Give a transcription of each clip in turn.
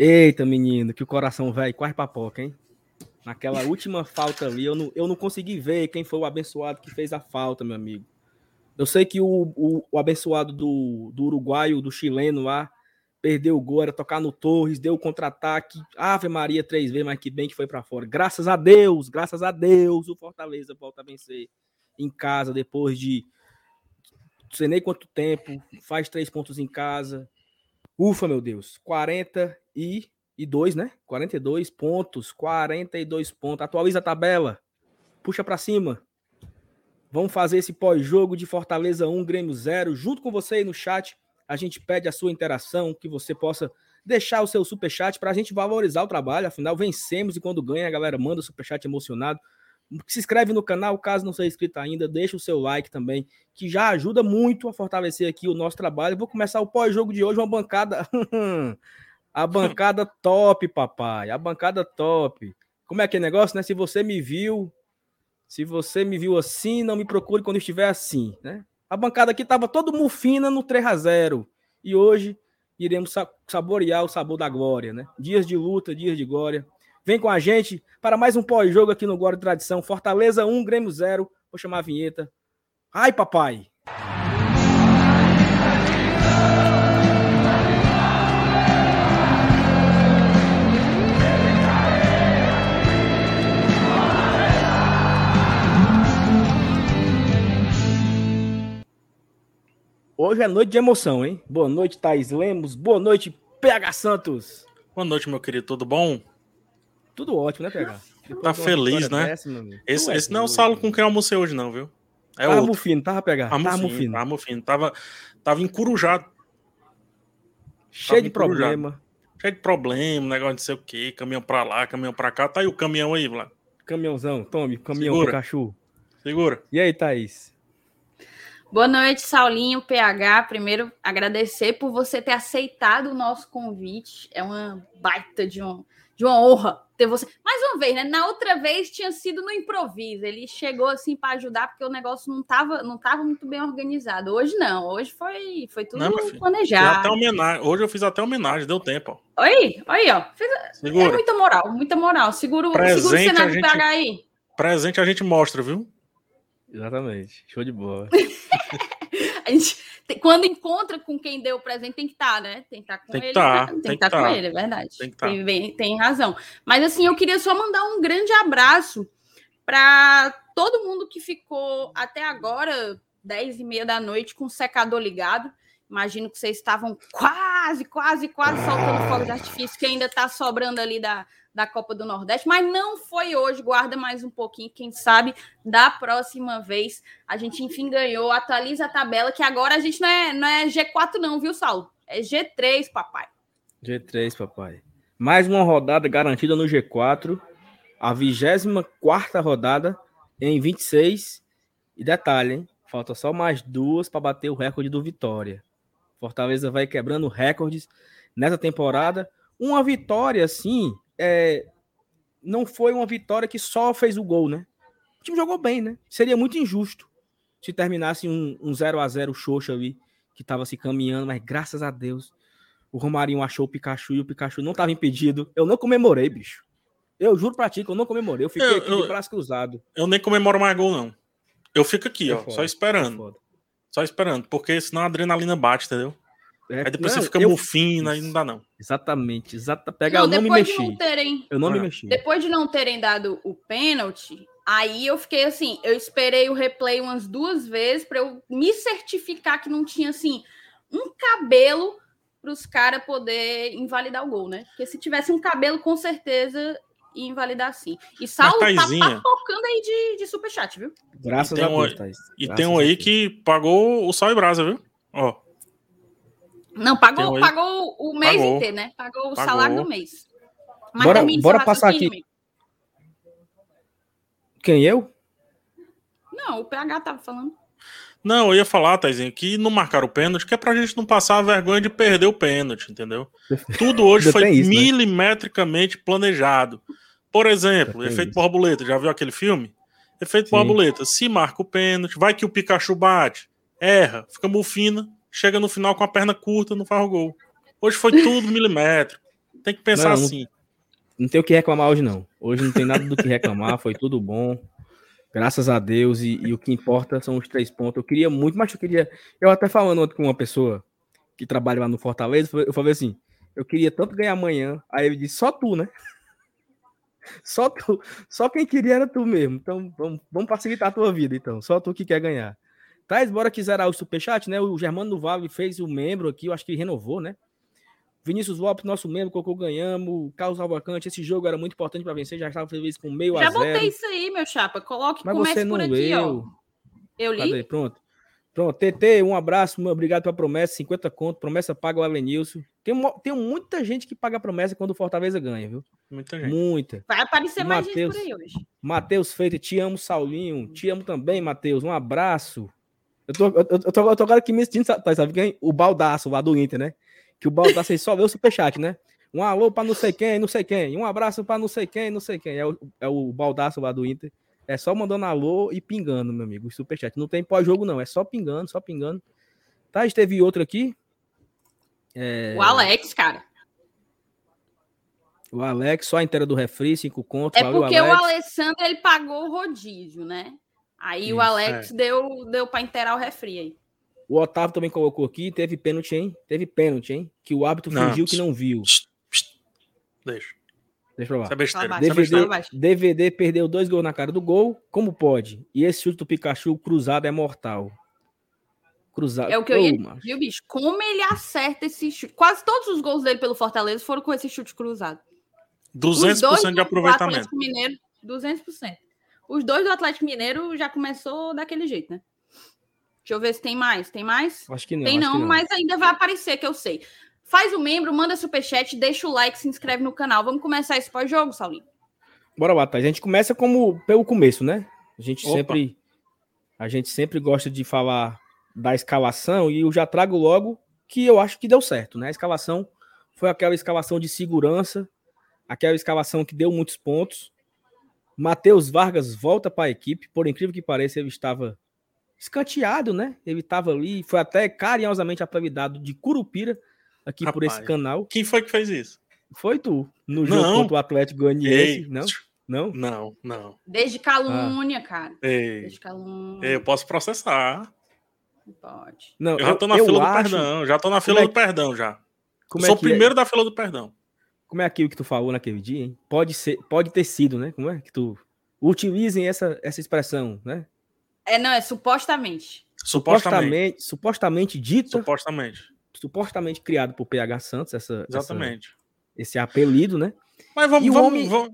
Eita, menino, que o coração velho quase papoca, hein? Naquela última falta ali, eu não, eu não consegui ver quem foi o abençoado que fez a falta, meu amigo. Eu sei que o, o, o abençoado do, do uruguaio, do chileno lá, perdeu o gol, era tocar no Torres, deu o contra-ataque. Ave Maria três vezes, mas que bem que foi para fora. Graças a Deus, graças a Deus, o Fortaleza volta a vencer em casa depois de não sei nem quanto tempo, faz três pontos em casa. Ufa, meu Deus, 42, né? 42 pontos, 42 pontos. Atualiza a tabela. Puxa para cima. Vamos fazer esse pós-jogo de Fortaleza 1, Grêmio 0, junto com você aí no chat a gente pede a sua interação, que você possa deixar o seu superchat para a gente valorizar o trabalho. Afinal, vencemos e quando ganha, a galera manda o superchat emocionado. Se inscreve no canal, caso não seja inscrito ainda, deixa o seu like também, que já ajuda muito a fortalecer aqui o nosso trabalho. vou começar o pós-jogo de hoje, uma bancada. a bancada top, papai. A bancada top. Como é que é negócio, né? Se você me viu, se você me viu assim, não me procure quando estiver assim, né? A bancada aqui estava todo mufina no 3 a 0 e hoje iremos saborear o sabor da glória, né? Dias de luta, dias de glória. Vem com a gente para mais um pós-jogo aqui no Glória Tradição. Fortaleza 1, Grêmio 0. Vou chamar a vinheta. Ai, papai! Hoje é noite de emoção, hein? Boa noite, Thaís Lemos. Boa noite, PH Santos. Boa noite, meu querido. Tudo bom? Tudo ótimo, né, PH? Depois tá feliz, né? Dessa, esse, esse não é o salo com quem eu almocei hoje, não, viu? É tava mufino, tava pegar. Tava mufino. Tava mufino. Tava, tava encurujado. Cheio tava de problema. Cheio de problema, negócio de sei o quê. Caminhão pra lá, caminhão pra cá. Tá aí o caminhão aí, Vlad. Caminhãozão, tome, caminhão Segura. Pikachu. Segura. E aí, Thaís? Boa noite, Saulinho, PH. Primeiro, agradecer por você ter aceitado o nosso convite. É uma baita de, um, de uma honra ter você. Mais uma vez, né? Na outra vez tinha sido no improviso. Ele chegou assim para ajudar porque o negócio não estava não tava muito bem organizado. Hoje não. Hoje foi, foi tudo não, planejado. Até homenagem. Hoje eu fiz até homenagem, deu tempo. Ó. Oi, aí, ó. Fiz... Segura. É muita moral, muita moral. Segura, presente, segura o cenário gente... PH aí. Presente a gente mostra, viu? Exatamente. Show de bola. a gente, quando encontra com quem deu o presente, tem que estar, tá, né? Tem que estar tá com tem ele. Tá, tem, tem que estar tá com tá. ele, é verdade. Tem, tem, tem, tem razão. Mas assim, eu queria só mandar um grande abraço para todo mundo que ficou até agora, 10 e meia da noite, com o secador ligado. Imagino que vocês estavam quase, quase, quase soltando fogo de artifício, que ainda está sobrando ali da, da Copa do Nordeste, mas não foi hoje. Guarda mais um pouquinho, quem sabe da próxima vez a gente enfim ganhou. Atualiza a tabela, que agora a gente não é, não é G4, não, viu, Saulo? É G3, papai. G3, papai. Mais uma rodada garantida no G4, a 24 rodada em 26. E detalhe, hein? Falta só mais duas para bater o recorde do Vitória. Fortaleza vai quebrando recordes nessa temporada. Uma vitória, assim, é, não foi uma vitória que só fez o gol, né? O time jogou bem, né? Seria muito injusto se terminasse um, um 0 a 0 xoxo ali, que estava se caminhando, mas graças a Deus o Romarinho achou o Pikachu e o Pikachu não estava impedido. Eu não comemorei, bicho. Eu juro pra ti que eu não comemorei. Eu fiquei eu, aqui eu, de braço cruzado. Eu nem comemoro mais gol, não. Eu fico aqui, é ó, foda, só esperando. É só esperando, porque senão a adrenalina bate, entendeu? É, aí depois não, você fica eu... mufina e não dá, não. Exatamente, exata. Pega, não, eu não me mexi. Não terem... Eu não me mexi. Depois de não terem dado o pênalti, aí eu fiquei assim, eu esperei o replay umas duas vezes para eu me certificar que não tinha assim um cabelo para os caras poder invalidar o gol, né? Porque se tivesse um cabelo, com certeza ia invalidar sim. E Saulo tá tocando aí de, de superchat, viu? Graças a Deus. E tem um aí que pagou o sal e brasa, viu? Ó. Não, pagou, pagou o mês pagou. inteiro, né? Pagou o pagou. salário do mês. Mas bora bora passar aqui. Quem, eu? Não, o PH tava falando. Não, eu ia falar, Taizinho, que não marcaram o pênalti, que é pra gente não passar a vergonha de perder o pênalti, entendeu? Tudo hoje foi isso, né? milimetricamente né? planejado. Por exemplo, efeito isso. borboleta, já viu aquele filme? Efeito Sim. borboleta, se marca o pênalti, vai que o Pikachu bate, erra, fica mufina, chega no final com a perna curta, não faz o gol. Hoje foi tudo milimétrico. Tem que pensar não, assim. Não, não tem o que reclamar hoje, não. Hoje não tem nada do que reclamar, foi tudo bom. Graças a Deus, e, e, o que importa são os três pontos. Eu queria muito, mas eu queria. Eu até falando ontem com uma pessoa que trabalha lá no Fortaleza, eu falei assim: eu queria tanto ganhar amanhã. Aí ele disse: só tu, né? Só tu, só quem queria era tu mesmo. Então vamos, vamos facilitar a tua vida, então. Só tu que quer ganhar. Traz, bora que zerar o superchat, né? O Germano do Vale fez o membro aqui, eu acho que renovou, né? Vinícius Lopes, nosso membro, colocou ganhamos. Carlos Alvacante, esse jogo era muito importante para vencer, já estava feliz com meio já a zero. Já botei isso aí, meu chapa. Coloque, Mas comece você não por aqui, leu. ó. Eu li. Cadê? Pronto. Pronto, TT, um abraço, obrigado pela promessa, 50 conto, promessa paga o Alenilson. Tem, tem muita gente que paga a promessa quando o Fortaleza ganha, viu? Muita gente. Muita. Vai aparecer mais Mateus, gente por aí hoje. Matheus Feito, te amo, Saulinho. Te amo também, Matheus. Um abraço. Eu tô, eu, eu, tô, eu tô agora aqui me sentindo, sabe, sabe quem? O Baldaço lá do Inter, né? Que o Baldaço aí só vê o superchat, né? Um alô pra não sei quem, não sei quem. Um abraço pra não sei quem, não sei quem. É o, é o Baldaço lá do Inter. É só mandando alô e pingando, meu amigo, o superchat. Não tem pós-jogo, não. É só pingando, só pingando. Tá, teve outro aqui. É... O Alex, cara. O Alex, só a inteira do refri, cinco contos. É porque Alex. o Alessandro, ele pagou o rodízio, né? Aí Isso, o Alex é. deu, deu pra inteirar o refri aí. O Otávio também colocou aqui, teve pênalti, hein? Teve pênalti, hein? Que o árbitro fingiu que não viu. Deixa. Deixa eu falar. DVD, DVD perdeu dois gols na cara do gol. Como pode? E esse chute do Pikachu cruzado é mortal. Cruzado. É o que eu ia dizer, bicho. Como ele acerta esse chute? Quase todos os gols dele pelo Fortaleza foram com esse chute cruzado. 200% de aproveitamento. Mineiro, 200%. Os dois do Atlético Mineiro já começou daquele jeito, né? Deixa eu ver se tem mais. Tem mais? Acho que não. Tem não, não, mas ainda vai aparecer, que eu sei. Faz o membro, manda superchat, deixa o like, se inscreve no canal. Vamos começar esse pós-jogo, Saulinho? Bora lá, tá? A gente começa como pelo começo, né? A gente Opa. sempre a gente sempre gosta de falar da escalação e eu já trago logo que eu acho que deu certo, né? A escalação foi aquela escalação de segurança, aquela escalação que deu muitos pontos. Matheus Vargas volta para a equipe, por incrível que pareça, ele estava escanteado, né? Ele estava ali, foi até carinhosamente apelidado de Curupira, aqui Rapaz, por esse canal. Quem foi que fez isso? Foi tu, no jogo não. contra o Atlético Goianiense, não? Não? Não, não. Desde calúnia, ah. cara. Ei. Desde calúnia. Ei, eu posso processar. Pode. Não, eu já tô na fila acho... do perdão, já tô na fila é... do perdão já. Como Sou é o primeiro é? da fila do perdão. Como é aquilo que tu falou naquele dia, hein? Pode ser, pode ter sido, né? Como é que tu utilizem essa, essa expressão, né? É, não, é supostamente. Supostamente, supostamente dita. Supostamente supostamente criado por PH Santos, essa, Exatamente. Essa, esse apelido, né? Mas vamos, vamos, homem... vamos,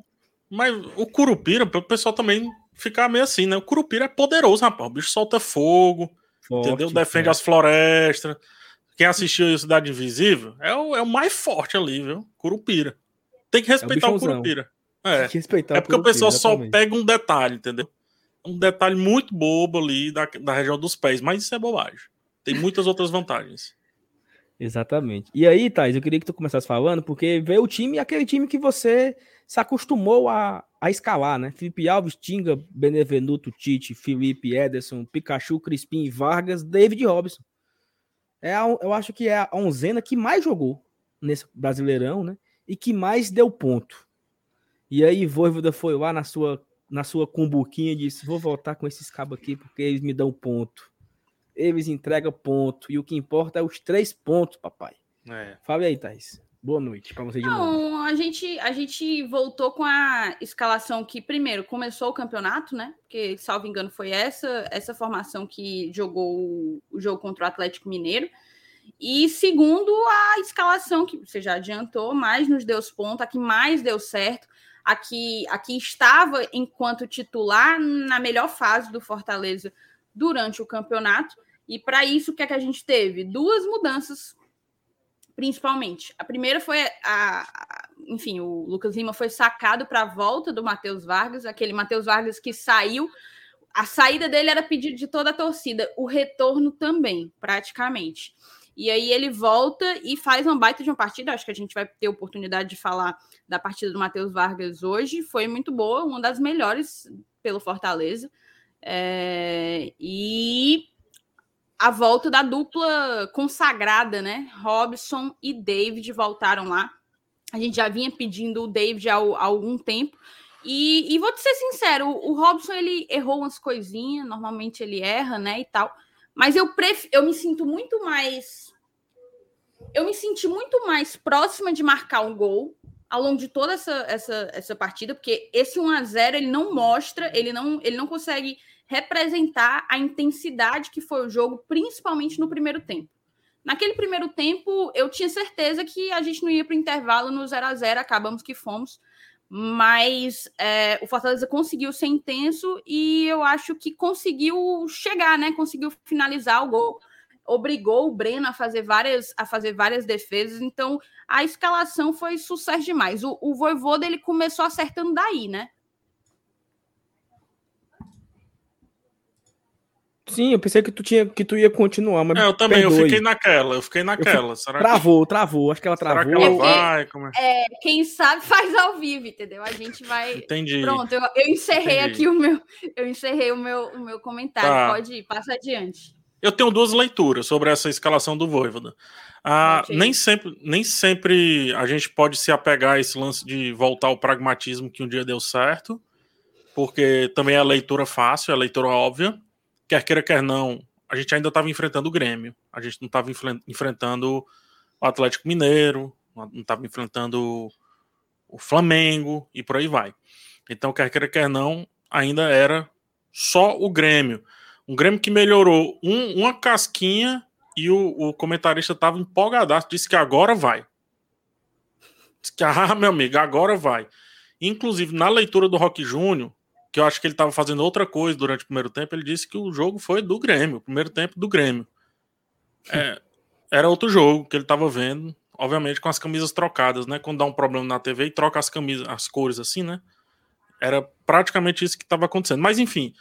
Mas o Curupira, para o pessoal também ficar meio assim, né? O Curupira é poderoso, rapaz. O bicho solta fogo, forte, entendeu? Defende é. as florestas. Quem assistiu a Cidade Invisível é o, é o mais forte ali, viu? Curupira. Tem que respeitar é o, o Curupira. É, Tem que respeitar é porque o, Curupira, o pessoal exatamente. só pega um detalhe, entendeu? Um detalhe muito bobo ali da, da região dos pés, mas isso é bobagem. Tem muitas outras vantagens. Exatamente. E aí, Thais, eu queria que tu começasse falando, porque veio o time, aquele time que você se acostumou a, a escalar, né? Felipe Alves, Tinga, Benevenuto, Tite, Felipe, Ederson, Pikachu, Crispim, Vargas, David Robson. É a, eu acho que é a onzena que mais jogou nesse Brasileirão, né? E que mais deu ponto. E aí, Voivoda foi lá na sua, na sua cumbuquinha e disse: Vou voltar com esses cabos aqui porque eles me dão ponto eles entregam ponto. E o que importa é os três pontos, papai. É. Fala aí, Thais. Boa noite para você de Não, novo. A gente, a gente voltou com a escalação que, primeiro, começou o campeonato, né? Porque, salvo engano, foi essa, essa formação que jogou o, jogo contra o Atlético Mineiro. E segundo, a escalação que você já adiantou, mais nos deu os pontos, a que mais deu certo, a que, a que estava enquanto titular na melhor fase do Fortaleza durante o campeonato. E para isso, o que é que a gente teve? Duas mudanças, principalmente. A primeira foi a, a enfim, o Lucas Lima foi sacado para a volta do Matheus Vargas, aquele Matheus Vargas que saiu. A saída dele era pedido de toda a torcida, o retorno também, praticamente. E aí ele volta e faz uma baita de uma partida. Acho que a gente vai ter oportunidade de falar da partida do Matheus Vargas hoje. Foi muito boa, uma das melhores pelo Fortaleza. É, e a volta da dupla consagrada, né? Robson e David voltaram lá. A gente já vinha pedindo o David há, há algum tempo. E, e, vou te ser sincero, o, o Robson ele errou umas coisinhas, normalmente ele erra, né, e tal. Mas eu pref... eu me sinto muito mais eu me senti muito mais próxima de marcar um gol ao longo de toda essa, essa, essa partida, porque esse 1 a 0 ele não mostra, ele não, ele não consegue representar a intensidade que foi o jogo, principalmente no primeiro tempo. Naquele primeiro tempo, eu tinha certeza que a gente não ia para o intervalo no 0 a 0 acabamos que fomos, mas é, o Fortaleza conseguiu ser intenso e eu acho que conseguiu chegar, né? Conseguiu finalizar o gol obrigou o Breno a fazer várias, a fazer várias defesas, então a escalação foi sucesso demais. O, o Voivoda ele começou acertando daí, né? Sim, eu pensei que tu tinha que tu ia continuar, mas é, eu também, perdoe. eu fiquei naquela, eu fiquei naquela. Será travou, que... travou, acho que ela travou. Será que ela vai? É, é, quem sabe faz ao vivo, entendeu? A gente vai. Entendi. Pronto, eu, eu encerrei Entendi. aqui o meu, eu encerrei o meu, o meu comentário. Tá. Pode ir, passa adiante. Eu tenho duas leituras sobre essa escalação do Voivoda. Ah, nem, sempre, nem sempre a gente pode se apegar a esse lance de voltar ao pragmatismo que um dia deu certo, porque também é a leitura fácil, é a leitura óbvia. Quer queira, quer não, a gente ainda estava enfrentando o Grêmio, a gente não estava enfrentando o Atlético Mineiro, não estava enfrentando o Flamengo e por aí vai. Então, quer queira, quer não, ainda era só o Grêmio. Um Grêmio que melhorou um, uma casquinha e o, o comentarista tava empolgadaço, disse que agora vai. Disse que, ah, meu amigo, agora vai. Inclusive, na leitura do Rock Júnior, que eu acho que ele estava fazendo outra coisa durante o primeiro tempo, ele disse que o jogo foi do Grêmio, o primeiro tempo do Grêmio. É, era outro jogo que ele estava vendo, obviamente com as camisas trocadas, né? Quando dá um problema na TV e troca as camisas, as cores assim, né? Era praticamente isso que estava acontecendo. Mas enfim,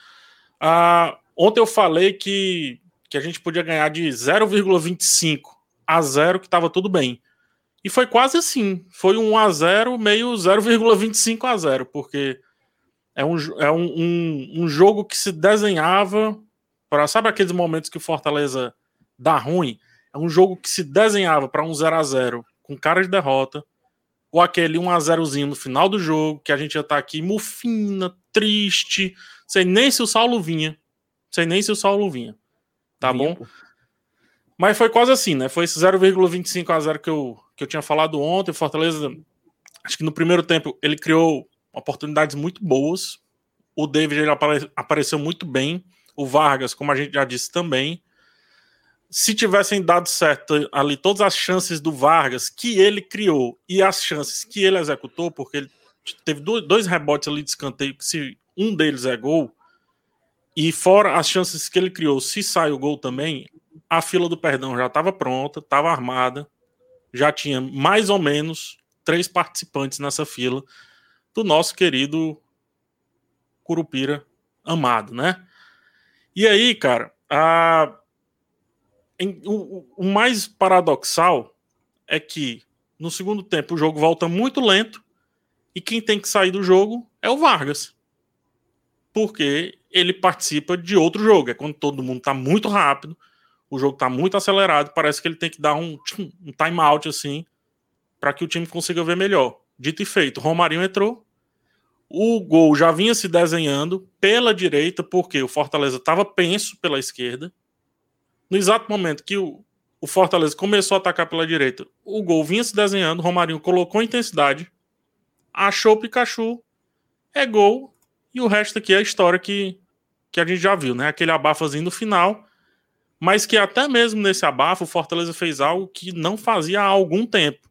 a, Ontem eu falei que, que a gente podia ganhar de 0,25 a 0, que estava tudo bem. E foi quase assim. Foi um 1 a 0 meio 0,25 a 0, porque é um, é um, um, um jogo que se desenhava para. Sabe aqueles momentos que o Fortaleza dá ruim? É um jogo que se desenhava para um 0 a 0 com cara de derrota, ou aquele 1 a 0zinho no final do jogo, que a gente já tá aqui mufina, triste, sei nem se o Saulo vinha sei nem se o Saulo vinha. Tá vinha, bom? Pô. Mas foi quase assim, né? Foi esse 0,25 a 0 que eu, que eu tinha falado ontem. O Fortaleza, acho que no primeiro tempo, ele criou oportunidades muito boas. O David ele apare, apareceu muito bem. O Vargas, como a gente já disse também. Se tivessem dado certo ali todas as chances do Vargas que ele criou e as chances que ele executou, porque ele teve dois rebotes ali de escanteio, que se um deles é gol, e fora as chances que ele criou, se sai o gol também, a fila do perdão já estava pronta, estava armada, já tinha mais ou menos três participantes nessa fila do nosso querido Curupira amado, né? E aí, cara, a... O, o mais paradoxal é que no segundo tempo o jogo volta muito lento e quem tem que sair do jogo é o Vargas. Porque ele participa de outro jogo. É quando todo mundo está muito rápido, o jogo está muito acelerado, parece que ele tem que dar um, um time out assim para que o time consiga ver melhor. Dito e feito, Romarinho entrou. O gol já vinha se desenhando pela direita, porque o Fortaleza estava penso pela esquerda. No exato momento que o, o Fortaleza começou a atacar pela direita, o gol vinha se desenhando, Romarinho colocou intensidade, achou o Pikachu, é gol, e o resto aqui é a história que, que a gente já viu, né? Aquele abafazinho no final, mas que até mesmo nesse abafo o Fortaleza fez algo que não fazia há algum tempo,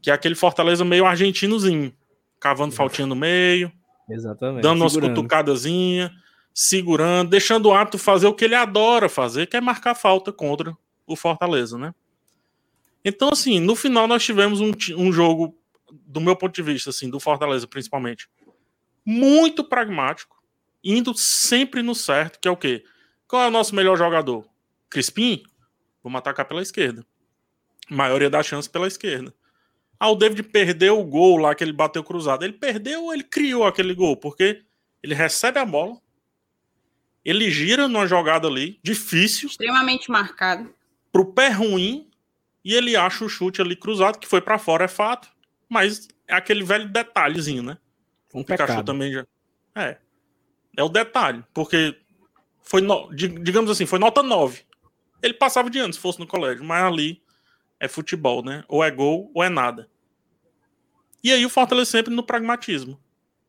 que é aquele Fortaleza meio argentinozinho, cavando faltinha no meio, Exatamente. dando umas cutucadazinhas, segurando, deixando o árbitro fazer o que ele adora fazer, que é marcar falta contra o Fortaleza, né? Então, assim, no final nós tivemos um, um jogo, do meu ponto de vista, assim, do Fortaleza principalmente, muito pragmático, indo sempre no certo, que é o quê? Qual é o nosso melhor jogador? Crispim? Vamos atacar pela esquerda. Maioria das chances pela esquerda. Ah, o David perdeu o gol lá que ele bateu cruzado. Ele perdeu ou ele criou aquele gol? Porque ele recebe a bola, ele gira numa jogada ali, difícil. Extremamente marcado. Pro pé ruim, e ele acha o chute ali cruzado, que foi para fora, é fato. Mas é aquele velho detalhezinho, né? Um o Pikachu pecado. também já. É. É o detalhe. Porque foi, no... digamos assim, foi nota 9. Ele passava de ano se fosse no colégio, mas ali é futebol, né? Ou é gol ou é nada. E aí o Fortaleza sempre no pragmatismo.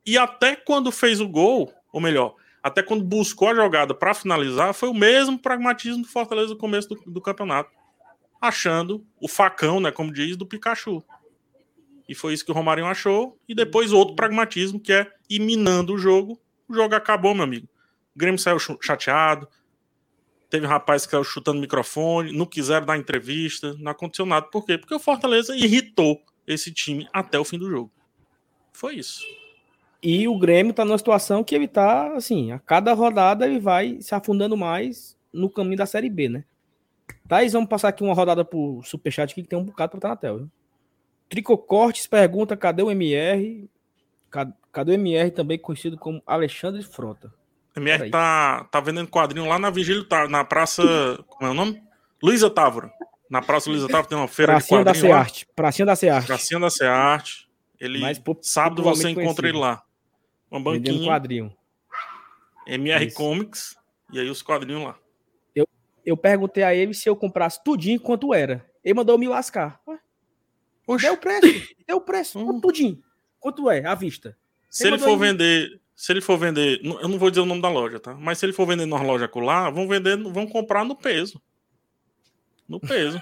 E até quando fez o gol, ou melhor, até quando buscou a jogada para finalizar, foi o mesmo pragmatismo do Fortaleza no começo do, do, campeonato, achando o facão, né, como diz, do Pikachu. E foi isso que o Romarinho achou. E depois outro pragmatismo, que é ir minando o jogo. O jogo acabou, meu amigo. O Grêmio saiu chateado. Teve um rapaz que saiu chutando microfone. Não quiseram dar entrevista. Não aconteceu nada. Por quê? Porque o Fortaleza irritou esse time até o fim do jogo. Foi isso. E o Grêmio tá numa situação que ele tá, assim, a cada rodada ele vai se afundando mais no caminho da Série B, né? Thaís, vamos passar aqui uma rodada pro Superchat aqui, que tem um bocado pra estar na tela. Tricocortes pergunta, cadê o MR? Cadê o MR, também conhecido como Alexandre Frota? MR tá, tá vendendo quadrinho lá na Vigília, tá, na Praça, como é o nome? Luísa Távora. Na Praça Luísa Távora tem uma feira Pracinha de quadrinho da Cearte. Pracinha da Cearte. Pracinha da Cearte. Ele, sábado você encontra ele lá. Uma banquinha. Vendendo quadrinho. MR Isso. Comics. E aí os quadrinhos lá. Eu, eu perguntei a ele se eu comprasse tudinho quanto era. Ele mandou me lascar. Oxe. Deu o preço. Deu o preço. Hum. Tudinho. Quanto é? À vista. Se ele, ele for vender. Se ele for vender. Eu não vou dizer o nome da loja, tá? Mas se ele for vender numa loja lá, vão vender, vão comprar no peso. No peso.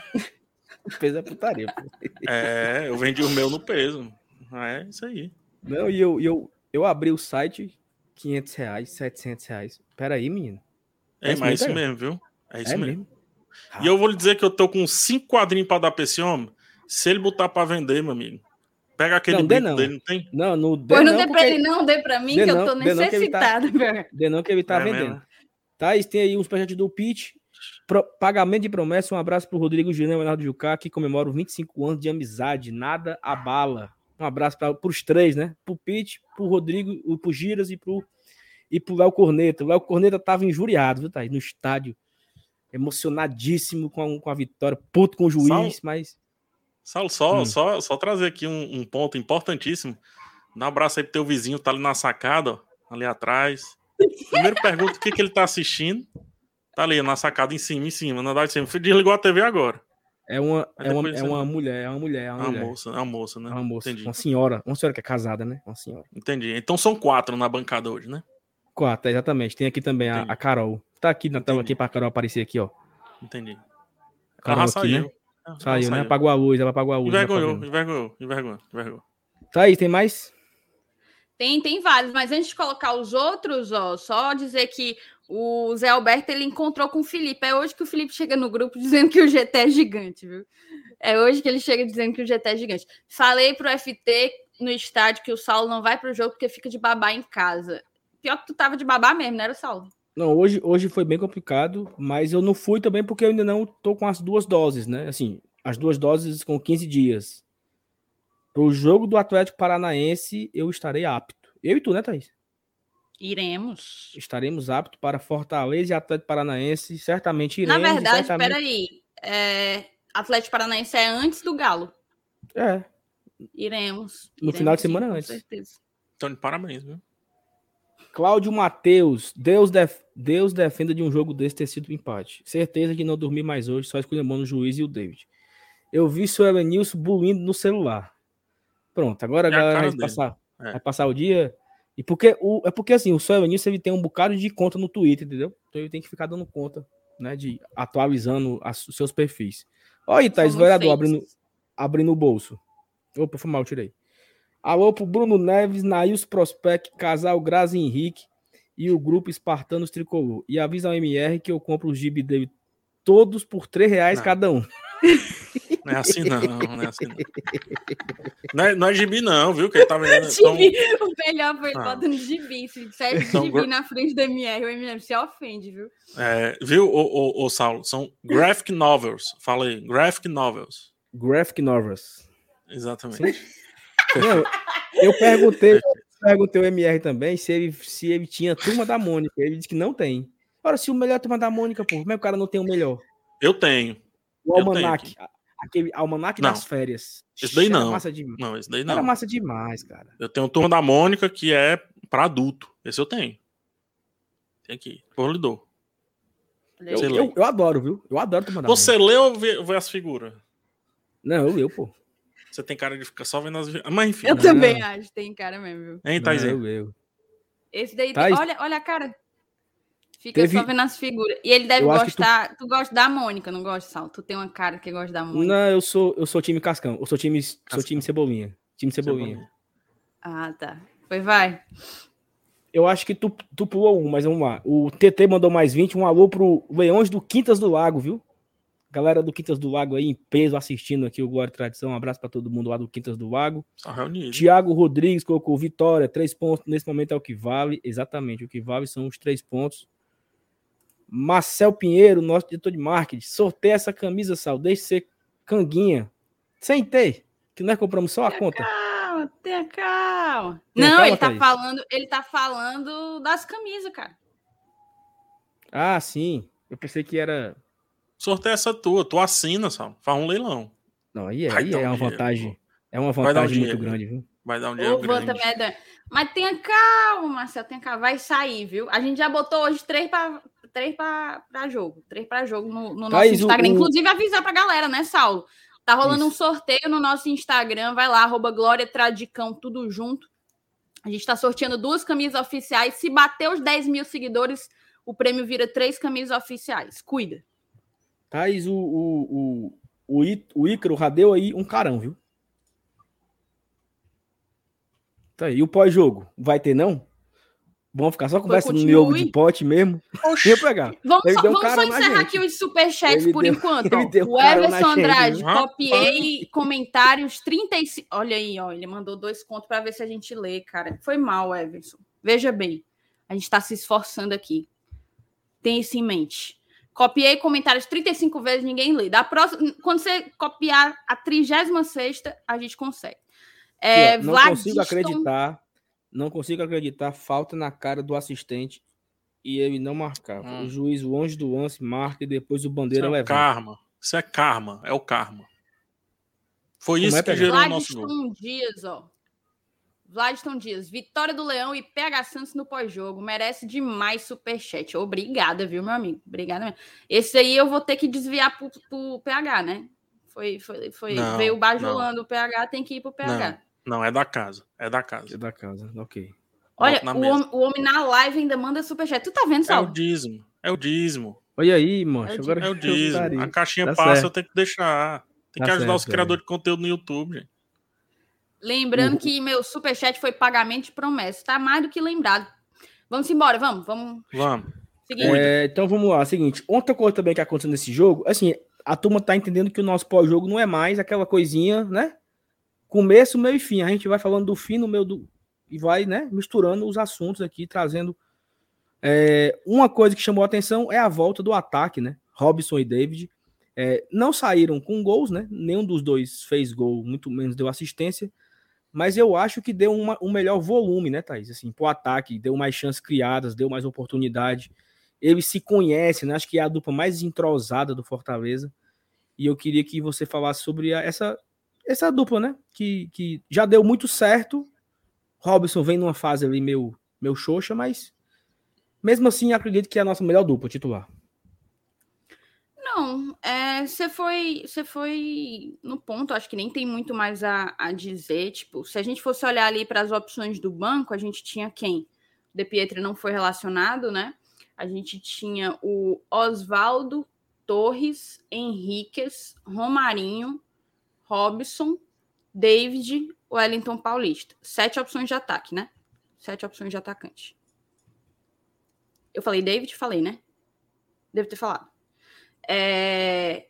o peso é putaria. Pô. É, eu vendi o meu no peso. É isso aí. Não, e eu, eu, eu abri o site, 500 reais, 700 reais. Pera aí, menino. É, é mas é isso mesmo, viu? É isso é mesmo. mesmo. E eu vou lhe dizer que eu tô com cinco quadrinhos para dar pra esse homem. Se ele botar para vender, meu amigo, pega aquele não, dê não. dele, não tem? Não, não dê Pois não, dê pra ele não, dê pra mim, que não, eu tô necessitado. Dê não que ele tá, tá é vendendo. Mesmo. Thaís, tem aí uns projetos do Pitch. Pro, pagamento de promessa, um abraço pro Rodrigo Julião Leonardo Jucá, que comemora os 25 anos de amizade. Nada abala. Um abraço para os três, né? Pro Pete, pro Rodrigo, pro Giras e pro, e pro Léo Corneta. O Léo Corneta tava injuriado, viu, tá aí, no estádio. Emocionadíssimo com a, com a vitória, puto com o juiz, Saulo, mas. Saulo, só, hum. só, só trazer aqui um, um, ponto importantíssimo. Dá um abraço aí pro teu vizinho, tá ali na sacada, ó, ali atrás. Primeiro pergunta o que, que ele tá assistindo. Tá ali na sacada em cima, em cima, na verdade, cima. Desligou a TV agora. É uma, é uma, é uma mulher, é uma mulher, é uma, uma mulher. moça, é uma moça, né? É uma moça, Entendi. uma senhora, uma senhora que é casada, né? Uma senhora. Entendi. Então são quatro na bancada hoje, né? Quatro, exatamente. Tem aqui também a, a, Carol. Tá aqui na tela aqui pra Carol aparecer aqui, ó. Entendi. Carol aqui, saiu. né? Saiu, saiu, né? Apagou a luz, ela apagou a luz. Envergonhou, envergonhou, envergonhou, envergonhou. Tá aí, tem mais? Tem, tem vários, mas antes de colocar os outros, ó, só dizer que o Zé Alberto ele encontrou com o Felipe. É hoje que o Felipe chega no grupo dizendo que o GT é gigante, viu? É hoje que ele chega dizendo que o GT é gigante. Falei pro FT no estádio que o Saulo não vai pro jogo porque fica de babá em casa. Pior que tu tava de babá mesmo, não era, Saulo? Não, hoje, hoje foi bem complicado, mas eu não fui também porque eu ainda não tô com as duas doses, né? Assim, as duas doses com 15 dias. Pro jogo do Atlético Paranaense, eu estarei apto. Eu e tu, né, Thaís? Iremos. Estaremos aptos para Fortaleza e Atlético Paranaense. Certamente iremos. Na verdade, certamente... peraí. É, Atlético Paranaense é antes do Galo. É. Iremos. No iremos, final de semana sim, antes. Com certeza. Então, de parabéns, viu? Cláudio Matheus, Deus, def... Deus defenda de um jogo desse ter sido um empate. Certeza que não dormi mais hoje, só escolhendo o juiz e o David. Eu vi o Elenilson bulindo no celular. Pronto, agora é a galera vai passar, é. vai passar o dia. E porque o, é porque assim, o Seu Elenilson ele tem um bocado de conta no Twitter, entendeu? Então ele tem que ficar dando conta, né? De atualizando as, os seus perfis. Olha aí, Thaís, vereador, abrindo, abrindo o bolso. Opa, foi mal, tirei. Alô pro Bruno Neves, Nails Prospect, Casal Grazi Henrique e o grupo Espartanos Tricolor. E avisa ao MR que eu compro os gibi dele todos por 3 reais não. cada um. Não é assim não, não é assim não. Não é, não é gibi não, viu? Que ele tá vendendo. Gibi, então... O melhor foi ah. botando gibi. Se disser então, gibi na frente do MR, o MR se ofende, viu? É, viu, o, o, o, Saulo? São graphic novels. Fala aí, graphic novels. Graphic novels. Exatamente. Não, eu perguntei, perguntei ao MR também se ele, se ele tinha Turma da Mônica. Ele disse que não tem. Ora, se o melhor Turma da Mônica, pô, como é que o cara não tem o melhor? Eu tenho. O Almanac. aquele almanac não. das férias. Esse daí não. Massa de... Não, esse daí não. Era massa demais, cara. Eu tenho o Turma da Mônica, que é para adulto. Esse eu tenho. Tem aqui. Por lhe dou. Eu, eu, eu, adoro, viu? Eu adoro Turma da Você lê ou vê, vê as figuras? Não, eu leio, pô. Você tem cara de ficar só vendo as. Mas enfim. Eu né? também acho, tem cara mesmo, viu? Hein, Thaisinho? Eu, eu. Esse daí, Thais... olha, olha a cara. Fica Teve... só vendo as figuras. E ele deve eu gostar. Tu... tu... gosta da Mônica, não gosta, Sal? Tu tem uma cara que gosta da Mônica. Não, eu sou, eu sou time Cascão. Eu sou time, sou time Cebolinha. Time Cebolinha. Cebolinha. Ah, tá. Foi, vai. Eu acho que tu, tu pulou um, mas vamos lá. O TT mandou mais 20. Um alô pro Leões do Quintas do Lago, viu? Galera do Quintas do Lago aí em peso assistindo aqui o Glória e Tradição. Um abraço para todo mundo lá do Quintas do Lago. Tiago Rodrigues colocou vitória, três pontos. Nesse momento é o que vale. Exatamente, o que vale são os três pontos. Marcel Pinheiro, nosso diretor de marketing. Sorteia essa camisa, Sal. Deixe ser canguinha. Sem ter. Que nós compramos só a tenha conta. Calma, tenha calma. Tenha Não, calma, ele tá falando, ele tá falando das camisas, cara. Ah, sim. Eu pensei que era sorteia essa tua, tu assina, sabe? Faz um leilão. Não, aí, é, aí é uma vantagem. É uma vantagem um muito grande, viu? Vai dar um dinheiro grande. Merda. Mas tenha calma, Marcelo, tenha calma. Vai sair, viu? A gente já botou hoje três para três para jogo. Três para jogo no, no nosso Instagram. O... Inclusive, avisar pra galera, né, Saulo? Tá rolando Isso. um sorteio no nosso Instagram. Vai lá, arroba Glória Tradicão, tudo junto. A gente tá sorteando duas camisas oficiais. Se bater os 10 mil seguidores, o prêmio vira três camisas oficiais. Cuida. Traz o, o, o, o, o Ícaro Radeu aí um carão, viu? Tá aí. E o pós-jogo? Vai ter, não? Vamos ficar só conversando no jogo de pote mesmo. Oxi. pegar. Vamos só, vamos só encerrar aqui os superchats por deu, enquanto. O Everson Andrade, copiei comentários 35. Olha aí, ó. Ele mandou dois contos para ver se a gente lê, cara. Foi mal, Everson. Veja bem. A gente está se esforçando aqui. Tem isso em mente. Copiei comentários 35 vezes, ninguém lê. Da próxima, quando você copiar a 36, a gente consegue. É, não consigo acreditar. Não consigo acreditar. Falta na cara do assistente e ele não marcava. Hum. O juiz longe do lance marca e depois o bandeira isso é levanta. Karma. Isso é karma. É o karma. Foi Como isso é que gerou o nosso gol. Dias, ó. Vladiston Dias, vitória do Leão e PH Santos no pós-jogo. Merece demais superchat. Obrigada, viu, meu amigo? Obrigada mesmo. Esse aí eu vou ter que desviar pro, pro PH, né? Foi, foi, foi não, veio bajulando o PH, tem que ir pro PH. Não, não, é da casa. É da casa. É da casa, ok. Olha, o homem, o homem, na live ainda manda superchat. Tu tá vendo, Sal? É o dízimo. É o dízimo. Olha aí, mano. É o, Agora é o dízimo. A caixinha tá passa, certo. eu tenho que deixar. Tem tá que ajudar certo, os criadores é. de conteúdo no YouTube, gente. Lembrando uhum. que meu superchat foi pagamento de promessa. Tá mais do que lembrado. Vamos embora, vamos, vamos. Vamos. É, então vamos lá. Seguinte, outra coisa também que aconteceu nesse jogo, assim, a turma tá entendendo que o nosso pós-jogo não é mais aquela coisinha, né? Começo, meio e fim. A gente vai falando do fim no meio do. E vai, né, misturando os assuntos aqui, trazendo. É, uma coisa que chamou a atenção é a volta do ataque, né? Robson e David. É, não saíram com gols, né? Nenhum dos dois fez gol, muito menos deu assistência mas eu acho que deu uma, um melhor volume, né, Thaís? Assim, pro ataque, deu mais chances criadas, deu mais oportunidade. Eles se conhecem, né? Acho que é a dupla mais entrosada do Fortaleza. E eu queria que você falasse sobre a, essa, essa dupla, né? Que, que já deu muito certo. Robson vem numa fase ali meio, meio xoxa, mas mesmo assim acredito que é a nossa melhor dupla titular. Não, é, você foi, você foi no ponto, acho que nem tem muito mais a, a dizer. Tipo, se a gente fosse olhar ali para as opções do banco, a gente tinha quem? O De Pietri não foi relacionado, né? A gente tinha o Oswaldo, Torres, Henriquez, Romarinho, Robson, David, Wellington Paulista. Sete opções de ataque, né? Sete opções de atacante. Eu falei David? Falei, né? Devo ter falado. É...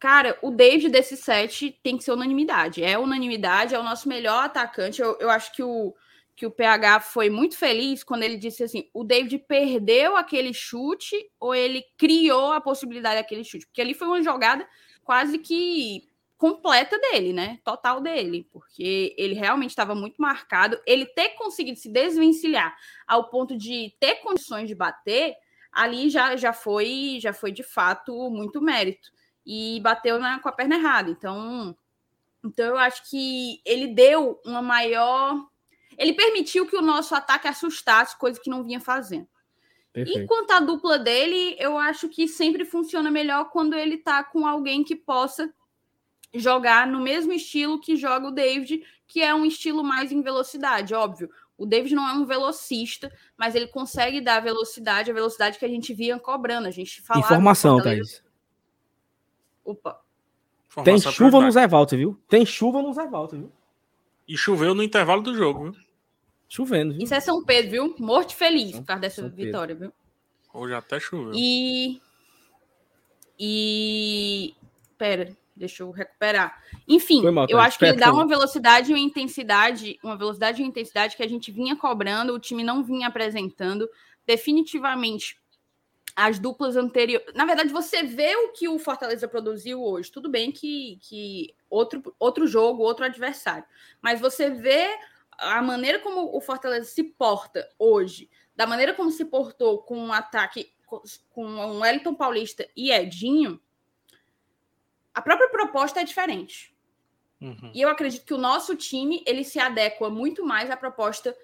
Cara, o David desse set tem que ser unanimidade. É unanimidade, é o nosso melhor atacante. Eu, eu acho que o, que o PH foi muito feliz quando ele disse assim: o David perdeu aquele chute ou ele criou a possibilidade daquele chute? Porque ali foi uma jogada quase que completa dele, né? Total dele, porque ele realmente estava muito marcado. Ele ter conseguido se desvencilhar ao ponto de ter condições de bater ali já, já foi já foi de fato muito mérito. e bateu na, com a perna errada. Então, então eu acho que ele deu uma maior. Ele permitiu que o nosso ataque assustasse, coisa que não vinha fazendo. Perfeito. E quanto à dupla dele, eu acho que sempre funciona melhor quando ele tá com alguém que possa jogar no mesmo estilo que joga o David, que é um estilo mais em velocidade, óbvio. O David não é um velocista, mas ele consegue dar velocidade, a velocidade que a gente via cobrando. A gente falava. Informação, Thaís. Opa. Tem chuva no Zé Walter, viu? Tem chuva no Zé Walter, viu? E choveu no intervalo do jogo, viu? Chovendo, viu? Isso é São Pedro, viu? Morto feliz por causa dessa São vitória, Pedro. viu? Hoje até choveu. E. E. Pera, deixa eu recuperar. Enfim, mal, eu acho que ele dá uma velocidade e uma intensidade, uma velocidade e uma intensidade que a gente vinha cobrando, o time não vinha apresentando. Definitivamente, as duplas anteriores. Na verdade, você vê o que o Fortaleza produziu hoje. Tudo bem que, que outro, outro jogo, outro adversário. Mas você vê a maneira como o Fortaleza se porta hoje, da maneira como se portou com um ataque com o Wellington Paulista e Edinho, a própria proposta é diferente. Uhum. E eu acredito que o nosso time ele se adequa muito mais à proposta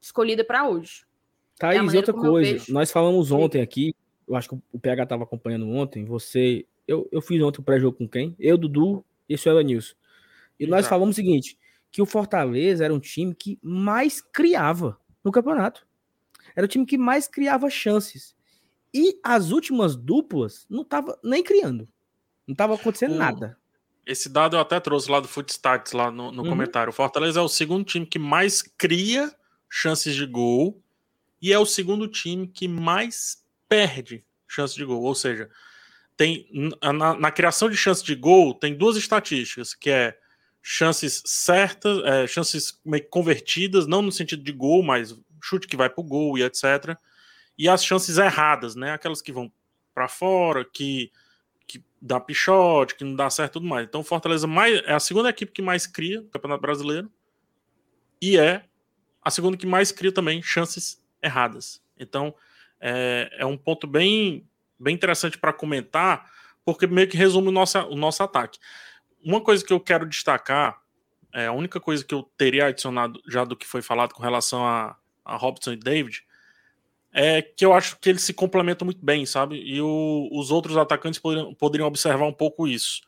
escolhida para hoje. Thaís, é e outra coisa, nós falamos ontem aqui eu acho que o PH estava acompanhando ontem, você. Eu, eu fiz ontem o pré-jogo com quem? Eu, Dudu e o Senhor Nilson. E Exato. nós falamos o seguinte: que o Fortaleza era um time que mais criava no campeonato. Era o time que mais criava chances. E as últimas duplas não tava nem criando. Não estava acontecendo o, nada. Esse dado eu até trouxe lá do Footstats, lá no, no uhum. comentário. O Fortaleza é o segundo time que mais cria chances de gol e é o segundo time que mais perde chance de gol. Ou seja, tem na, na criação de chance de gol tem duas estatísticas, que é chances certas, é, chances meio convertidas, não no sentido de gol, mas chute que vai para o gol e etc. E as chances erradas, né? Aquelas que vão para fora, que dá pichote, que não dá certo tudo mais. Então, Fortaleza mais, é a segunda equipe que mais cria no Campeonato Brasileiro e é a segunda que mais cria também chances erradas. Então, é, é um ponto bem, bem interessante para comentar, porque meio que resume o nosso, o nosso ataque. Uma coisa que eu quero destacar, é a única coisa que eu teria adicionado já do que foi falado com relação a, a Robson e David, é que eu acho que eles se complementam muito bem, sabe? E o, os outros atacantes poderiam, poderiam observar um pouco isso.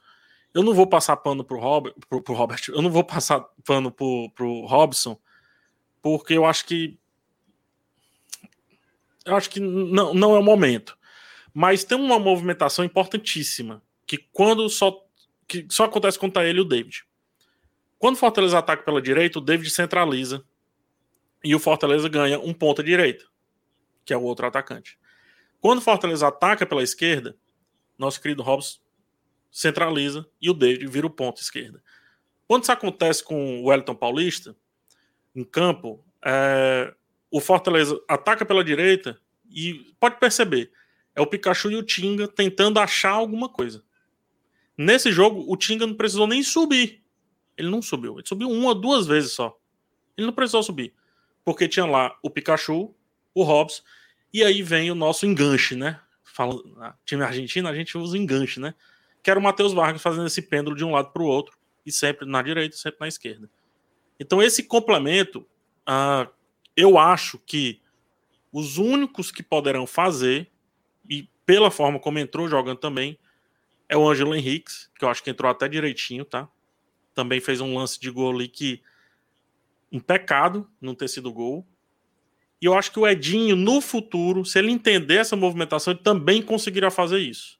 Eu não vou passar pano pro Robert, pro, pro Robert eu não vou passar pano pro, pro Robson, porque eu acho que eu acho que não, não é o momento. Mas tem uma movimentação importantíssima que quando só que só acontece contra ele e o David. Quando o Fortaleza ataca pela direita, o David centraliza e o Fortaleza ganha um ponto à direita, que é o outro atacante. Quando o Fortaleza ataca pela esquerda, nosso querido Robson centraliza e o David vira o ponto esquerda. Quando isso acontece com o Wellington Paulista, em campo, é, o Fortaleza ataca pela direita e pode perceber, é o Pikachu e o Tinga tentando achar alguma coisa. Nesse jogo, o Tinga não precisou nem subir. Ele não subiu. Ele subiu uma ou duas vezes só. Ele não precisou subir. Porque tinha lá o Pikachu, o Hobbs, e aí vem o nosso enganche, né? Falando, time argentino, a gente usa enganche, né? Que era o Matheus Vargas fazendo esse pêndulo de um lado para o outro, e sempre na direita, sempre na esquerda. Então, esse complemento, ah, eu acho que os únicos que poderão fazer, e pela forma como entrou jogando também, é o Ângelo Henriques, que eu acho que entrou até direitinho, tá? Também fez um lance de gol ali que. Um pecado não ter sido gol. E eu acho que o Edinho, no futuro, se ele entender essa movimentação, ele também conseguirá fazer isso.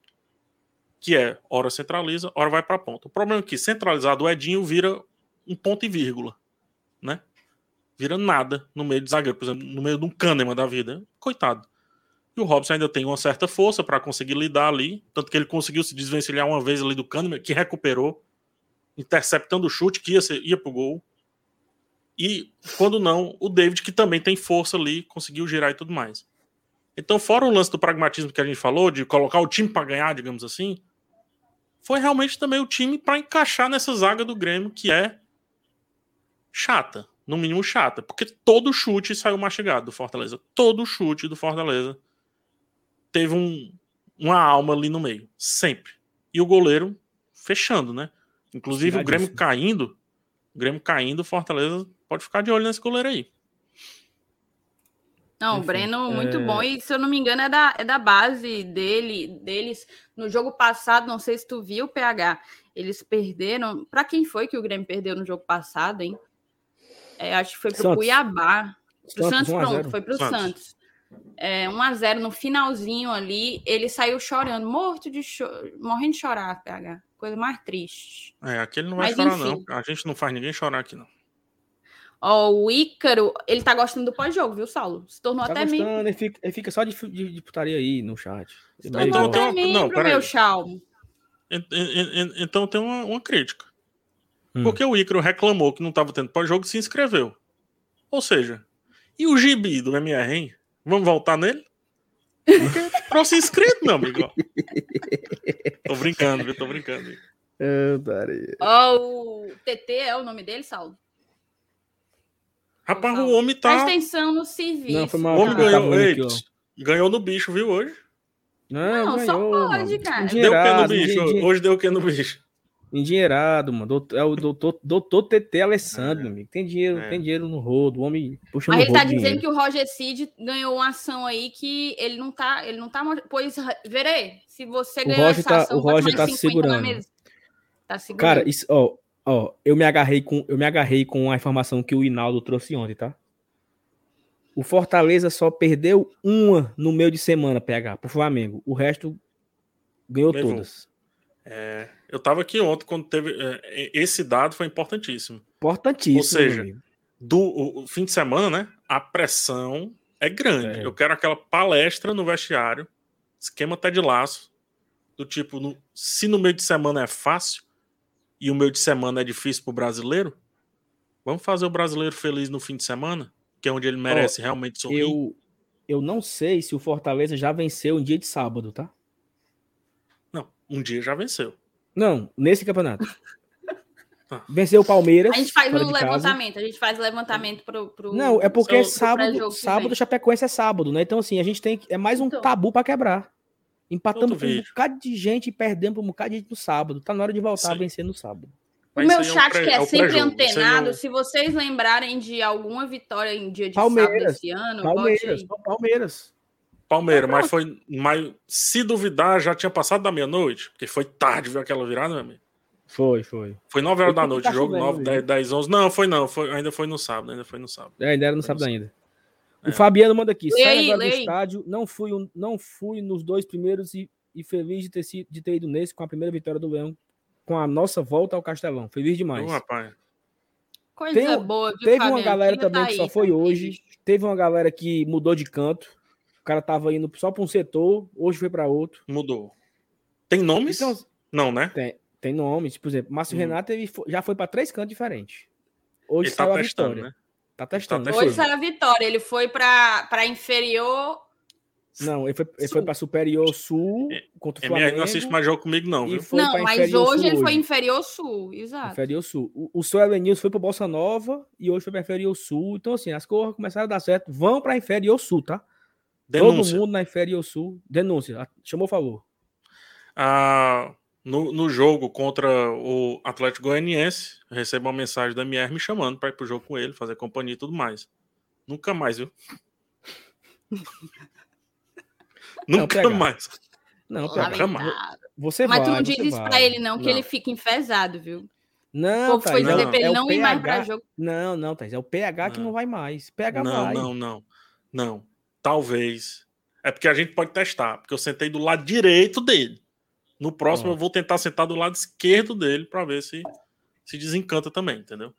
Que é, hora centraliza, hora vai para a ponta. O problema é que centralizado o Edinho vira um ponto e vírgula, né? vira nada no meio de zagueiro, por exemplo, no meio de um Kahneman da vida. Coitado. E o Robson ainda tem uma certa força para conseguir lidar ali, tanto que ele conseguiu se desvencilhar uma vez ali do Kahneman, que recuperou, interceptando o chute que ia, ser, ia pro gol. E quando não, o David, que também tem força ali, conseguiu girar e tudo mais. Então, fora o lance do pragmatismo que a gente falou, de colocar o time para ganhar, digamos assim, foi realmente também o time para encaixar nessa zaga do Grêmio, que é chata no mínimo chata, porque todo chute saiu mastigado do Fortaleza. Todo chute do Fortaleza teve um, uma alma ali no meio, sempre. e o goleiro fechando, né? Inclusive o Grêmio caindo, o Grêmio caindo, Fortaleza pode ficar de olho nesse goleiro aí. Não, Enfim, o Breno, muito é... bom. E se eu não me engano, é da, é da base dele, deles. No jogo passado, não sei se tu viu, PH. Eles perderam. Para quem foi que o Grêmio perdeu no jogo passado, hein? É, acho que foi pro Santos. Cuiabá. Pro Santos, Santos pronto, foi pro Santos. Santos. É, 1x0 no finalzinho ali, ele saiu chorando, morto de cho... morrendo de chorar, PH. Coisa mais triste. É, aqui ele não vai Mas, chorar, enfim. não. A gente não faz ninguém chorar aqui, não. Ó, o Ícaro, ele tá gostando do pós-jogo, viu, Saulo? Se tornou tá até gostando, meio. Ele fica, ele fica só de, de, de, putaria aí no chat. Se tornou então, até membro, não, meu Chalmo. Então tem uma, uma crítica. Hum. Porque o Ícaro reclamou que não tava tendo pós-jogo e se inscreveu. Ou seja, e o gibi do MR, hein? Vamos voltar nele? Próximo inscrito, meu amigo. tô brincando, viu? Tô brincando. Ó, oh, o TT é o nome dele, Saulo? Rapaz, o homem tá. Presta atenção no serviço. Não, foi o homem ganhou, ei, ganhou no bicho, viu, hoje? Não, não ganhou, só pode, mano. cara. Deu o que no bicho? Hoje deu o que no bicho? Endinheirado, mano. É o doutor, doutor TT Alessandro, é. amigo. Tem dinheiro, é. tem dinheiro no rodo. O homem puxa Mas ele tá dizendo dinheiro. que o Roger Cid ganhou uma ação aí que ele não tá. Ele não tá. Pois, verei, se você ganhou essa tá, ação, o Roger tá segurando. Tá segurando. Cara, isso, ó, Ó, eu me agarrei com eu me agarrei com a informação que o Hinaldo trouxe ontem, tá? O Fortaleza só perdeu uma no meio de semana, PH, pro Flamengo. O resto ganhou Levou. todas. É, eu tava aqui ontem quando teve. É, esse dado foi importantíssimo. Importantíssimo. Ou seja, do o, o fim de semana, né? A pressão é grande. É. Eu quero aquela palestra no vestiário, esquema tá de laço, do tipo, no, se no meio de semana é fácil, e o meu de semana é difícil pro brasileiro, vamos fazer o brasileiro feliz no fim de semana, que é onde ele merece oh, realmente sorrir. Eu, eu não sei se o Fortaleza já venceu um dia de sábado, tá? Não, um dia já venceu. Não, nesse campeonato. Ah. Venceu o Palmeiras. A gente faz o levantamento, casa. a gente faz o levantamento pro. pro não, é porque pro, sábado, pro sábado, Chapecoense é sábado, né? Então, assim, a gente tem. É mais um então. tabu para quebrar. Empatamos com um bocado de gente e perdemos para um bocado de gente no sábado. Tá na hora de voltar Sim. a vencer no sábado. O meu chat, é um que é, é sempre antenado, se vocês lembrarem de alguma vitória em dia de Palmeiras, sábado esse ano, Palmeiras, Palmeiras. Palmeiras, mas foi. Mas se duvidar, já tinha passado da meia-noite, porque foi tarde ver aquela virada, meu amigo. Foi, foi. Foi 9 horas da noite, tá jogo 9, 10, 10, 11. Não, foi não, foi, ainda foi no sábado, ainda foi no sábado. É, ainda era no sábado ainda. O Fabiano manda aqui. Sai agora do estádio. Não fui, não fui nos dois primeiros e e feliz de ter, sido, de ter ido nesse com a primeira vitória do Leão, com a nossa volta ao Castelão. Feliz demais. Oh, rapaz. Coisa Tem, boa. Viu, teve uma galera também tá que só foi hoje. Teve uma galera que mudou de canto. O cara tava indo só para um setor, hoje foi para outro. Mudou. Tem nomes? Então, Não, né? Tem, tem nomes. Por exemplo, Márcio hum. Renato ele já foi para três cantos diferentes. Hoje ele tá saiu tá a vitória. Né? Tá testando. Tá testando. Hoje saiu a vitória. Ele foi para inferior não, ele foi, ele foi para Superior Sul é, contra o Flamengo. MR não assiste mais jogo comigo, não. Viu? Não, mas hoje ele foi Inferior Sul, exato. Inferior Sul. O, o seu Elenilson foi para Bolsa Nova e hoje foi para Inferior Sul. Então, assim, as coisas começaram a dar certo. Vão para Inferior Sul, tá? Denúncia. Todo mundo na Inferior Sul. Denúncia. Chamou o favor. Ah, no, no jogo contra o Atlético Goianiense, eu recebo uma mensagem da MR me chamando para ir pro jogo com ele, fazer companhia e tudo mais. Nunca mais, viu? Nunca não, mais. Não, pega. mais. Você Mas vai, tu não diz isso pra ele, não, que não. ele fica enfesado, viu? Não, o foi dizer pra ele é não ir mais pra jogo. Não, não, Thaís, é o PH não. que não vai mais. PH não, vai. Não, não, não. Talvez. É porque a gente pode testar, porque eu sentei do lado direito dele. No próximo eu vou tentar sentar do lado esquerdo dele para ver se se desencanta também, entendeu?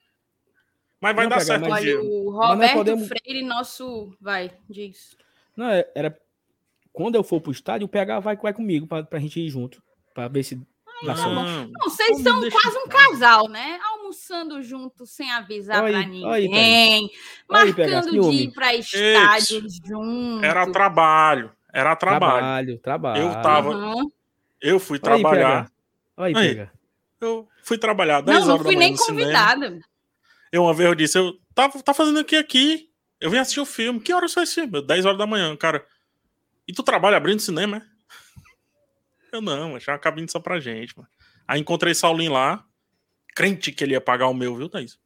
Mas vai não, dar certo mas... O Roberto podemos... Freire, nosso. Vai, diz. Não, é, era quando eu for pro estádio, o PH vai, vai comigo pra, pra gente ir junto. Pra ver se. Não, não, vocês são quase um casal, né? Almoçando junto sem avisar para ninguém, marcando de ir para estádio junto. Era trabalho, era trabalho. Trabalho, trabalho. Eu tava. Uhum. Eu fui trabalhar. Aí, aí, pega. Eu fui trabalhar 10 não, horas não fui nem convidada. Eu uma vez eu disse, eu tava tá fazendo aqui aqui. Eu vim assistir o filme. Que horas foi esse filme? 10 horas da manhã, cara. E tu trabalha abrindo cinema, é? Eu não, achei uma cabine só pra gente, mano. Aí encontrei Saulinho lá, crente que ele ia pagar o meu, viu, Thaís?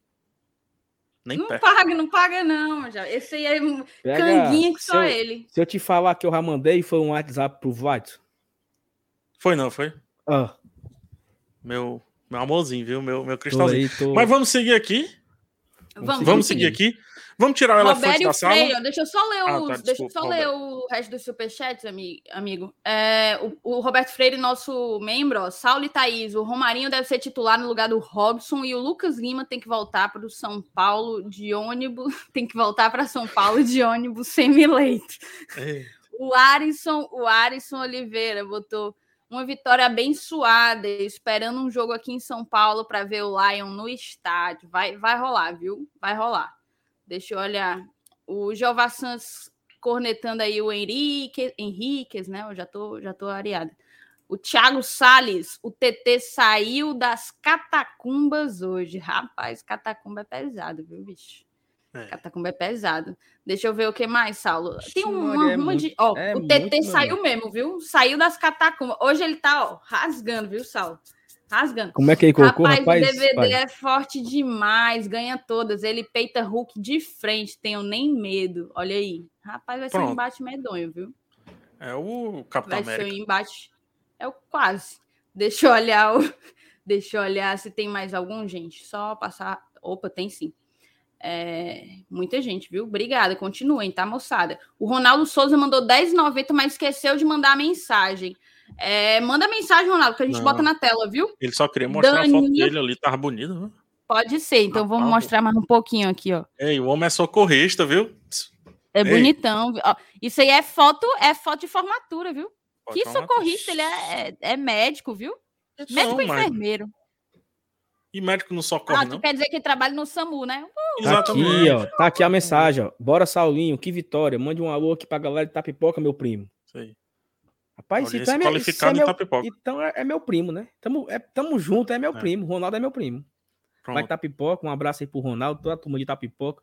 Nem não perto. paga, não paga, não. Já. Esse aí é um Pega, canguinha que só eu, ele. Se eu te falar que eu já mandei, foi um WhatsApp pro Vato. Foi não, foi? Ah. Meu, meu amorzinho, viu? Meu, meu cristalzinho. Tô aí, tô... Mas vamos seguir aqui. Vamos, vamos seguir aqui. Vamos tirar o Roberto elefante da sala? Freire, deixa eu só ler, ah, os, tá, deixa eu só ler o resto dos superchats, amigo. É, o, o, Roberto Freire, nosso membro, ó, Saulo e Thaís, o Romarinho deve ser titular no lugar do Robson e o Lucas Lima tem que voltar para o São Paulo de ônibus, tem que voltar para São Paulo de ônibus semi-leito. O Arisson, o Arisson Oliveira botou uma vitória abençoada, esperando um jogo aqui em São Paulo para ver o Lion no estádio. Vai, vai rolar, viu? Vai rolar. Deixa eu olhar. O Jeová Santos cornetando aí o Henrique, Henriquez, né? Eu já tô, já tô areada. O Thiago Sales, o TT saiu das catacumbas hoje. Rapaz, catacumba é pesado, viu, bicho? É. Catacumba é pesado. Deixa eu ver o que mais, Saulo. Tem uma é muito, de. Ó, é o TT saiu mesmo, viu? Saiu das catacumbas. Hoje ele tá, ó, rasgando, viu, Saulo? rasgando. Como é que ele colocou, rapaz? rapaz o DVD pai. é forte demais, ganha todas. Ele peita Hulk de frente, tenho nem medo. Olha aí. Rapaz, vai Pronto. ser um embate medonho, viu? É o Capitão vai América. Vai ser um embate... É o quase. Deixa eu olhar o... Deixa eu olhar se tem mais algum, gente. Só passar... Opa, tem sim. É, muita gente, viu? Obrigada, continuem, tá, moçada? O Ronaldo Souza mandou 10,90, mas esqueceu de mandar a mensagem. É, manda mensagem, Ronaldo, que a gente Não. bota na tela, viu? Ele só queria mostrar Daninha... a foto dele ali, tava bonito, né? Pode ser, então ah, vamos tá mostrar mais um pouquinho aqui, ó. Ei, o homem é socorrista, viu? É Ei. bonitão. Ó, isso aí é foto, é foto de formatura, viu? Foto que socorrista, ele é, é, é, médico, viu? Médico e enfermeiro. E médico não socorre, ah, tu não? quer dizer que ele trabalha no SAMU, né? Uh, tá aqui, ó. Tá aqui a mensagem, ó. Bora, Saulinho, que vitória. Mande um alô aqui pra galera de Tapipoca, meu primo. Isso aí. Rapaz, então é, meu, é meu, então é, é, meu primo, né? Tamo, é, tamo junto, é meu é. primo. Ronaldo é meu primo. Pronto. Vai Itapipoca, um abraço aí pro Ronaldo, toda a turma de Itapipoca.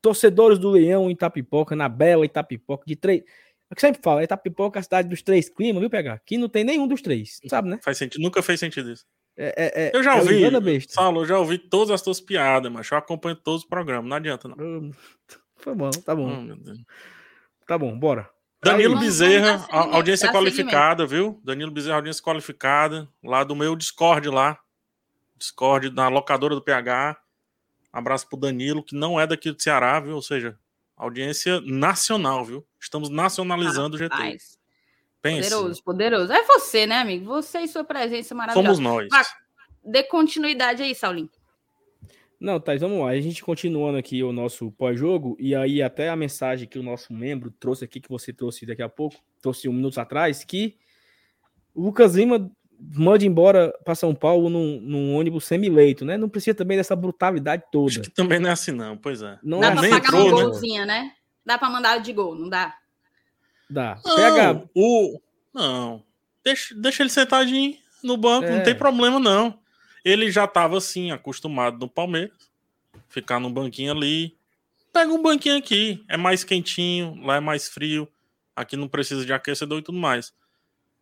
Torcedores do Leão em Itapipoca, na Bela Itapipoca, de três. É que sempre fala, Itapipoca é a cidade dos três climas, viu, pegar? Aqui não tem nenhum dos três, sabe, né? Faz sentido, nunca fez sentido isso. É, é, é eu já ouvi, Saulo, eu já ouvi todas as tuas piadas, mas eu acompanho todos os programas, não adianta, não. Foi bom, tá bom. Oh, tá bom, bora. Danilo Bezerra, audiência qualificada, viu? Danilo Bezerra, audiência qualificada, lá do meu Discord lá. Discord da locadora do PH. Abraço pro Danilo, que não é daqui do Ceará, viu? Ou seja, audiência nacional, viu? Estamos nacionalizando ah, o GT. Pense. Poderoso, poderoso. É você, né, amigo? Você e sua presença maravilhosa. Somos nós. Ah, dê continuidade aí, Saulinho. Não, Thais, vamos lá. A gente continuando aqui o nosso pós-jogo, e aí até a mensagem que o nosso membro trouxe aqui, que você trouxe daqui a pouco, trouxe um minuto atrás, que o Lucas Lima manda embora para São Paulo num, num ônibus semi-leito, né? Não precisa também dessa brutalidade toda. Acho que também não é assim, não, pois é. Não dá é pra pagar uma golzinha, né? né? Dá para mandar de gol, não dá? Dá. Não, Pega. O... Não. Deixa, deixa ele sentadinho no banco, é. não tem problema, não. Ele já estava assim, acostumado no Palmeiras, ficar no banquinho ali. Pega um banquinho aqui, é mais quentinho, lá é mais frio, aqui não precisa de aquecedor e tudo mais.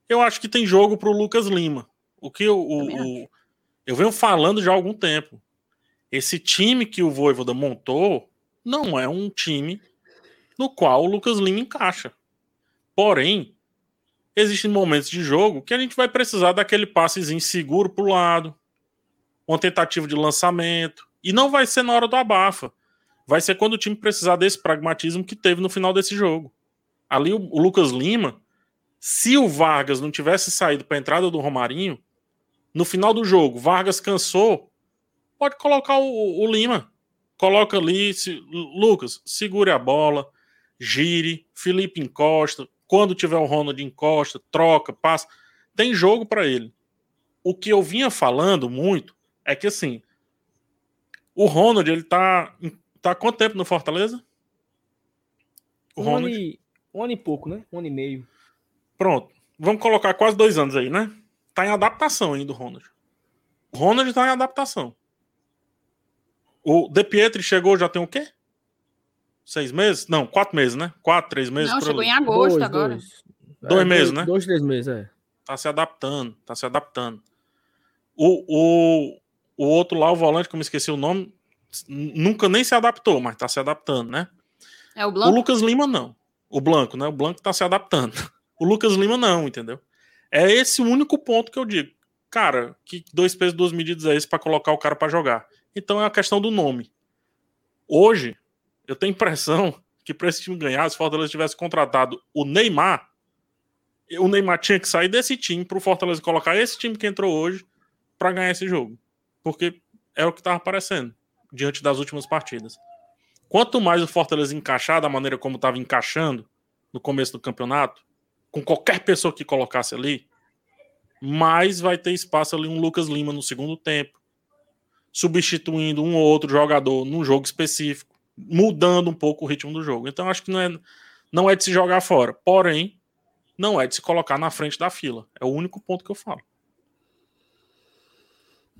Eu acho que tem jogo para o Lucas Lima. O que eu, o, o, eu venho falando já há algum tempo. Esse time que o Voivoda montou não é um time no qual o Lucas Lima encaixa. Porém, existem momentos de jogo que a gente vai precisar daquele passezinho seguro para o lado, uma tentativa de lançamento. E não vai ser na hora do abafa. Vai ser quando o time precisar desse pragmatismo que teve no final desse jogo. Ali o, Lucas Lima, se o Vargas não tivesse saído para a entrada do Romarinho, no final do jogo, Vargas cansou, pode colocar o, o Lima. Coloca ali, se, Lucas, segure a bola, gire, Felipe encosta, quando tiver o Ronald encosta, troca, passa. Tem jogo para ele. O que eu vinha falando muito é que assim, o Ronald, ele tá. Tá quanto tempo no Fortaleza? O um Ronald? Ano e, um ano e pouco, né? Um ano e meio. Pronto. Vamos colocar quase dois anos aí, né? Tá em adaptação ainda o Ronald. O Ronald tá em adaptação. O De Pietri chegou já tem o quê? Seis meses? Não, quatro meses, né? Quatro, três meses. Não, chegou ali. em agosto dois, agora. Dois, dois é, meses, né? Dois, três meses, é. Tá se adaptando, tá se adaptando. O, o, o outro lá, o volante, que eu me esqueci o nome, nunca nem se adaptou, mas tá se adaptando, né? É o Blanco? O Lucas Lima não. O Blanco, né? O Blanco tá se adaptando. O Lucas Lima não, entendeu? É esse o único ponto que eu digo. Cara, que dois pesos, duas medidas é esse para colocar o cara para jogar? Então é a questão do nome. Hoje, eu tenho impressão que para esse time ganhar, se o Fortaleza tivesse contratado o Neymar, o Neymar tinha que sair desse time para o Fortaleza colocar esse time que entrou hoje para ganhar esse jogo. Porque é o que estava aparecendo diante das últimas partidas. Quanto mais o Fortaleza encaixar da maneira como estava encaixando no começo do campeonato, com qualquer pessoa que colocasse ali, mais vai ter espaço ali um Lucas Lima no segundo tempo, substituindo um ou outro jogador num jogo específico, mudando um pouco o ritmo do jogo. Então acho que não é, não é de se jogar fora. Porém, não é de se colocar na frente da fila. É o único ponto que eu falo.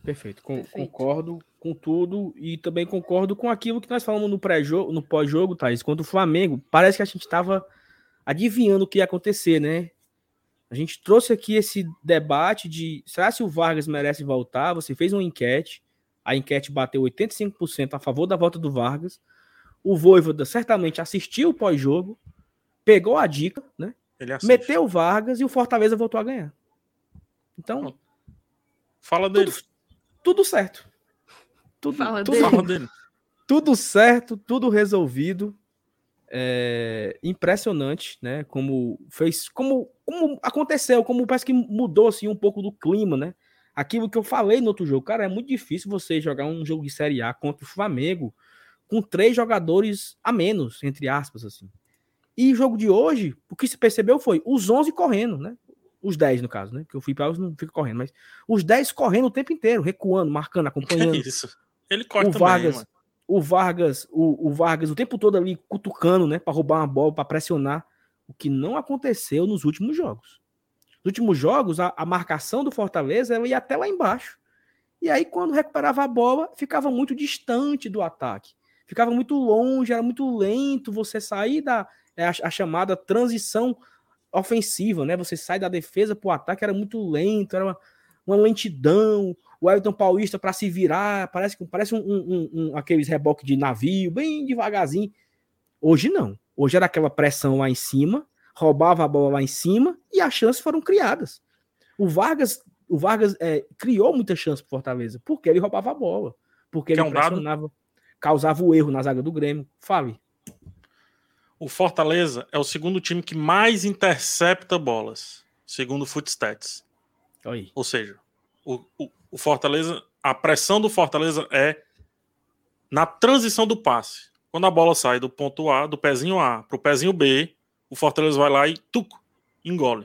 Perfeito. Com, Perfeito. Concordo com tudo e também concordo com aquilo que nós falamos no pré-jogo, no pós-jogo, Thaís. Quando o Flamengo, parece que a gente estava adivinhando o que ia acontecer, né? A gente trouxe aqui esse debate de será se o Vargas merece voltar? Você fez uma enquete, a enquete bateu 85% a favor da volta do Vargas. O Voivoda certamente assistiu o pós-jogo, pegou a dica, né? meteu o Vargas e o Fortaleza voltou a ganhar. Então, fala dele. Tudo, tudo certo. Tudo, fala tudo, dele. dele. tudo certo, tudo resolvido. É, impressionante, né? Como fez, como, como aconteceu, como parece que mudou assim um pouco do clima, né? Aquilo que eu falei no outro jogo, cara, é muito difícil você jogar um jogo de Série A contra o Flamengo com três jogadores a menos, entre aspas, assim. E o jogo de hoje, o que se percebeu foi os 11 correndo, né? Os 10, no caso, né? Porque o Felipe Alves não fica correndo, mas os 10 correndo o tempo inteiro, recuando, marcando, acompanhando. Que isso. Ele corta o Vargas, também, o Vargas, o, o Vargas o tempo todo ali cutucando, né, para roubar uma bola, para pressionar, o que não aconteceu nos últimos jogos. Nos últimos jogos, a, a marcação do Fortaleza ela ia até lá embaixo. E aí, quando recuperava a bola, ficava muito distante do ataque. Ficava muito longe, era muito lento você sair da é a, a chamada transição ofensiva, né? Você sai da defesa para o ataque, era muito lento, era uma, uma lentidão o Elton Paulista para se virar, parece, parece um, um, um, aqueles reboque de navio, bem devagarzinho. Hoje não. Hoje era aquela pressão lá em cima, roubava a bola lá em cima e as chances foram criadas. O Vargas, o Vargas é, criou muita chance para Fortaleza, porque ele roubava a bola, porque ele é um pressionava, dado? Causava o erro na zaga do Grêmio. Fale. O Fortaleza é o segundo time que mais intercepta bolas, segundo o Footstats. Ou seja, o, o, o Fortaleza, a pressão do Fortaleza é na transição do passe. Quando a bola sai do ponto A, do pezinho A para o pezinho B, o Fortaleza vai lá e tuco, engole.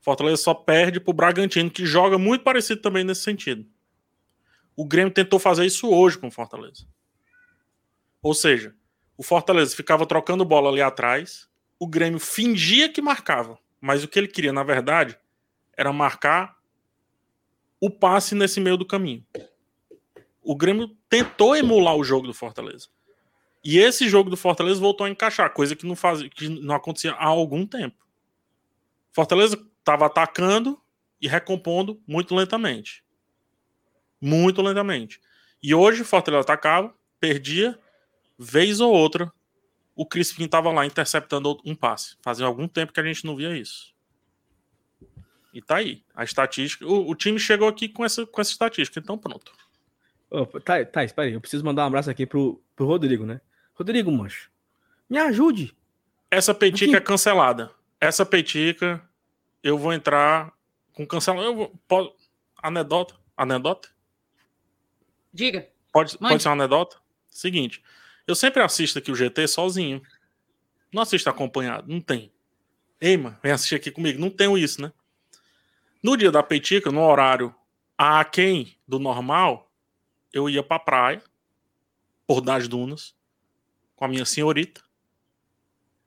O Fortaleza só perde para o Bragantino, que joga muito parecido também nesse sentido. O Grêmio tentou fazer isso hoje com o Fortaleza. Ou seja, o Fortaleza ficava trocando bola ali atrás, o Grêmio fingia que marcava, mas o que ele queria, na verdade, era marcar o passe nesse meio do caminho. O Grêmio tentou emular o jogo do Fortaleza. E esse jogo do Fortaleza voltou a encaixar, coisa que não, faz, que não acontecia há algum tempo. Fortaleza estava atacando e recompondo muito lentamente. Muito lentamente. E hoje o Fortaleza atacava, perdia, vez ou outra, o Crispim estava lá interceptando um passe. Fazia algum tempo que a gente não via isso. E tá aí. A estatística. O, o, time chegou aqui com essa, com essa estatística, então pronto. Oh, tá, tá, espera aí. Eu preciso mandar um abraço aqui pro, pro Rodrigo, né? Rodrigo, mancho. Me ajude. Essa petica é cancelada. Essa petica, eu vou entrar com cancelamento. Eu vou, pode, anedota? Anedota? Diga. Pode, pode ser uma anedota? Seguinte. Eu sempre assisto aqui o GT sozinho. Não assisto acompanhado. Não tem. Ei, mano, vem assistir aqui comigo. Não tenho isso, né? No dia da petica, no horário a quem do normal, eu ia pra praia, por das dunas, com a minha senhorita.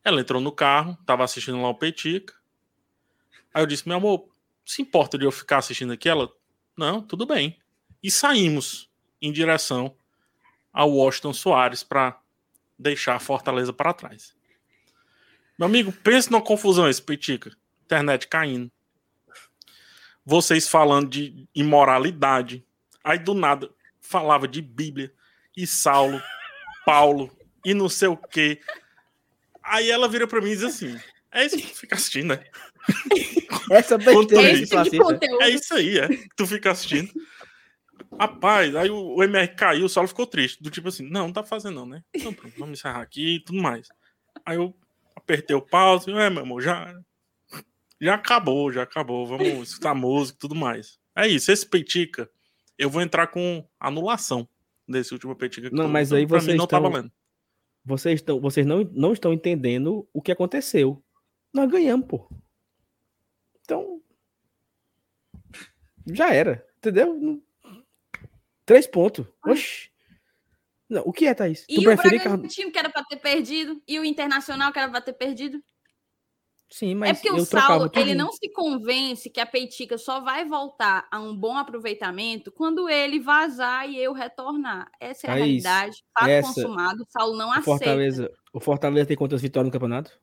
Ela entrou no carro, tava assistindo lá o Petica. Aí eu disse, meu amor, se importa de eu ficar assistindo aqui? Ela, não, tudo bem. E saímos em direção ao Washington Soares para deixar a Fortaleza para trás. Meu amigo, pense numa confusão esse Petica. Internet caindo. vocês falando de imoralidade. Aí do nada falava de Bíblia e Saulo, Paulo e não sei o quê. Aí ela vira para mim e diz assim: É isso que tu fica assistindo, né? Essa besteira é, é isso aí, é. Que tu fica assistindo. Rapaz, aí o, o MR caiu, o Saulo ficou triste. Do tipo assim, não, não tá fazendo não, né? Então pronto, vamos encerrar aqui e tudo mais. Aí eu apertei o pause, é, meu amor, já, já acabou, já acabou. Vamos escutar música e tudo mais. É isso, esse Peitica, eu vou entrar com anulação desse último Peitica. Não, mas aí vocês não estão, tá valendo. Vocês, estão, vocês não, não estão entendendo o que aconteceu. Nós ganhamos, pô. Então, já era, entendeu? Três pontos. Oxi. Não, o que é, Thaís? E tu o Bragantino que era para ter perdido, e o Internacional que era para ter perdido. Sim, mas é porque o Saulo ele não se convence que a Peitica só vai voltar a um bom aproveitamento quando ele vazar e eu retornar. Essa é a realidade. Fato essa, consumado. O Saulo não o aceita. Fortaleza, o Fortaleza tem quantas vitórias no campeonato?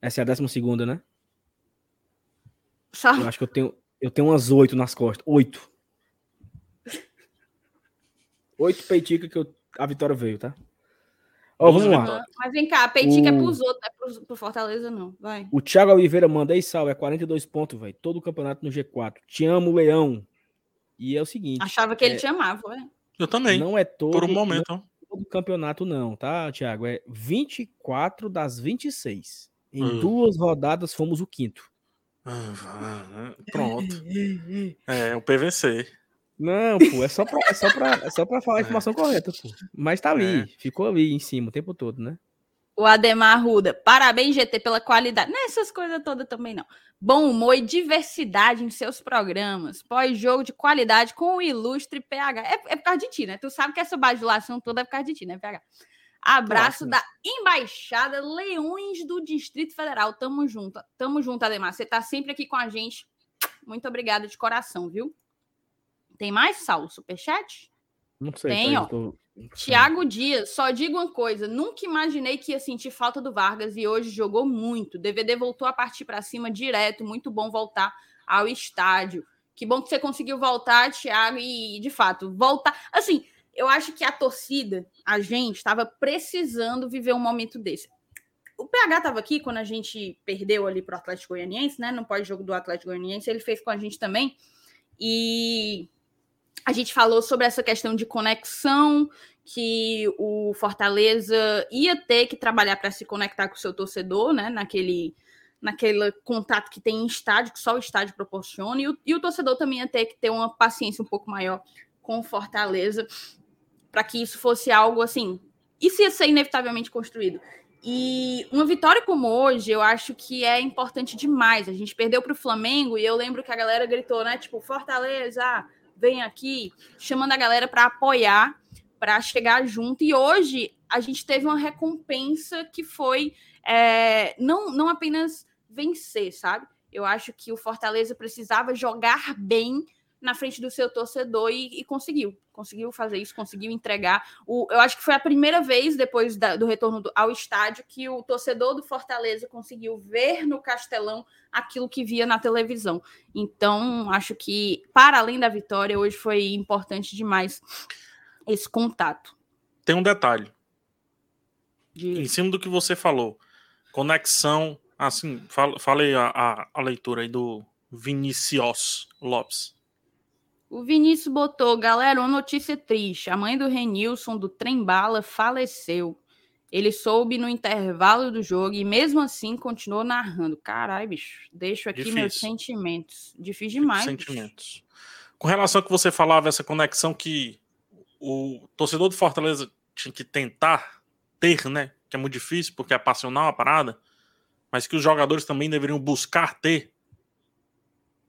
Essa é a décima segunda, né? Saulo... Eu acho que eu tenho, eu tenho umas oito nas costas. Oito. Oito peitica que eu, a vitória veio, tá? Ó, vamos lá. Mas vem cá, a peitica é o... é pros outros, não é pro, pro Fortaleza, não. Vai. O Thiago Oliveira manda aí, salve, é 42 pontos, velho. Todo o campeonato no G4. Te amo, Leão. E é o seguinte. Achava que é... ele te amava, ué. Eu também. Não é todo. Por um momento. Não é todo campeonato, não, tá, Thiago? É 24 das 26. Em hum. duas rodadas fomos o quinto. Ah, pronto. é, o PVC. Não, pô, é só pra, é só pra, é só pra falar a é. informação é. correta, pô. Mas tá ali, é. ficou ali em cima o tempo todo, né? O Ademar Ruda, parabéns, GT, pela qualidade. Nessas coisas todas também não. Bom humor e diversidade em seus programas. Pós-jogo de qualidade com o ilustre PH. É, é por causa de ti, né? Tu sabe que essa bajulação toda é por causa de ti, né, PH? Abraço Nossa. da Embaixada Leões do Distrito Federal. Tamo junto. Tamo junto, Ademar. Você tá sempre aqui com a gente. Muito obrigada de coração, viu? Tem mais, Saulo? Superchat? Não sei. Tem, ó. Tô... Tiago Dias, só digo uma coisa: nunca imaginei que ia sentir falta do Vargas e hoje jogou muito. DVD voltou a partir para cima direto, muito bom voltar ao estádio. Que bom que você conseguiu voltar, Thiago, e de fato, voltar. Assim, eu acho que a torcida, a gente, estava precisando viver um momento desse. O PH estava aqui quando a gente perdeu ali para o Atlético Goianiense, né? No pós-jogo do Atlético Goianiense, ele fez com a gente também. E a gente falou sobre essa questão de conexão que o Fortaleza ia ter que trabalhar para se conectar com o seu torcedor, né? Naquele, naquele contato que tem em estádio, que só o estádio proporciona, e o, e o torcedor também ia ter que ter uma paciência um pouco maior com o Fortaleza para que isso fosse algo assim. Isso ia ser inevitavelmente construído. E uma vitória como hoje, eu acho que é importante demais. A gente perdeu para o Flamengo e eu lembro que a galera gritou, né? Tipo, Fortaleza, vem aqui, chamando a galera para apoiar, para chegar junto. E hoje a gente teve uma recompensa que foi é, não, não apenas vencer, sabe? Eu acho que o Fortaleza precisava jogar bem na frente do seu torcedor e, e conseguiu. Conseguiu fazer isso, conseguiu entregar. O, eu acho que foi a primeira vez, depois da, do retorno do, ao estádio, que o torcedor do Fortaleza conseguiu ver no Castelão aquilo que via na televisão. Então, acho que, para além da vitória, hoje foi importante demais esse contato. Tem um detalhe. De... Em cima do que você falou, conexão. Assim, falei a, a, a leitura aí do Vinicius Lopes. O Vinícius botou, galera, uma notícia triste. A mãe do Renilson, do Trem Bala, faleceu. Ele soube no intervalo do jogo e mesmo assim continuou narrando. Caralho, bicho, deixo aqui Difícil. meus sentimentos. Difícil demais. Sentimentos. Bicho. Com relação ao que você falava, essa conexão que o torcedor do Fortaleza tinha que tentar ter, né? Que é muito difícil, porque é passional a parada, mas que os jogadores também deveriam buscar ter.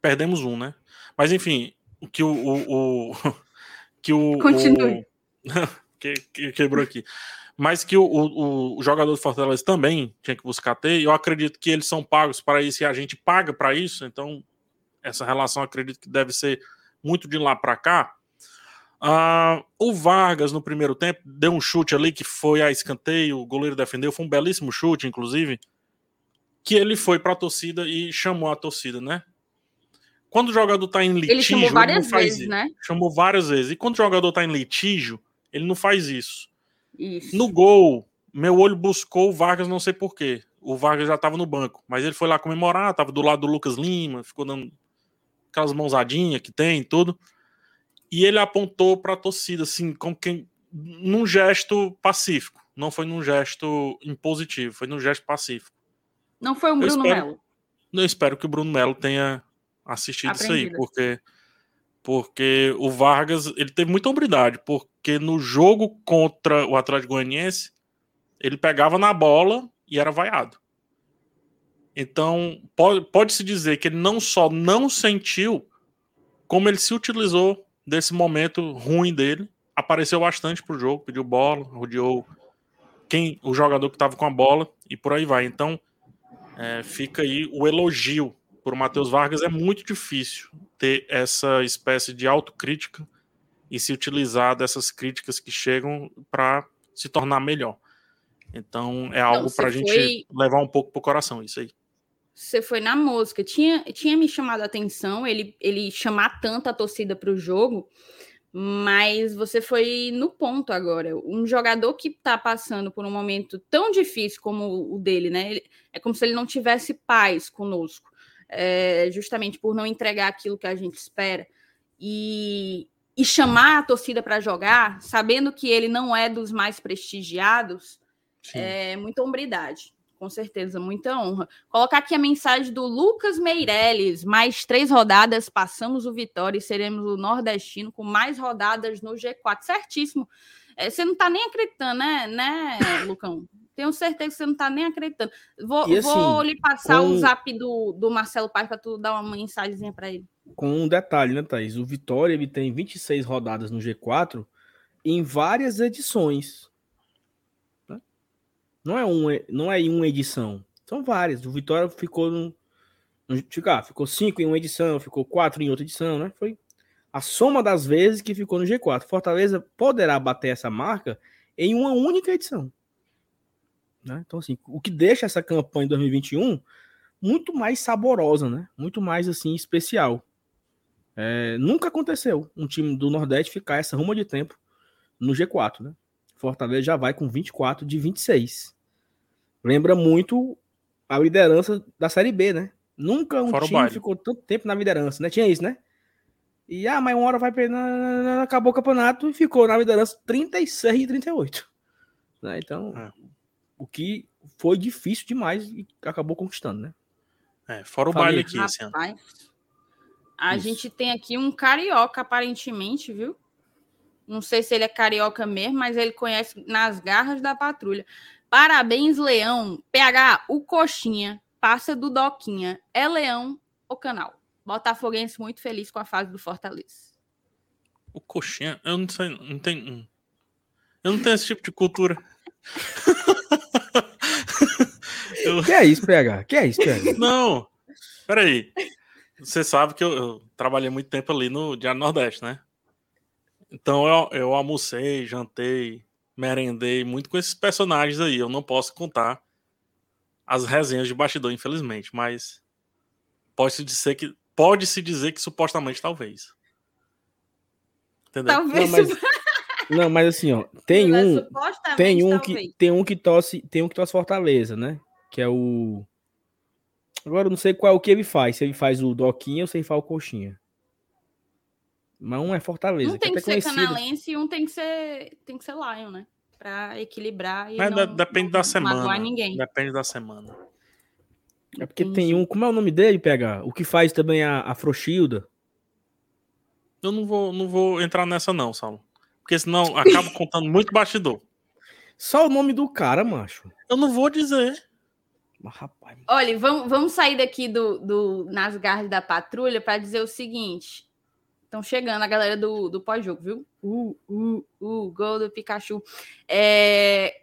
Perdemos um, né? Mas enfim, que o, o, o que o, Continue. O, que, que, quebrou aqui. Mas que o, o, o, jogador do Fortaleza também tinha que buscar ter. Eu acredito que eles são pagos para isso e a gente paga para isso. Então, essa relação acredito que deve ser muito de lá para cá. Uh, o Vargas, no primeiro tempo, deu um chute ali que foi a escanteio, o goleiro defendeu, foi um belíssimo chute, inclusive, que ele foi para a torcida e chamou a torcida, né? Quando o jogador tá em litígio. Ele chamou várias ele vezes, isso. né? Chamou várias vezes. E quando o jogador tá em litígio, ele não faz isso. isso. No gol, meu olho buscou o Vargas, não sei porquê. O Vargas já tava no banco, mas ele foi lá comemorar, tava do lado do Lucas Lima, ficou dando aquelas mãosadinhas que tem tudo. E ele apontou para a torcida, assim, como quem. num gesto pacífico. Não foi num gesto impositivo, foi num gesto pacífico. Não foi o Bruno Melo. Eu espero que o Bruno Melo tenha Aprendido. isso aí, porque porque o Vargas ele teve muita hombridade, porque no jogo contra o Atlético Goianiense ele pegava na bola e era vaiado. Então pode, pode se dizer que ele não só não sentiu, como ele se utilizou desse momento ruim dele, apareceu bastante pro jogo, pediu bola, rodeou quem o jogador que estava com a bola e por aí vai. Então é, fica aí o elogio por Matheus Vargas. É muito difícil ter essa espécie de autocrítica e se utilizar dessas críticas que chegam para se tornar melhor. Então é algo para a gente foi... levar um pouco pro coração isso aí. Você foi na música, tinha, tinha me chamado a atenção ele, ele chamar tanto a torcida para o jogo, mas você foi no ponto agora. Um jogador que está passando por um momento tão difícil como o dele, né? Ele, é como se ele não tivesse paz conosco, é, justamente por não entregar aquilo que a gente espera. E, e chamar a torcida para jogar, sabendo que ele não é dos mais prestigiados, Sim. é muita hombridade. Com certeza, muita honra. Colocar aqui a mensagem do Lucas Meirelles. Mais três rodadas, passamos o Vitória e seremos o nordestino com mais rodadas no G4. Certíssimo. É, você não está nem acreditando, né, né, Lucão? Tenho certeza que você não está nem acreditando. Vou, assim, vou lhe passar com... o zap do, do Marcelo Paz para tu dar uma mensagenzinha para ele. Com um detalhe, né, Thaís? O Vitória ele tem 26 rodadas no G4 em várias edições. Não é, um, não é em uma edição. São várias. O Vitória ficou no, ah, ficou cinco em uma edição, ficou quatro em outra edição, né? Foi a soma das vezes que ficou no G4. Fortaleza poderá bater essa marca em uma única edição. Né? Então, assim, o que deixa essa campanha em 2021 muito mais saborosa, né? Muito mais assim especial. É, nunca aconteceu um time do Nordeste ficar essa ruma de tempo no G4, né? Fortaleza já vai com 24 de 26 lembra muito a liderança da Série B, né? Nunca um Fora time ficou tanto tempo na liderança, né? Tinha isso, né? E, ah, mas uma hora vai perder, acabou o campeonato e ficou na liderança 36 e 38. Né? Então, é. O que foi difícil demais e acabou conquistando, né? É, fora o Falei. baile aqui esse ano. A isso. gente tem aqui um carioca, aparentemente, viu? Não sei se ele é carioca mesmo, mas ele conhece nas garras da patrulha. Parabéns, Leão. PH, o Coxinha passa do Doquinha. É Leão o canal. Botafoguense muito feliz com a fase do Fortaleza. O Coxinha, eu não sei, não tenho. Eu não tenho esse tipo de cultura. eu... Que é isso, PH? Que é isso, PH? Não, peraí. Você sabe que eu, eu trabalhei muito tempo ali no Diário Nordeste, né? Então eu, eu almocei, jantei, merendei muito com esses personagens aí. Eu não posso contar as resenhas de bastidor, infelizmente, mas pode-se dizer que pode-se dizer que supostamente talvez. Entendeu? Talvez. Não, mas, não, mas assim, ó, tem um tem um que tem um que tosse, tem um que tosse Fortaleza, né? Que é o Agora eu não sei qual é o que ele faz, se ele faz o Doquinha ou se ele faz o Coxinha. Mas um é Fortaleza. Um tem que, que ser conhecido. canalense e um tem que ser, tem que ser Lion, né? Pra equilibrar. E Mas não, depende não, da semana. Ninguém. Depende da semana. É porque tem um. Como é o nome dele, pegar? O que faz também a, a Frochilda. Eu não vou, não vou entrar nessa, não, Saulo. Porque senão acaba contando muito bastidor. Só o nome do cara, macho. Eu não vou dizer. Rapaz. Olha, vamos, vamos sair daqui do, do Nas Garras da Patrulha para dizer o seguinte: Estão chegando a galera do, do pós-jogo, viu? Uh, uh, uh, gol do Pikachu. É...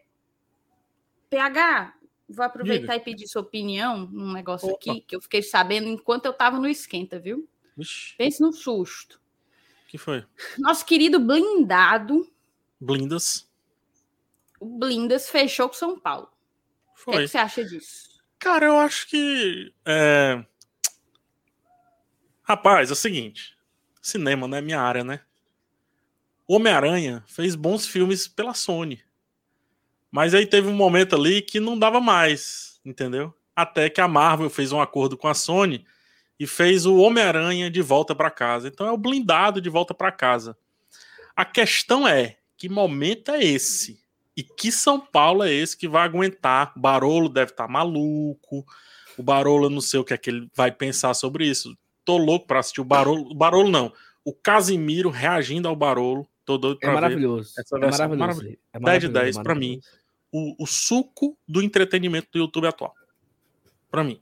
PH, vou aproveitar Diga. e pedir sua opinião num negócio Opa. aqui que eu fiquei sabendo enquanto eu tava no esquenta, viu? Ixi. Pense no susto. que foi? Nosso querido blindado. Blindas. O Blindas fechou com São Paulo. Foi. O que, é que você acha disso? Cara, eu acho que. É Rapaz, é o seguinte: cinema não é minha área, né? Homem-Aranha fez bons filmes pela Sony. Mas aí teve um momento ali que não dava mais, entendeu? Até que a Marvel fez um acordo com a Sony e fez o Homem-Aranha de volta para casa. Então é o blindado de volta para casa. A questão é: que momento é esse? E que São Paulo é esse que vai aguentar? O Barolo deve estar tá maluco. O Barolo, eu não sei o que é que ele vai pensar sobre isso. Tô louco para assistir o Barolo. O Barolo não. O Casimiro reagindo ao Barolo. Tô doido é pra é maravilhoso. Essa é maravilhoso. maravilhoso. É 10 de 10 para mim. O, o suco do entretenimento do YouTube atual. Para mim.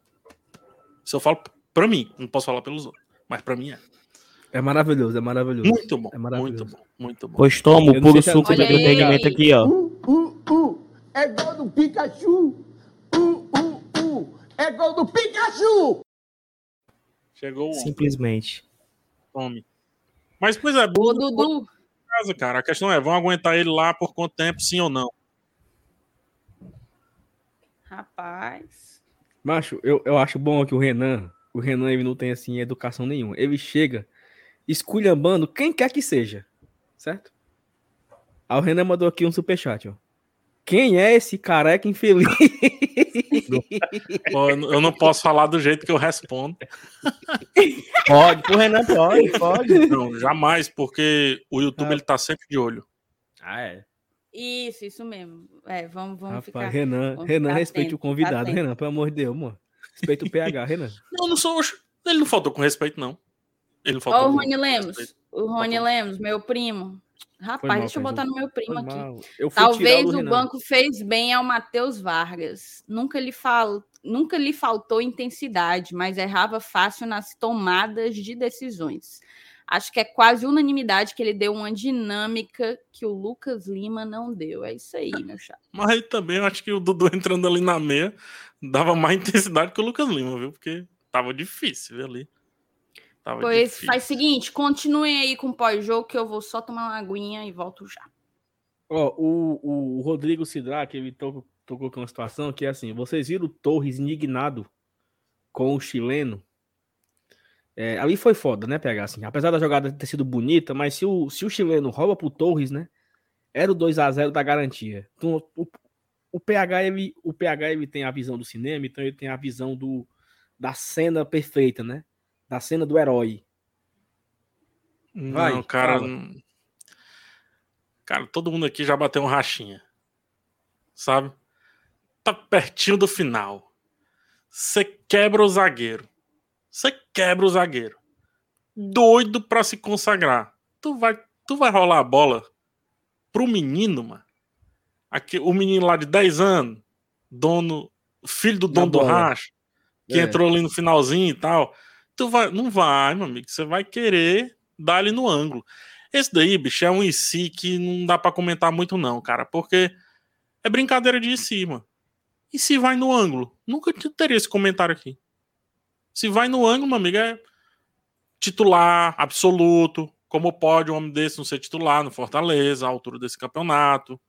Se eu falo para mim, não posso falar pelos outros, mas para mim é. É maravilhoso, é maravilhoso. Muito bom, é maravilhoso. muito bom, muito bom. Pois toma o puro suco do entretenimento aqui, ó. Uh. É gol do Pikachu. Uh, uh, uh. É gol do Pikachu. Chegou o Simplesmente. Tome. Mas, pois é, Boa, Dudu. Casa, cara. A questão é, vão aguentar ele lá por quanto tempo, sim ou não? Rapaz. Macho, eu, eu acho bom que o Renan, o Renan ele não tem assim educação nenhuma. Ele chega esculhambando quem quer que seja, certo? Aí o Renan mandou aqui um superchat, ó. Quem é esse careca infeliz? eu não posso falar do jeito que eu respondo. Pode, o Renan pode, pode. Não, jamais, porque o YouTube ah. ele tá sempre de olho. Ah, é. Isso, isso mesmo. É, vamos, vamos Rapaz, ficar. Renan, vamos Renan, respeite o convidado. Renan, pelo amor de Deus, mano. Respeita o PH, Renan. Não, não sou. Ele não faltou com respeito, não. Ele não faltou. Ó, o Rony Lemos. Respeito. O Rony faltou. Lemos, meu primo. Rapaz, mal, deixa eu botar no meu primo aqui. Talvez o Renan. banco fez bem ao Matheus Vargas. Nunca lhe, fal... Nunca lhe faltou intensidade, mas errava fácil nas tomadas de decisões. Acho que é quase unanimidade que ele deu uma dinâmica que o Lucas Lima não deu. É isso aí, meu chato. Mas aí também eu acho que o Dudu entrando ali na meia dava mais intensidade que o Lucas Lima, viu? Porque tava difícil viu, ali. Tava pois difícil. faz o seguinte, continuem aí com o pós-jogo que eu vou só tomar uma aguinha e volto já. Ó, o, o Rodrigo Sidraque, ele tocou, tocou com uma situação que é assim, vocês viram o Torres indignado com o chileno? É, ali foi foda, né, pegar assim. Apesar da jogada ter sido bonita, mas se o, se o chileno rouba pro Torres, né, era o 2 a 0 da garantia. Então, o, o PH ele, o PH ele tem a visão do cinema, então ele tem a visão do da cena perfeita, né? Da cena do herói. Vai, não, cara. Fala. Cara, todo mundo aqui já bateu um rachinha. Sabe? Tá pertinho do final. Você quebra o zagueiro. Você quebra o zagueiro. Doido para se consagrar. Tu vai, tu vai rolar a bola pro menino, mano. Aqui, o menino lá de 10 anos, dono, filho do dono do racha, que é. entrou ali no finalzinho e tal tu vai. Não vai, meu amigo. Você vai querer dar ali no ângulo. Esse daí, bicho, é um IC que não dá para comentar muito, não, cara, porque é brincadeira de mano. E se vai no ângulo? Nunca teria esse comentário aqui. Se vai no ângulo, meu amigo, é titular absoluto. Como pode um homem desse não ser titular no Fortaleza, à altura desse campeonato?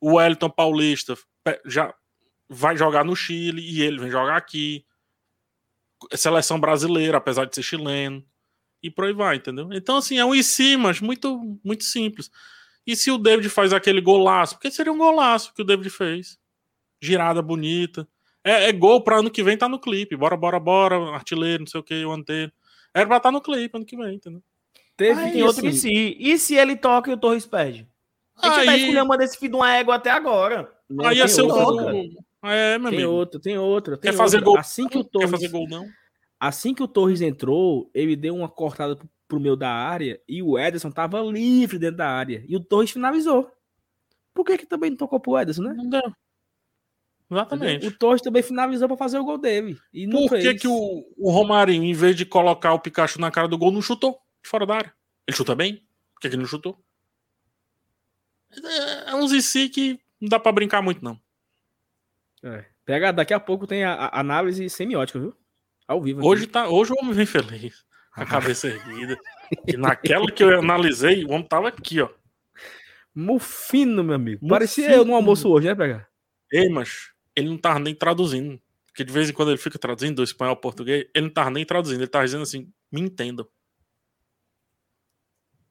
O Wellington Paulista já vai jogar no Chile e ele vem jogar aqui seleção brasileira, apesar de ser chileno, e por aí vai, entendeu? Então, assim, é um e si, mas muito, muito simples. E se o David faz aquele golaço? Porque seria um golaço que o David fez. Girada bonita. É, é gol para ano que vem tá no clipe. Bora, bora, bora, artilheiro, não sei o que, o anteiro. Era pra estar tá no clipe ano que vem, entendeu? Teve aí, tem outro e E se ele toca e o Torres perde? A gente tá aí... tá escolhendo desse filho de uma égua até agora. aí ia ser o é, meu tem amigo. outro, tem outro. Tem Quer fazer gol? Assim que o Torres, Quer fazer gol, não? Assim que o Torres entrou, ele deu uma cortada pro, pro meio da área e o Ederson tava livre dentro da área. E o Torres finalizou. Por que que também não tocou pro Ederson, né? Não deu. Exatamente. O Torres também finalizou para fazer o gol dele. E não Por que, que o, o Romarinho, em vez de colocar o Pikachu na cara do gol, não chutou de fora da área? Ele chuta bem? Por que, que ele não chutou? É, é uns IC que não dá para brincar muito, não. É. Pega, daqui a pouco tem a, a análise semiótica, viu? Ao vivo. Aqui. Hoje, tá, hoje o homem vem feliz. Com a cabeça erguida. E naquela que eu analisei, o homem tava aqui, ó. Mufino, meu amigo. Mufino. Parecia eu no almoço hoje, né, Pega? Ei, mas ele não tava nem traduzindo. Porque de vez em quando ele fica traduzindo do espanhol ao português, ele não tava nem traduzindo. Ele tava dizendo assim, Me entendam.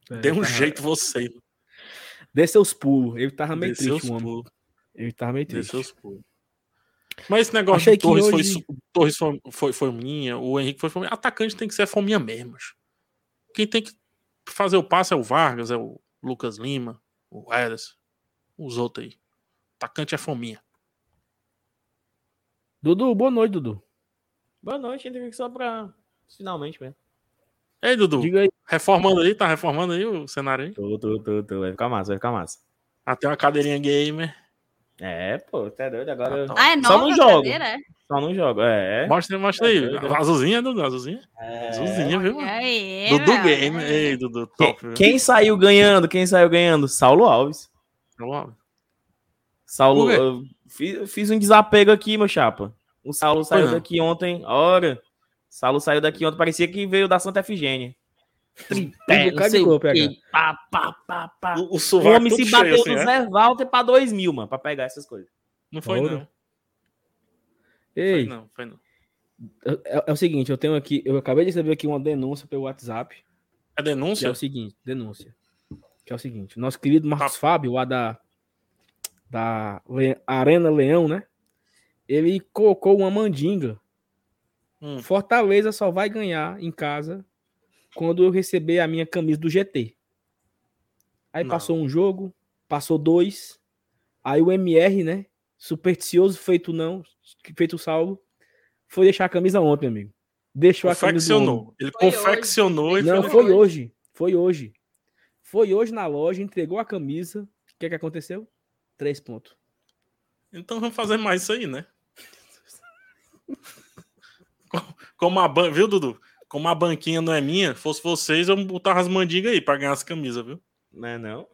É, Dê um tava... jeito você. Dê seus pulos. Ele tava meio Dê triste, mano. Ele tava meio triste. Dê seus pulos. Mas esse negócio Achei de Torres, hoje... foi, Torres foi, foi, foi minha, o Henrique foi fominha. Atacante tem que ser fominha mesmo. Quem tem que fazer o passe é o Vargas, é o Lucas Lima, o Ederson, os outros aí. Atacante é fominha. Dudu, boa noite, Dudu. Boa noite, ainda só pra finalmente mesmo. Ei, Dudu, Diga aí. reformando aí, tá reformando aí o cenário aí? Tô, tô, tô, tô. Vai ficar massa, vai ficar massa. Até uma cadeirinha gamer. É, pô, tá doido agora. Ah, é Só não jogo. É? Só não jogo, é. Mostra, mostra aí. É azulzinha, Dudu, azulzinha. É. Azulzinha, viu? Aí, Dudu Game. Ei, Dudu, top. Quem, quem, saiu ganhando? Quem saiu ganhando? Saulo Alves. Saulo Alves. Saulo, eu fiz, fiz um desapego aqui, meu chapa. O Saulo saiu daqui ontem. Ora, Saulo saiu daqui ontem, parecia que veio da Santa Efigênia. Tripé, não sei o quê. Pá, pá, pá, pá. O, o, o homem se bateu assim, no é? Zé Walter pra dois mil, mano, pra pegar essas coisas. Não foi, Ouro. não. Ei. Foi não, foi não. É, é, o seguinte, eu tenho aqui, eu acabei de receber aqui uma denúncia pelo WhatsApp. A é denúncia? é o seguinte, denúncia. Que é o seguinte, nosso querido Marcos ah. Fábio, lá da, da Le, Arena Leão, né? Ele colocou uma mandinga. Hum. Fortaleza só vai ganhar em casa quando eu receber a minha camisa do GT. Aí não. passou um jogo, passou dois. Aí o MR, né? Supersticioso feito não, feito salvo, foi deixar a camisa ontem, amigo. Deixou a camisa. Ele foi confeccionou hoje. e Não, foi hoje. Foi hoje. Foi hoje na loja, entregou a camisa. O que, que aconteceu? Três pontos. Então vamos fazer mais isso aí, né? Como a ban... Viu, Dudu? Como a banquinha não é minha, fosse vocês, eu botava as mandigas aí pra ganhar as camisas, viu? Não é não?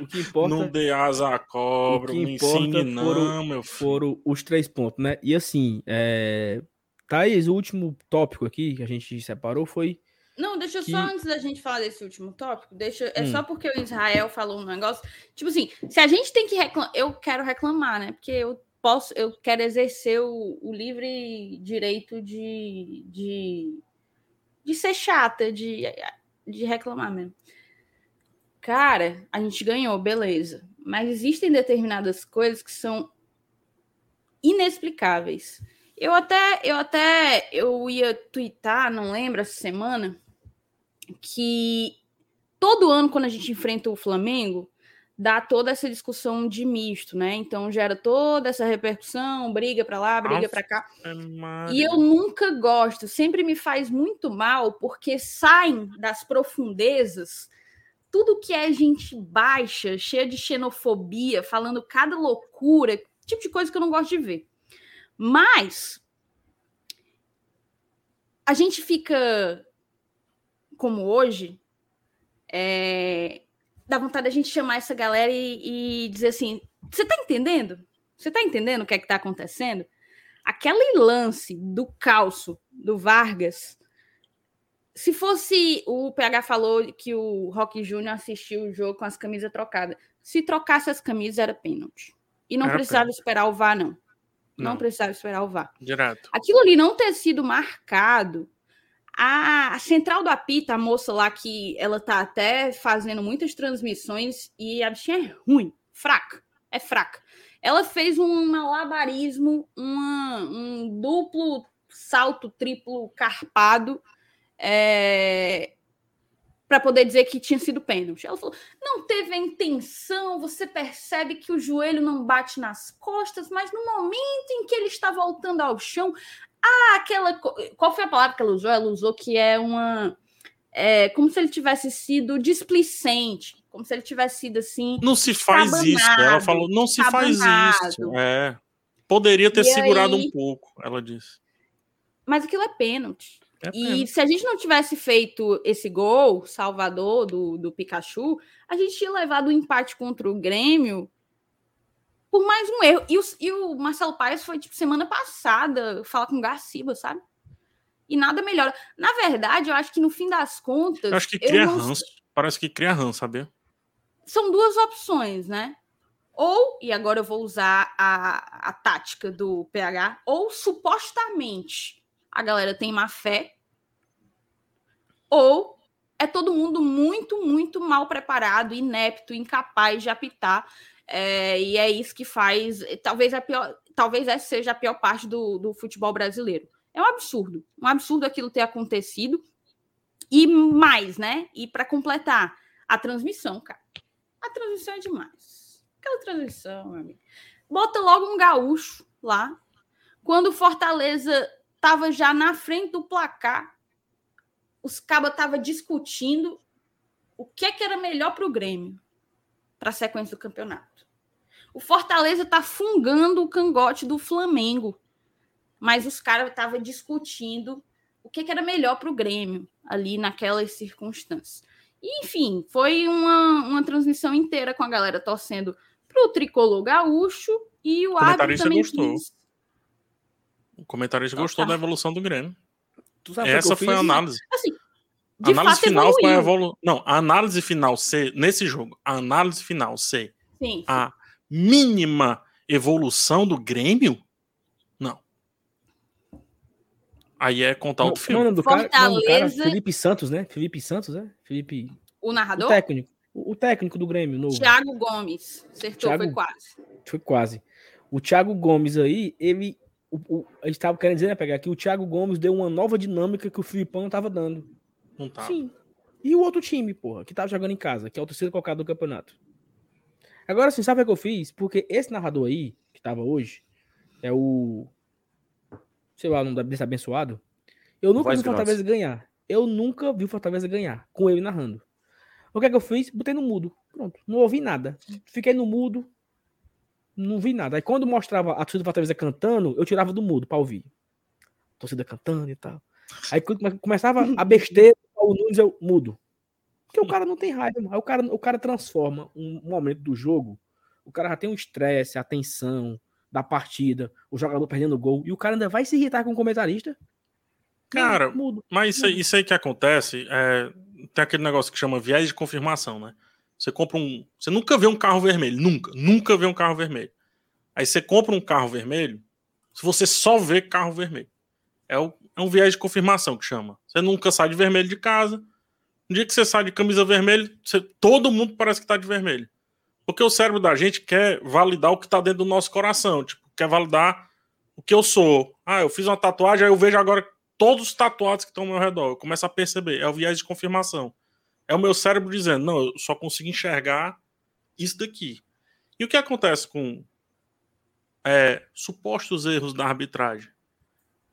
o que importa, não dê asa à cobra, não me ensine não, foram, meu filho. Foram os três pontos, né? E assim, é... Thaís, o último tópico aqui que a gente separou foi não, deixa que... só antes da gente falar desse último tópico, deixa. É hum. só porque o Israel falou um negócio. Tipo assim, se a gente tem que reclamar. Eu quero reclamar, né? Porque eu posso, eu quero exercer o, o livre direito de, de, de ser chata, de, de reclamar mesmo. Cara, a gente ganhou, beleza. Mas existem determinadas coisas que são inexplicáveis. Eu até, eu até, eu ia twittar, não lembro, essa semana, que todo ano, quando a gente enfrenta o Flamengo, dá toda essa discussão de misto, né? Então gera toda essa repercussão, briga para lá, briga para cá. É e eu nunca gosto, sempre me faz muito mal porque saem das profundezas tudo que é gente baixa, cheia de xenofobia, falando cada loucura, tipo de coisa que eu não gosto de ver. Mas a gente fica como hoje, é, dá vontade da gente chamar essa galera e, e dizer assim: você tá entendendo? Você tá entendendo o que é que tá acontecendo? Aquele lance do calço do Vargas. Se fosse o PH falou que o Rock Júnior assistiu o jogo com as camisas trocadas. Se trocasse as camisas, era pênalti. E não era precisava pênalti. esperar o VAR, não. não. Não precisava esperar o VAR. Direto. Aquilo ali não ter sido marcado a, central do apita, a moça lá que ela tá até fazendo muitas transmissões e a bichinha é ruim, fraca, é fraca. Ela fez um malabarismo, uma, um duplo salto triplo carpado é, para poder dizer que tinha sido pênalti. Ela falou: não teve a intenção, você percebe que o joelho não bate nas costas, mas no momento em que ele está voltando ao chão, ah, aquela. Qual foi a palavra que ela usou? Ela usou que é uma. É, como se ele tivesse sido displicente, como se ele tivesse sido assim. Não se faz isso. Ela falou, não se faz isso. É. Poderia ter e segurado aí... um pouco, ela disse. Mas aquilo é pênalti. É e se a gente não tivesse feito esse gol, Salvador, do, do Pikachu, a gente tinha levado o um empate contra o Grêmio por mais um erro. E o, e o Marcelo Paes foi, tipo, semana passada falar com o Garciba, sabe? E nada melhora. Na verdade, eu acho que no fim das contas. Eu acho que cria não... ranço. Parece que cria ranço, sabe? São duas opções, né? Ou, e agora eu vou usar a, a tática do PH, ou supostamente a galera tem má fé, ou é todo mundo muito, muito mal preparado, inepto, incapaz de apitar. É, e é isso que faz. Talvez a pior, talvez essa seja a pior parte do, do futebol brasileiro. É um absurdo, um absurdo aquilo ter acontecido. E mais, né? E para completar, a transmissão, cara. A transmissão é demais. Aquela transmissão, meu amigo. Bota logo um gaúcho lá. Quando o Fortaleza estava já na frente do placar, os cabas estavam discutindo o que, é que era melhor para o Grêmio para a sequência do campeonato. O Fortaleza está fungando o cangote do Flamengo, mas os caras estavam discutindo o que, é que era melhor para o Grêmio ali naquelas circunstâncias. E, enfim, foi uma, uma transmissão inteira com a galera torcendo para o tricolor gaúcho e o, o comentarista gostou. Quis... O comentarista gostou da evolução do Grêmio. Essa foi a análise. Assim, a análise final evoluiu. foi a evolução. Não, a análise final ser, nesse jogo, a análise final ser sim, sim. a mínima evolução do Grêmio, não. Aí é contar outro filme. Mano, do cara, Fortaleza... do cara, Felipe Santos, né? Felipe Santos, né? Felipe. O narrador? O técnico. O técnico do Grêmio. Novo. Thiago Gomes. Acertou, Thiago... foi quase. Foi quase. O Thiago Gomes aí, ele. O, o, a gente tava querendo dizer, né, pegar que o Thiago Gomes deu uma nova dinâmica que o Filipão não tava dando. Não tava. Sim. E o outro time, porra, que tava jogando em casa, que é o terceiro colocado do campeonato. Agora, assim, sabe o que eu fiz? Porque esse narrador aí, que tava hoje, é o. Sei lá, o nome desse abençoado. Eu nunca Voz vi o Fortaleza ganhar. Eu nunca vi o Fortaleza ganhar com ele narrando. O que é que eu fiz? Botei no mudo. Pronto. Não ouvi nada. Fiquei no mudo. Não vi nada. Aí quando mostrava a torcida do Fortaleza cantando, eu tirava do mudo pra ouvir. A torcida cantando e tal. Aí quando começava a besteira, o Nunes eu mudo. Porque o cara não tem raiva, Aí o cara, o cara transforma um momento do jogo, o cara já tem um estresse, a tensão da partida, o jogador perdendo gol, e o cara ainda vai se irritar com o comentarista. Cara, mudo, mas isso, isso, aí que acontece, é, tem aquele negócio que chama viés de confirmação, né? Você compra um. Você nunca vê um carro vermelho, nunca, nunca vê um carro vermelho. Aí você compra um carro vermelho, se você só vê carro vermelho. É, o, é um viés de confirmação que chama. Você nunca sai de vermelho de casa, no dia que você sai de camisa vermelha, você, todo mundo parece que tá de vermelho. Porque o cérebro da gente quer validar o que tá dentro do nosso coração. Tipo, quer validar o que eu sou. Ah, eu fiz uma tatuagem, aí eu vejo agora todos os tatuados que estão ao meu redor. Eu começo a perceber. É o viés de confirmação. É o meu cérebro dizendo, não, eu só consigo enxergar isso daqui. E o que acontece com é, supostos erros da arbitragem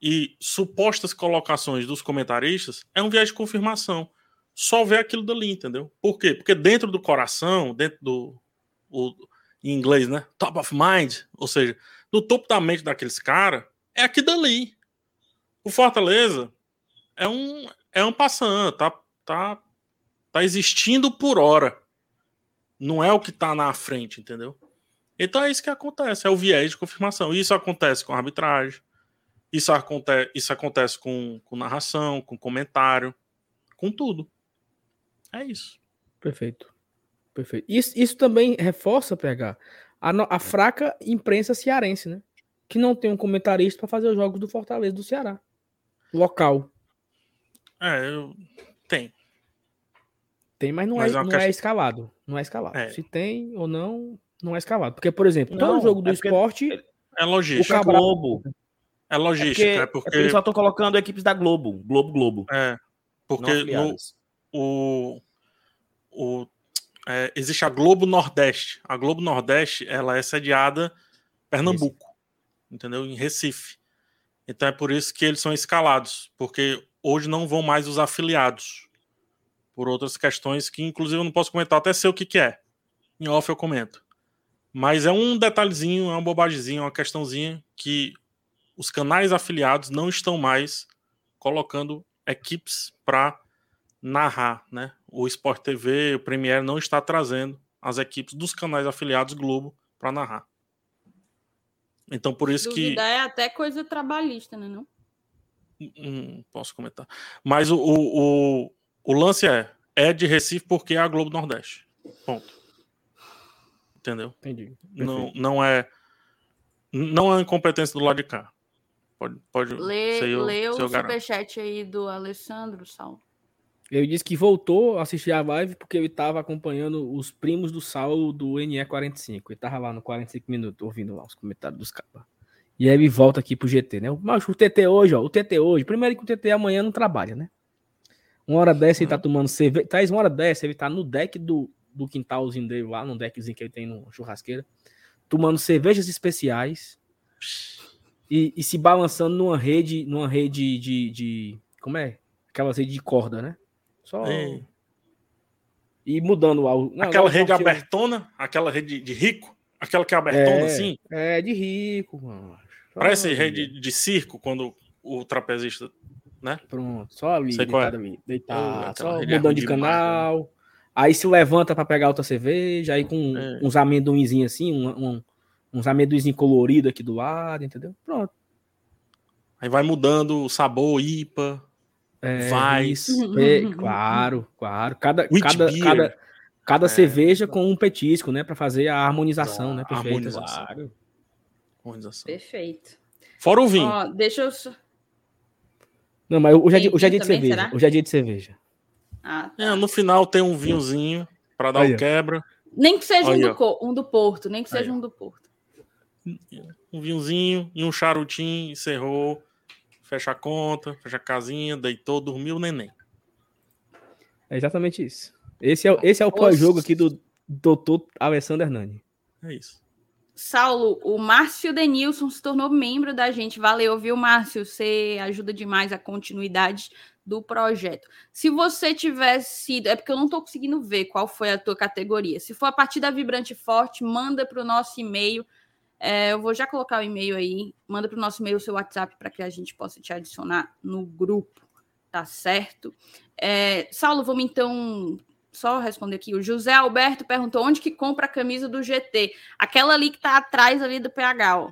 e supostas colocações dos comentaristas é um viés de confirmação só vê aquilo dali, entendeu? Por quê? Porque dentro do coração, dentro do. O, em inglês, né? Top of mind, ou seja, no topo da mente daqueles caras, é aquilo dali. O Fortaleza é um é um passando, tá, tá, tá existindo por hora. Não é o que tá na frente, entendeu? Então é isso que acontece, é o viés de confirmação. Isso acontece com arbitragem, isso acontece, isso acontece com, com narração, com comentário, com tudo. É isso. Perfeito. Perfeito. Isso, isso também reforça, PH, a, a fraca imprensa cearense, né? Que não tem um comentarista para fazer os jogos do Fortaleza do Ceará. Local. É, eu... tem. Tem, mas não, mas é, é não é escalado. Não é escalado. É. Se tem ou não, não é escalado. Porque, por exemplo, não, todo jogo do é esporte. É logística. O Cabral... Globo. É logística. É porque, porque... eles só estão colocando equipes da Globo. Globo, Globo. É. Porque no, o, o, é, existe a Globo Nordeste. A Globo Nordeste ela é sediada em Pernambuco, Recife. entendeu? Em Recife. Então é por isso que eles são escalados, porque hoje não vão mais os afiliados, por outras questões que inclusive eu não posso comentar, até sei o que, que é. Em off eu comento. Mas é um detalhezinho, é uma bobagemzinha, uma questãozinha que os canais afiliados não estão mais colocando equipes para narrar, né? O Sport TV, o Premiere não está trazendo as equipes dos canais afiliados Globo para narrar. Então por isso que é até coisa trabalhista, né, não? Hum, posso comentar. Mas o, o, o, o lance é é de Recife porque é a Globo Nordeste. Ponto. Entendeu? Entendi. Não, não é não é incompetência do lado de cá. Pode, pode lê, lê o superchat aí do Alessandro, Sal. Ele disse que voltou a assistir a live porque ele estava acompanhando os primos do Saulo do NE45. Ele estava lá no 45 minutos ouvindo lá os comentários dos caras. E aí ele volta aqui pro GT, né? Mas o TT hoje, ó, o TT hoje. Primeiro que o TT amanhã não trabalha, né? Uma hora dessa ele tá tomando cerveja. Traz uma hora dessa, ele tá no deck do, do quintalzinho dele lá, no deckzinho que ele tem no churrasqueira, tomando cervejas especiais e, e se balançando numa rede, numa rede de, de, Como é? Aquela rede de corda, né? Só. É. E mudando o. aquela rede abertona, aquela rede de rico, aquela que é abertona é, assim. É, de rico, mano. Parece rede de circo quando o trapezista, né? Pronto, só ali, Sei deitado, é. ali, deitado, só mudando de canal. Demais, aí se levanta para pegar outra cerveja, aí com é. uns amendoinzinhos assim, um, um, uns amendoinzinhos coloridos aqui do lado, entendeu? Pronto. Aí vai mudando o sabor, IPA, é, vai. É, claro, claro. Cada, cada, cada, cada é. cerveja com um petisco, né? Para fazer a harmonização, ah, né? Perfeita. Harmonização. Claro. harmonização. Perfeito. Fora o vinho. Ó, deixa eu. Não, mas hoje é, dia, hoje é dia de cerveja. Será? Hoje é dia de cerveja. Ah, tá. é, no final tem um vinhozinho para dar o um quebra. Nem que seja um do, um do, Porto, nem que seja Aí. um do Porto. Um vinhozinho e um charutinho, encerrou fecha a conta, fecha a casinha, deitou, dormiu o neném. É exatamente isso. Esse é, esse é o pós-jogo aqui do doutor Alessandro Hernani. É isso. Saulo, o Márcio Denilson se tornou membro da gente. Valeu, viu, Márcio? Você ajuda demais a continuidade do projeto. Se você tivesse sido. É porque eu não estou conseguindo ver qual foi a tua categoria. Se for a partir da Vibrante Forte, manda para o nosso e-mail é, eu vou já colocar o e-mail aí. Manda para o nosso e-mail o seu WhatsApp para que a gente possa te adicionar no grupo, tá certo? É, Saulo, vamos então só responder aqui. O José Alberto perguntou onde que compra a camisa do GT. Aquela ali que tá atrás ali do PH, ó.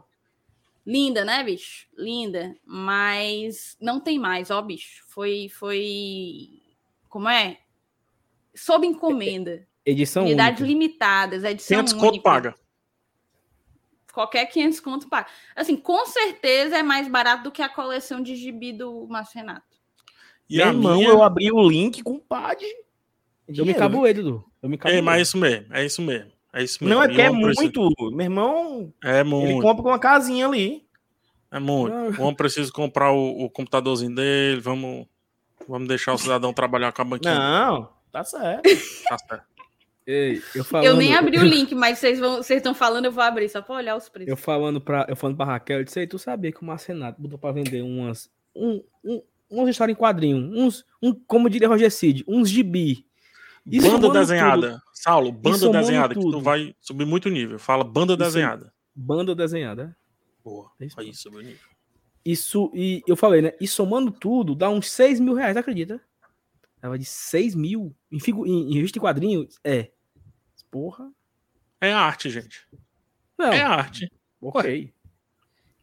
Linda, né, bicho? Linda. Mas não tem mais, ó, bicho. Foi. foi... Como é? Sob encomenda. Edição Unidades única. limitadas. Edição 500 única. conto paga qualquer 500 conto paga. Assim, com certeza é mais barato do que a coleção de gibi do Márcio Renato. E Meu a irmão, minha... eu abri o link com o PAD. Eu me acabo ele, Dudu. Eu me é, mas é isso mesmo, é isso mesmo. É isso mesmo. Não, é que é muito. Preciso... Meu irmão, é muito. ele compra uma casinha ali. É muito. O homem precisa comprar o, o, computadorzinho dele. Vamos, vamos deixar o cidadão trabalhar com a banquinha. Não, tá certo. tá certo. Ei, eu, falando... eu nem abri o link, mas vocês vão, vocês estão falando, eu vou abrir só para olhar os preços. Eu falando para, eu falando para Raquel, eu disse, tu sabia que o Marcenato botou para vender umas, um, um, umas histórias em quadrinho, uns, um, como diria Roger Cid, uns gibi. E banda desenhada, tudo. Saulo, banda desenhada, tudo. que tu vai subir muito nível. Fala banda isso, desenhada. Banda desenhada. Boa, é isso, aí subiu nível. Isso, e eu falei, né? E somando tudo, dá uns 6 mil reais, acredita? Tava de 6 mil em, figu, em, em revista em quadrinho, é. Porra. É arte, gente. Não. É arte. Ok.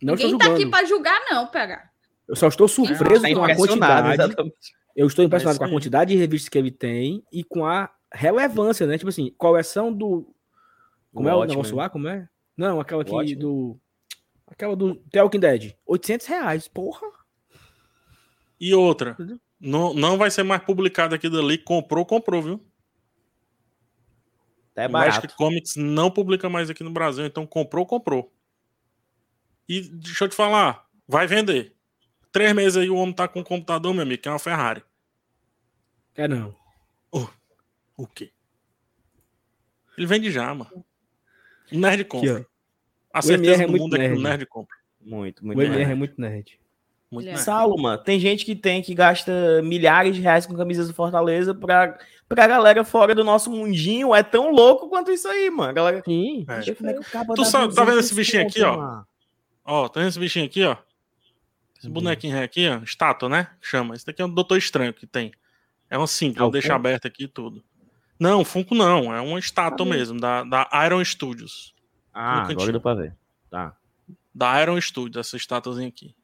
Não Ninguém tá aqui para julgar, não, PH. Eu só estou surpreso tá com a quantidade. Exatamente. Eu estou impressionado é com a quantidade de revistas que ele tem e com a relevância, né? Tipo assim, coleção do. Como o é o negócio lá? Como é? Não, aquela aqui do. Aquela do The Walking Dead. 800 reais, porra. E outra. Não, não vai ser mais publicado aqui dali. Comprou, comprou, viu? É barato. Magic Comics não publica mais aqui no Brasil, então comprou, comprou. E deixa eu te falar, vai vender. Três meses aí o homem tá com um computador, meu amigo, que é uma Ferrari. É não. Oh, o quê? Ele vende já, mano. O nerd compra. Aqui, a certeza é do mundo nerd. é que o nerd compra. Muito, muito. O MR é muito nerd. Muito nerd. Salma, tem gente que tem que gasta milhares de reais com camisas do Fortaleza pra pra galera fora do nosso mundinho é tão louco quanto isso aí, mano. Galera... Sim. É. é tu sabe, tá vendo esse bichinho aqui, ó? Ó, tá vendo esse bichinho aqui, ó? Esse bonequinho aqui, ó. Estátua, né? Chama. Esse daqui é um Doutor Estranho que tem. É um simples, eu deixo aberto aqui e tudo. Não, Funko não. É uma estátua mesmo, da, da Iron Studios. Ah, agora deu pra ver. Tá. Da Iron Studios, essa estátuazinha aqui.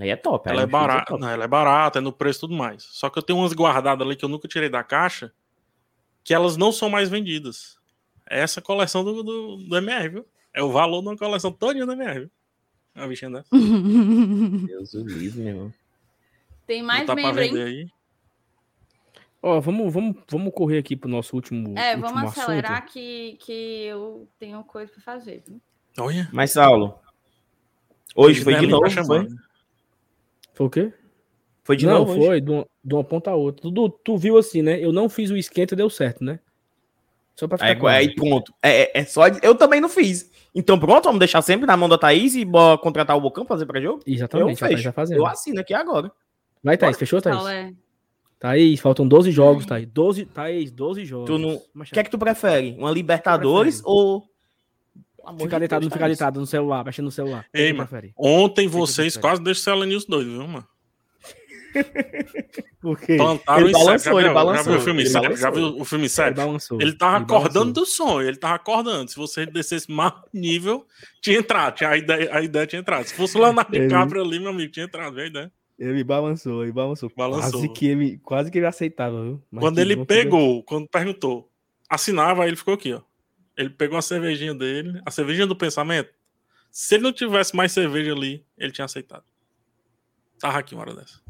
Aí é top. Ela é, é barata, é não, ela é barata, é no preço e tudo mais. Só que eu tenho umas guardadas ali que eu nunca tirei da caixa, que elas não são mais vendidas. É essa coleção do, do, do MR, viu? É o valor de uma coleção toda do MR, viu? A bichinha dessa. Deus o livre, meu irmão. Tem mais tá membro, hein? Aí. Ó, vamos, vamos, vamos correr aqui pro nosso último. É, último vamos acelerar que, que eu tenho coisa para fazer. Viu? Olha. Mas, Saulo, hoje foi de novo, foi? Foi o quê? Foi de não, novo? Não, foi, de uma, de uma, ponta a outra. Tu, tu viu assim, né? Eu não fiz o esquenta e deu certo, né? Só pra ficar. Aí, aí pronto. É, é, é, só. Eu também não fiz. Então pronto, vamos deixar sempre na mão da Thaís e contratar o Bocão pra fazer pra jogo? Exatamente, eu fecho. Já fazendo. Eu assino aqui agora. Vai, Thaís, fechou, Thaís? É. Thaís, faltam 12 jogos, Thaís. 12, Thaís, 12 jogos. Tu não... O que é que tu prefere? Uma Libertadores ou. Ficar de deitado, não ficar deitado no celular, mexendo no celular. Ei, mano, ontem vocês quase deixaram o News doido, viu, mano? Por quê? Plantaram ele balançou, já, ele balançou. Já viu o filme sério? Já viu o filme sério? Ele, balançou, ele tava ele acordando balançou. do sonho, ele tava acordando. Se você descesse mais nível, tinha entrado. Tinha, a, ideia, a ideia tinha entrado. Se fosse o Leonardo ele... DiCaprio ali, meu amigo, tinha entrado, viu a ideia? Ele balançou, ele balançou. balançou. Quase que ele, quase que ele aceitava, viu? Mas quando ele pegou, quando perguntou, assinava, aí ele ficou aqui, ó. Ele pegou a cervejinha dele, a cervejinha do pensamento. Se ele não tivesse mais cerveja ali, ele tinha aceitado. Tava aqui uma hora dessa.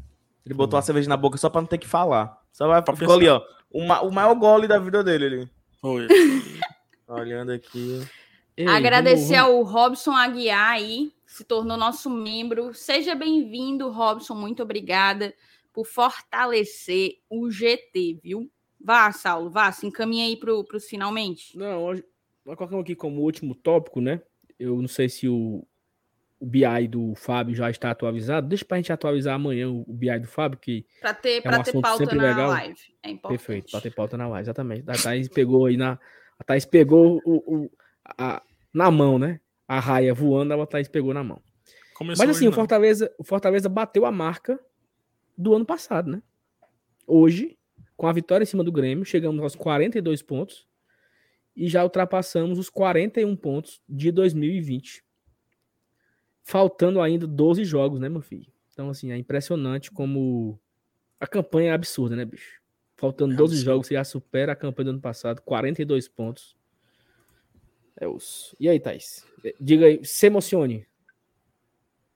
Ele botou a cerveja na boca só pra não ter que falar. Só vai, ficou pensar. ali, ó. O, ma o maior gole da vida dele ali. Foi. Olhando aqui. Ei, Agradecer vamos, vamos. ao Robson Aguiar aí, se tornou nosso membro. Seja bem-vindo, Robson. Muito obrigada por fortalecer o GT, viu? Vá, Saulo, vá, se encaminha aí para os finalmente. Não, hoje nós colocamos aqui como último tópico, né? Eu não sei se o, o BI do Fábio já está atualizado. Deixa para a gente atualizar amanhã o, o BI do Fábio, que para ter, é um ter pauta na legal. live. É importante. Perfeito, para ter pauta na live, exatamente. A Thaís pegou aí na. A Thaís pegou o, o a, na mão, né? A raia voando, a Thaís pegou na mão. Começou Mas assim, o Fortaleza, o Fortaleza bateu a marca do ano passado, né? Hoje, com a vitória em cima do Grêmio, chegamos aos 42 pontos e já ultrapassamos os 41 pontos de 2020 faltando ainda 12 jogos, né, meu filho? Então, assim, é impressionante como a campanha é absurda, né, bicho? Faltando é 12 absurdo. jogos, você já supera a campanha do ano passado, 42 pontos. É os. E aí, Thais? Diga aí, se emocione.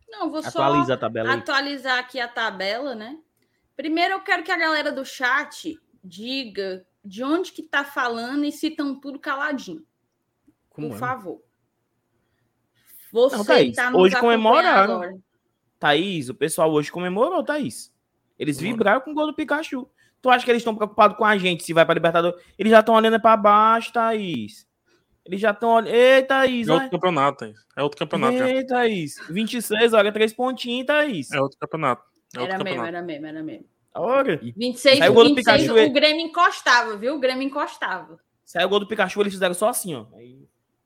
Não, vou Atualiza só a tabela atualizar aqui a tabela, né? Primeiro eu quero que a galera do chat diga de onde que tá falando e se estão tudo caladinho. Como Por é? favor. Você não, Thaís, tá hoje comemoraram. Agora. Thaís, o pessoal hoje comemorou, Thaís. Eles vibraram com o gol do Pikachu. Tu acha que eles estão preocupados com a gente se vai para Libertadores? Eles já estão olhando para baixo, Thaís. Eles já estão olhando. Ei, Thaís. É outro campeonato, Thaís. É outro campeonato. Ei, já. Thaís. 26, olha, três pontinhos, Thaís. É outro campeonato. É outro era campeonato. mesmo, era mesmo, era mesmo. Olha. 26, Saiu o, gol do Pikachu, o Grêmio encostava, viu? O Grêmio encostava. Saiu o gol do Pikachu, eles fizeram só assim, ó. Aí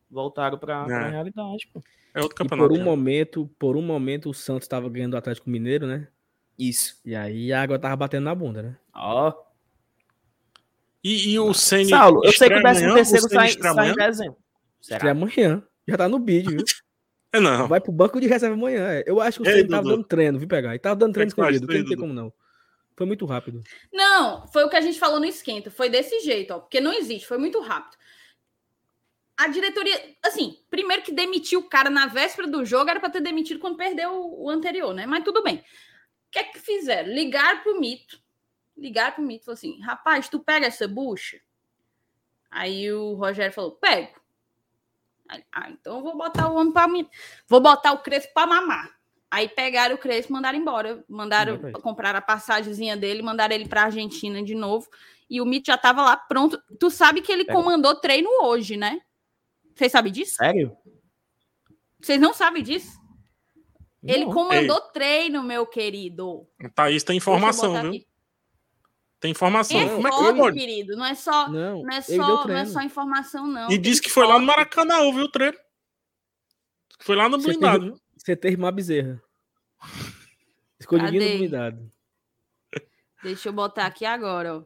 voltaram para é. a realidade, pô. É outro campeonato. E por um momento, por um momento o Santos estava ganhando o Atlético Mineiro, né? Isso. E aí a água tava batendo na bunda, né? Ó. Oh. E, e o Ceni Saulo, eu sei que o 13 terceiro sai, sai em dezembro. Será? amanhã. Já tá no vídeo, viu? É não. Vai pro banco de reserva amanhã. É. Eu acho que o Ceni tava dando treino, viu pegar? E tava dando treino escondido, não tem como não. Foi muito rápido. Não, foi o que a gente falou no esquenta. Foi desse jeito, ó. Porque não existe, foi muito rápido a diretoria, assim, primeiro que demitiu o cara na véspera do jogo era para ter demitido quando perdeu o, anterior, né? Mas tudo bem. O que é que fizeram? Ligaram pro mito. Ligaram pro mito, falou assim: rapaz, tu pega essa bucha? Aí o Rogério falou: pego. Ah, então eu vou botar o homem para mim. Vou botar o Crespo para mamar. Aí pegaram o Crespo e mandaram embora. Mandaram comprar a passagemzinha dele, mandaram ele para Argentina de novo. E o Mito já estava lá pronto. Tu sabe que ele comandou treino hoje, né? Vocês sabem disso? Sério? Vocês não sabem disso? Não. Ele comandou Ei. treino, meu querido. Thaís tem informação, viu? Aqui. Tem informação. É Como é que pode? querido. Não é só, não, não é só, não é só informação, não. E disse que foi lá no Maracanã, viu, o treino? Foi lá no blindado, viu? Você teve uma bezerra. No blindado. Deixa eu botar aqui agora, ó.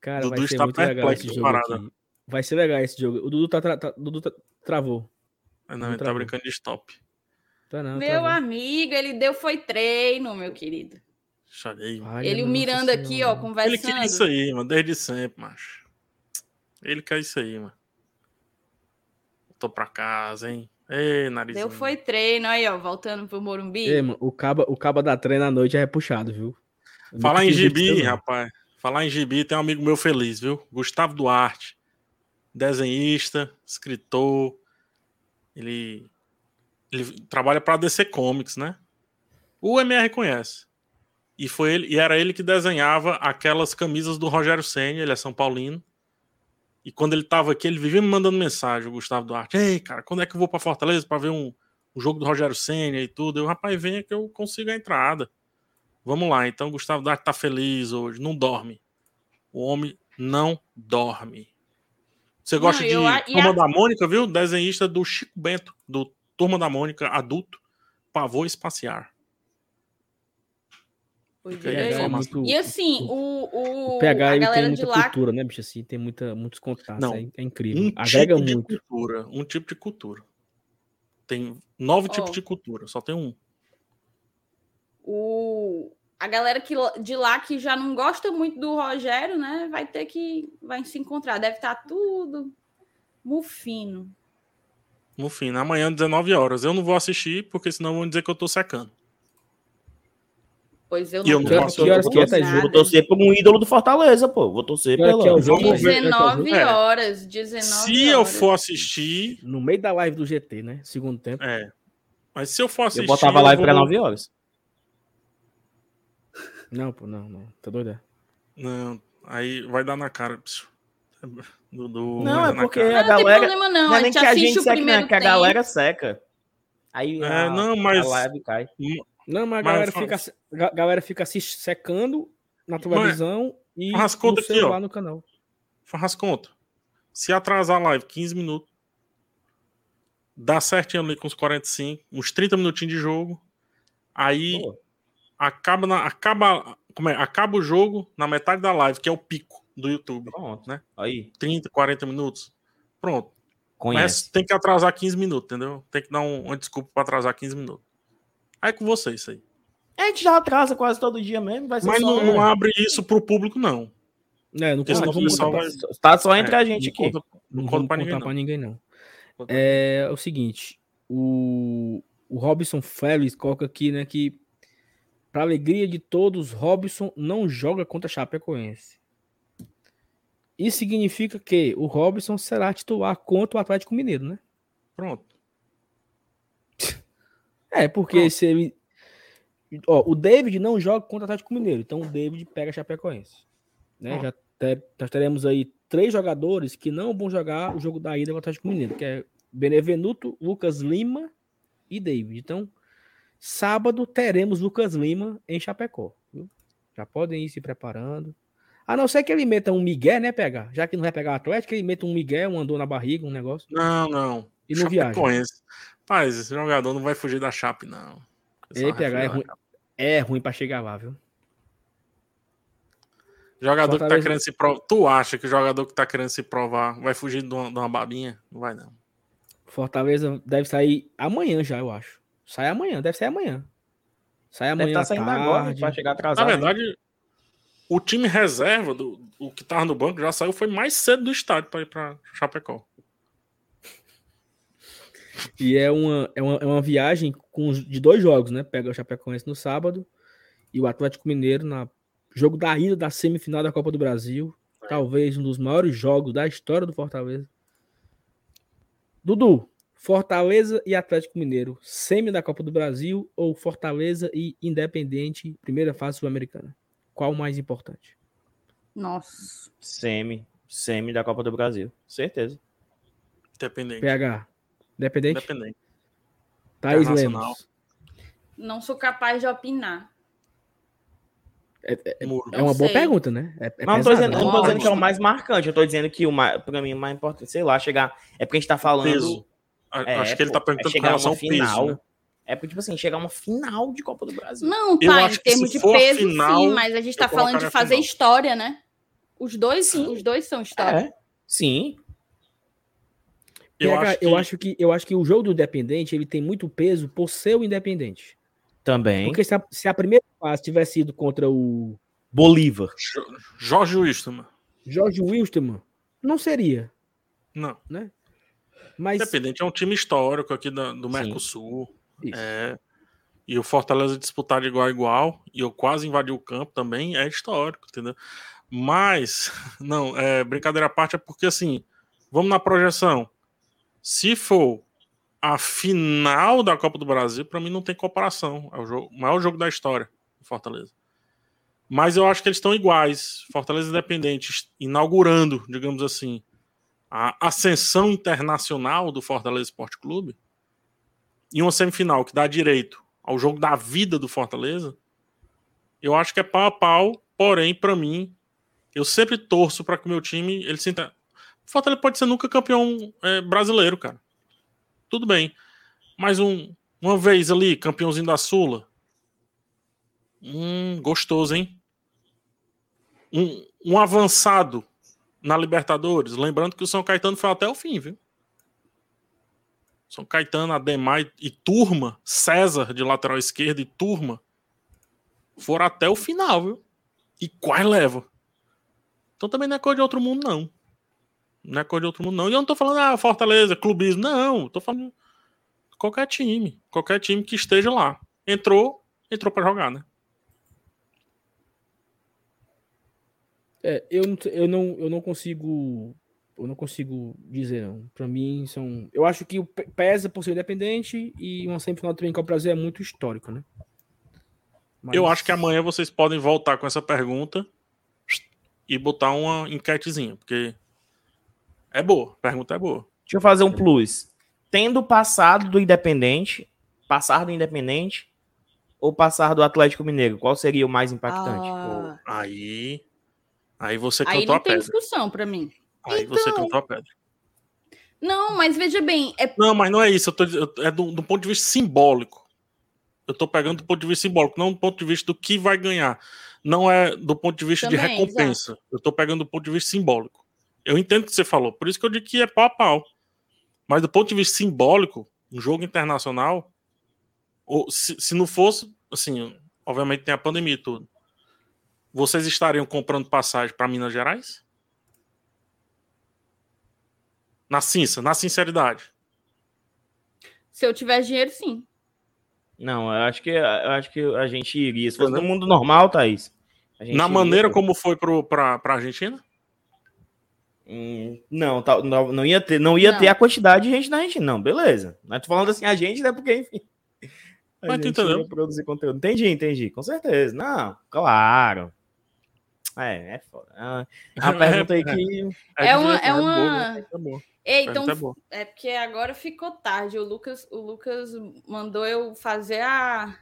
Cara, Dudu vai ser muito legal esse jogo aqui. Vai ser legal esse jogo. O Dudu tá, tá Dudu tá, Travou. Ah, não, ele tá brincando de stop. Tá não, meu travou. amigo, ele deu foi treino, meu querido. Chalei. Ele o Miranda aqui, ó, conversando. Ele quer isso aí, mano, desde sempre, macho. Ele quer isso aí, mano. Tô pra casa, hein? Ei, nariz. Deu foi treino aí, ó, voltando pro Morumbi. Ei, mano, o caba, o caba da treina à noite é puxado, viu? Falar em gibi, rapaz. Falar em gibi, tem um amigo meu feliz, viu? Gustavo Duarte. Desenhista, escritor. Ele, ele trabalha para DC Comics, né? O MR conhece. E foi ele, e era ele que desenhava aquelas camisas do Rogério Senna, ele é São Paulino. E quando ele tava aqui, ele vivia me mandando mensagem, o Gustavo Duarte. Ei, cara, quando é que eu vou para Fortaleza para ver um, um, jogo do Rogério Senna e tudo? Eu, rapaz, venha que eu consigo a entrada. Vamos lá, então Gustavo Duarte tá feliz hoje, não dorme. O homem não dorme. Você gosta não, de Turma a... da Mônica, viu? Desenhista do Chico Bento, do Turma da Mônica adulto, Pavor Espaciar. É, é muito, e assim, o, o, PH a galera tem muita de lá... cultura, né, bicho? Assim, tem muita, muitos contatos, não, é, é incrível. Um Agrega tipo muito. cultura, um tipo de cultura. Tem nove oh. tipos de cultura, só tem um. O, a galera que, de lá que já não gosta muito do Rogério, né? Vai ter que vai se encontrar. Deve estar tá tudo mufino. Mufino. Amanhã, 19 horas. Eu não vou assistir, porque senão vão dizer que eu tô secando. Pois eu não, eu não posso. Que horas que é jogo? Vou torcer por um ídolo do Fortaleza, pô. Vou torcer pelo. Que é o jogo 19 é. horas. 19 Se eu for assistir. No meio da live do GT, né? Segundo tempo. É. Mas se eu for assistir. Eu botava live vou... para 9 horas. Não, pô, não, não. Tá doido? É? Não, aí vai dar na cara. Do, do não, é porque a galera. Não tem problema, não. não é nem que a gente seca, não, é que a galera seca. Aí é, a, não, mas... a live cai. Não, mas a galera, fica, a galera fica se secando na televisão mas, e faz conta no celular aqui, ó. no canal. Faz conta. Se atrasar a live 15 minutos, dá certinho ali com uns 45, uns 30 minutinhos de jogo, aí Pô. acaba, na, acaba, como é, acaba o jogo na metade da live, que é o pico do YouTube. Pronto, né? Aí. 30, 40 minutos. Pronto. Conhece. Mas tem que atrasar 15 minutos, entendeu? Tem que dar um, uma desculpa para atrasar 15 minutos. Aí é com você isso aí. A gente já atrasa quase todo dia mesmo. Mas não, não, abre isso pro público, não. É, não conta, pessoal vai... Tá só entre é, a gente aqui. Conta, não, não conta pra ninguém, não. Pra ninguém, não. É, é o seguinte, o, o Robson Félix coloca aqui, né, que para alegria de todos, Robson não joga contra a Chapecoense. Isso significa que o Robson será titular contra o Atlético Mineiro, né? Pronto. É, porque Pronto. se ele. Ó, o David não joga contra o Atlético Mineiro, então o David pega a Chapecoense. Né? Já, te, já teremos aí três jogadores que não vão jogar o jogo da ida contra o Atlético Mineiro, que é Benevenuto, Lucas Lima e David. Então, sábado teremos Lucas Lima em Chapecó. Viu? Já podem ir se preparando. A não ser que ele meta um Miguel, né, pegar? Já que não vai pegar o Atlético, ele meta um Miguel, um andou na barriga, um negócio. Não, não. E não viaja. Mas esse jogador não vai fugir da Chape, não. Ele pegar é ruim, é ruim pra chegar lá, viu? Jogador Fortaleza... que tá querendo se provar. Tu acha que o jogador que tá querendo se provar vai fugir de uma, de uma babinha? Não vai, não. Fortaleza deve sair amanhã já, eu acho. Sai amanhã, deve sair amanhã. Sai amanhã. Deve tá saindo tarde. agora pra chegar atrasado. Na verdade, o time reserva, do, o que tava no banco, já saiu, foi mais cedo do estádio para ir pra Chapecó. E é uma, é uma, é uma viagem com, de dois jogos, né? Pega o Chapecoense no sábado e o Atlético Mineiro na jogo da ida da semifinal da Copa do Brasil. É. Talvez um dos maiores jogos da história do Fortaleza. Dudu, Fortaleza e Atlético Mineiro, semi da Copa do Brasil ou Fortaleza e Independente, primeira fase sul-americana? Qual o mais importante? Nossa. Semi. Semi da Copa do Brasil. Certeza. Independente. PH. Independente? Independente. Thaís Lemos. Não sou capaz de opinar. É, é, é uma boa pergunta, né? É, é não, tô dizendo, não tô dizendo que é o mais marcante, eu tô dizendo que o mais, pra mim o mais importante, sei lá, chegar. É porque a gente tá falando. Peso. É, Acho que ele tá perguntando é com relação ao final, peso. Né? É porque, tipo assim, chegar uma final de Copa do Brasil. Não, tá, em termos de peso, final, sim, mas a gente tá falando de fazer história, né? Os dois, sim. os dois são história. É, sim. Eu, PH, acho que... eu, acho que... eu acho que o jogo do Independente ele tem muito peso por ser o Independente. Também. Porque se a, se a primeira fase tivesse sido contra o Bolívar, Jorge Wilstermann. Jorge Wilstermann, não seria. Não. Né? Mas... Independente é um time histórico aqui do, do Mercosul. É, e o Fortaleza disputar de igual a igual, e eu quase invadi o campo também, é histórico, entendeu? Mas, não, é, brincadeira à parte é porque assim, vamos na projeção. Se for a final da Copa do Brasil, para mim não tem comparação. É o, jogo, o maior jogo da história, Fortaleza. Mas eu acho que eles estão iguais. Fortaleza Independente inaugurando, digamos assim, a ascensão internacional do Fortaleza Esporte Clube. E uma semifinal que dá direito ao jogo da vida do Fortaleza. Eu acho que é pau a pau, porém, para mim, eu sempre torço para que o meu time ele sinta. O Fortaleza pode ser nunca campeão é, brasileiro, cara. Tudo bem. Mas um, uma vez ali, campeãozinho da Sula, Hum, gostoso, hein? Um, um avançado na Libertadores. Lembrando que o São Caetano foi até o fim, viu? São Caetano, Ademar e Turma, César de lateral esquerdo e Turma foram até o final, viu? E quase leva. Então também não é coisa de outro mundo, não. Não é coisa de outro mundo, não. E eu não tô falando, ah, Fortaleza, clubismo. Não, tô falando qualquer time. Qualquer time que esteja lá. Entrou, entrou para jogar, né? É, eu, eu, não, eu não consigo. Eu não consigo dizer, não. Pra mim, são. Eu acho que pesa por ser independente e uma semifinal também com o Brasil é muito histórico, né? Mas... Eu acho que amanhã vocês podem voltar com essa pergunta e botar uma enquetezinha, porque é boa, a pergunta é boa. Deixa eu fazer um plus. Tendo passado do Independente, passar do Independente ou passar do Atlético Mineiro, qual seria o mais impactante? Ah. Aí Aí você cantou Aí não a tem discussão para mim. Aí então... você cantou a pedra. Não, mas veja bem. É... Não, mas não é isso. Eu tô, é do, do, ponto de vista simbólico. Eu tô pegando do ponto de vista simbólico, não do ponto de vista do que vai ganhar. Não é do ponto de vista Também, de recompensa. Exato. Eu tô pegando do ponto de vista simbólico. Eu entendo o que você falou. Por isso que eu digo que é pau a pau. Mas do ponto de vista simbólico, um jogo internacional, ou se, se não fosse, assim, obviamente tem a pandemia e tudo vocês estariam comprando passagem para Minas Gerais? Na cinça, na sinceridade. Se eu tivesse dinheiro, sim. Não, eu acho que eu acho que a gente iria. Se fosse no mundo normal, Thaís. Na maneira como foi para a Argentina? Hum, não, tá, não, não ia ter, não ia não. ter a quantidade de gente na Argentina, não, beleza. Mas tô falando assim, a gente, né? Porque, enfim. A Mas gente entendeu? produzir conteúdo. Entendi, entendi, com certeza. Não, claro. É, é foda. Ah, a pergunta aí que. É, é uma. É uma... Ei, então, é, é porque agora ficou tarde. O Lucas, o Lucas mandou eu fazer a.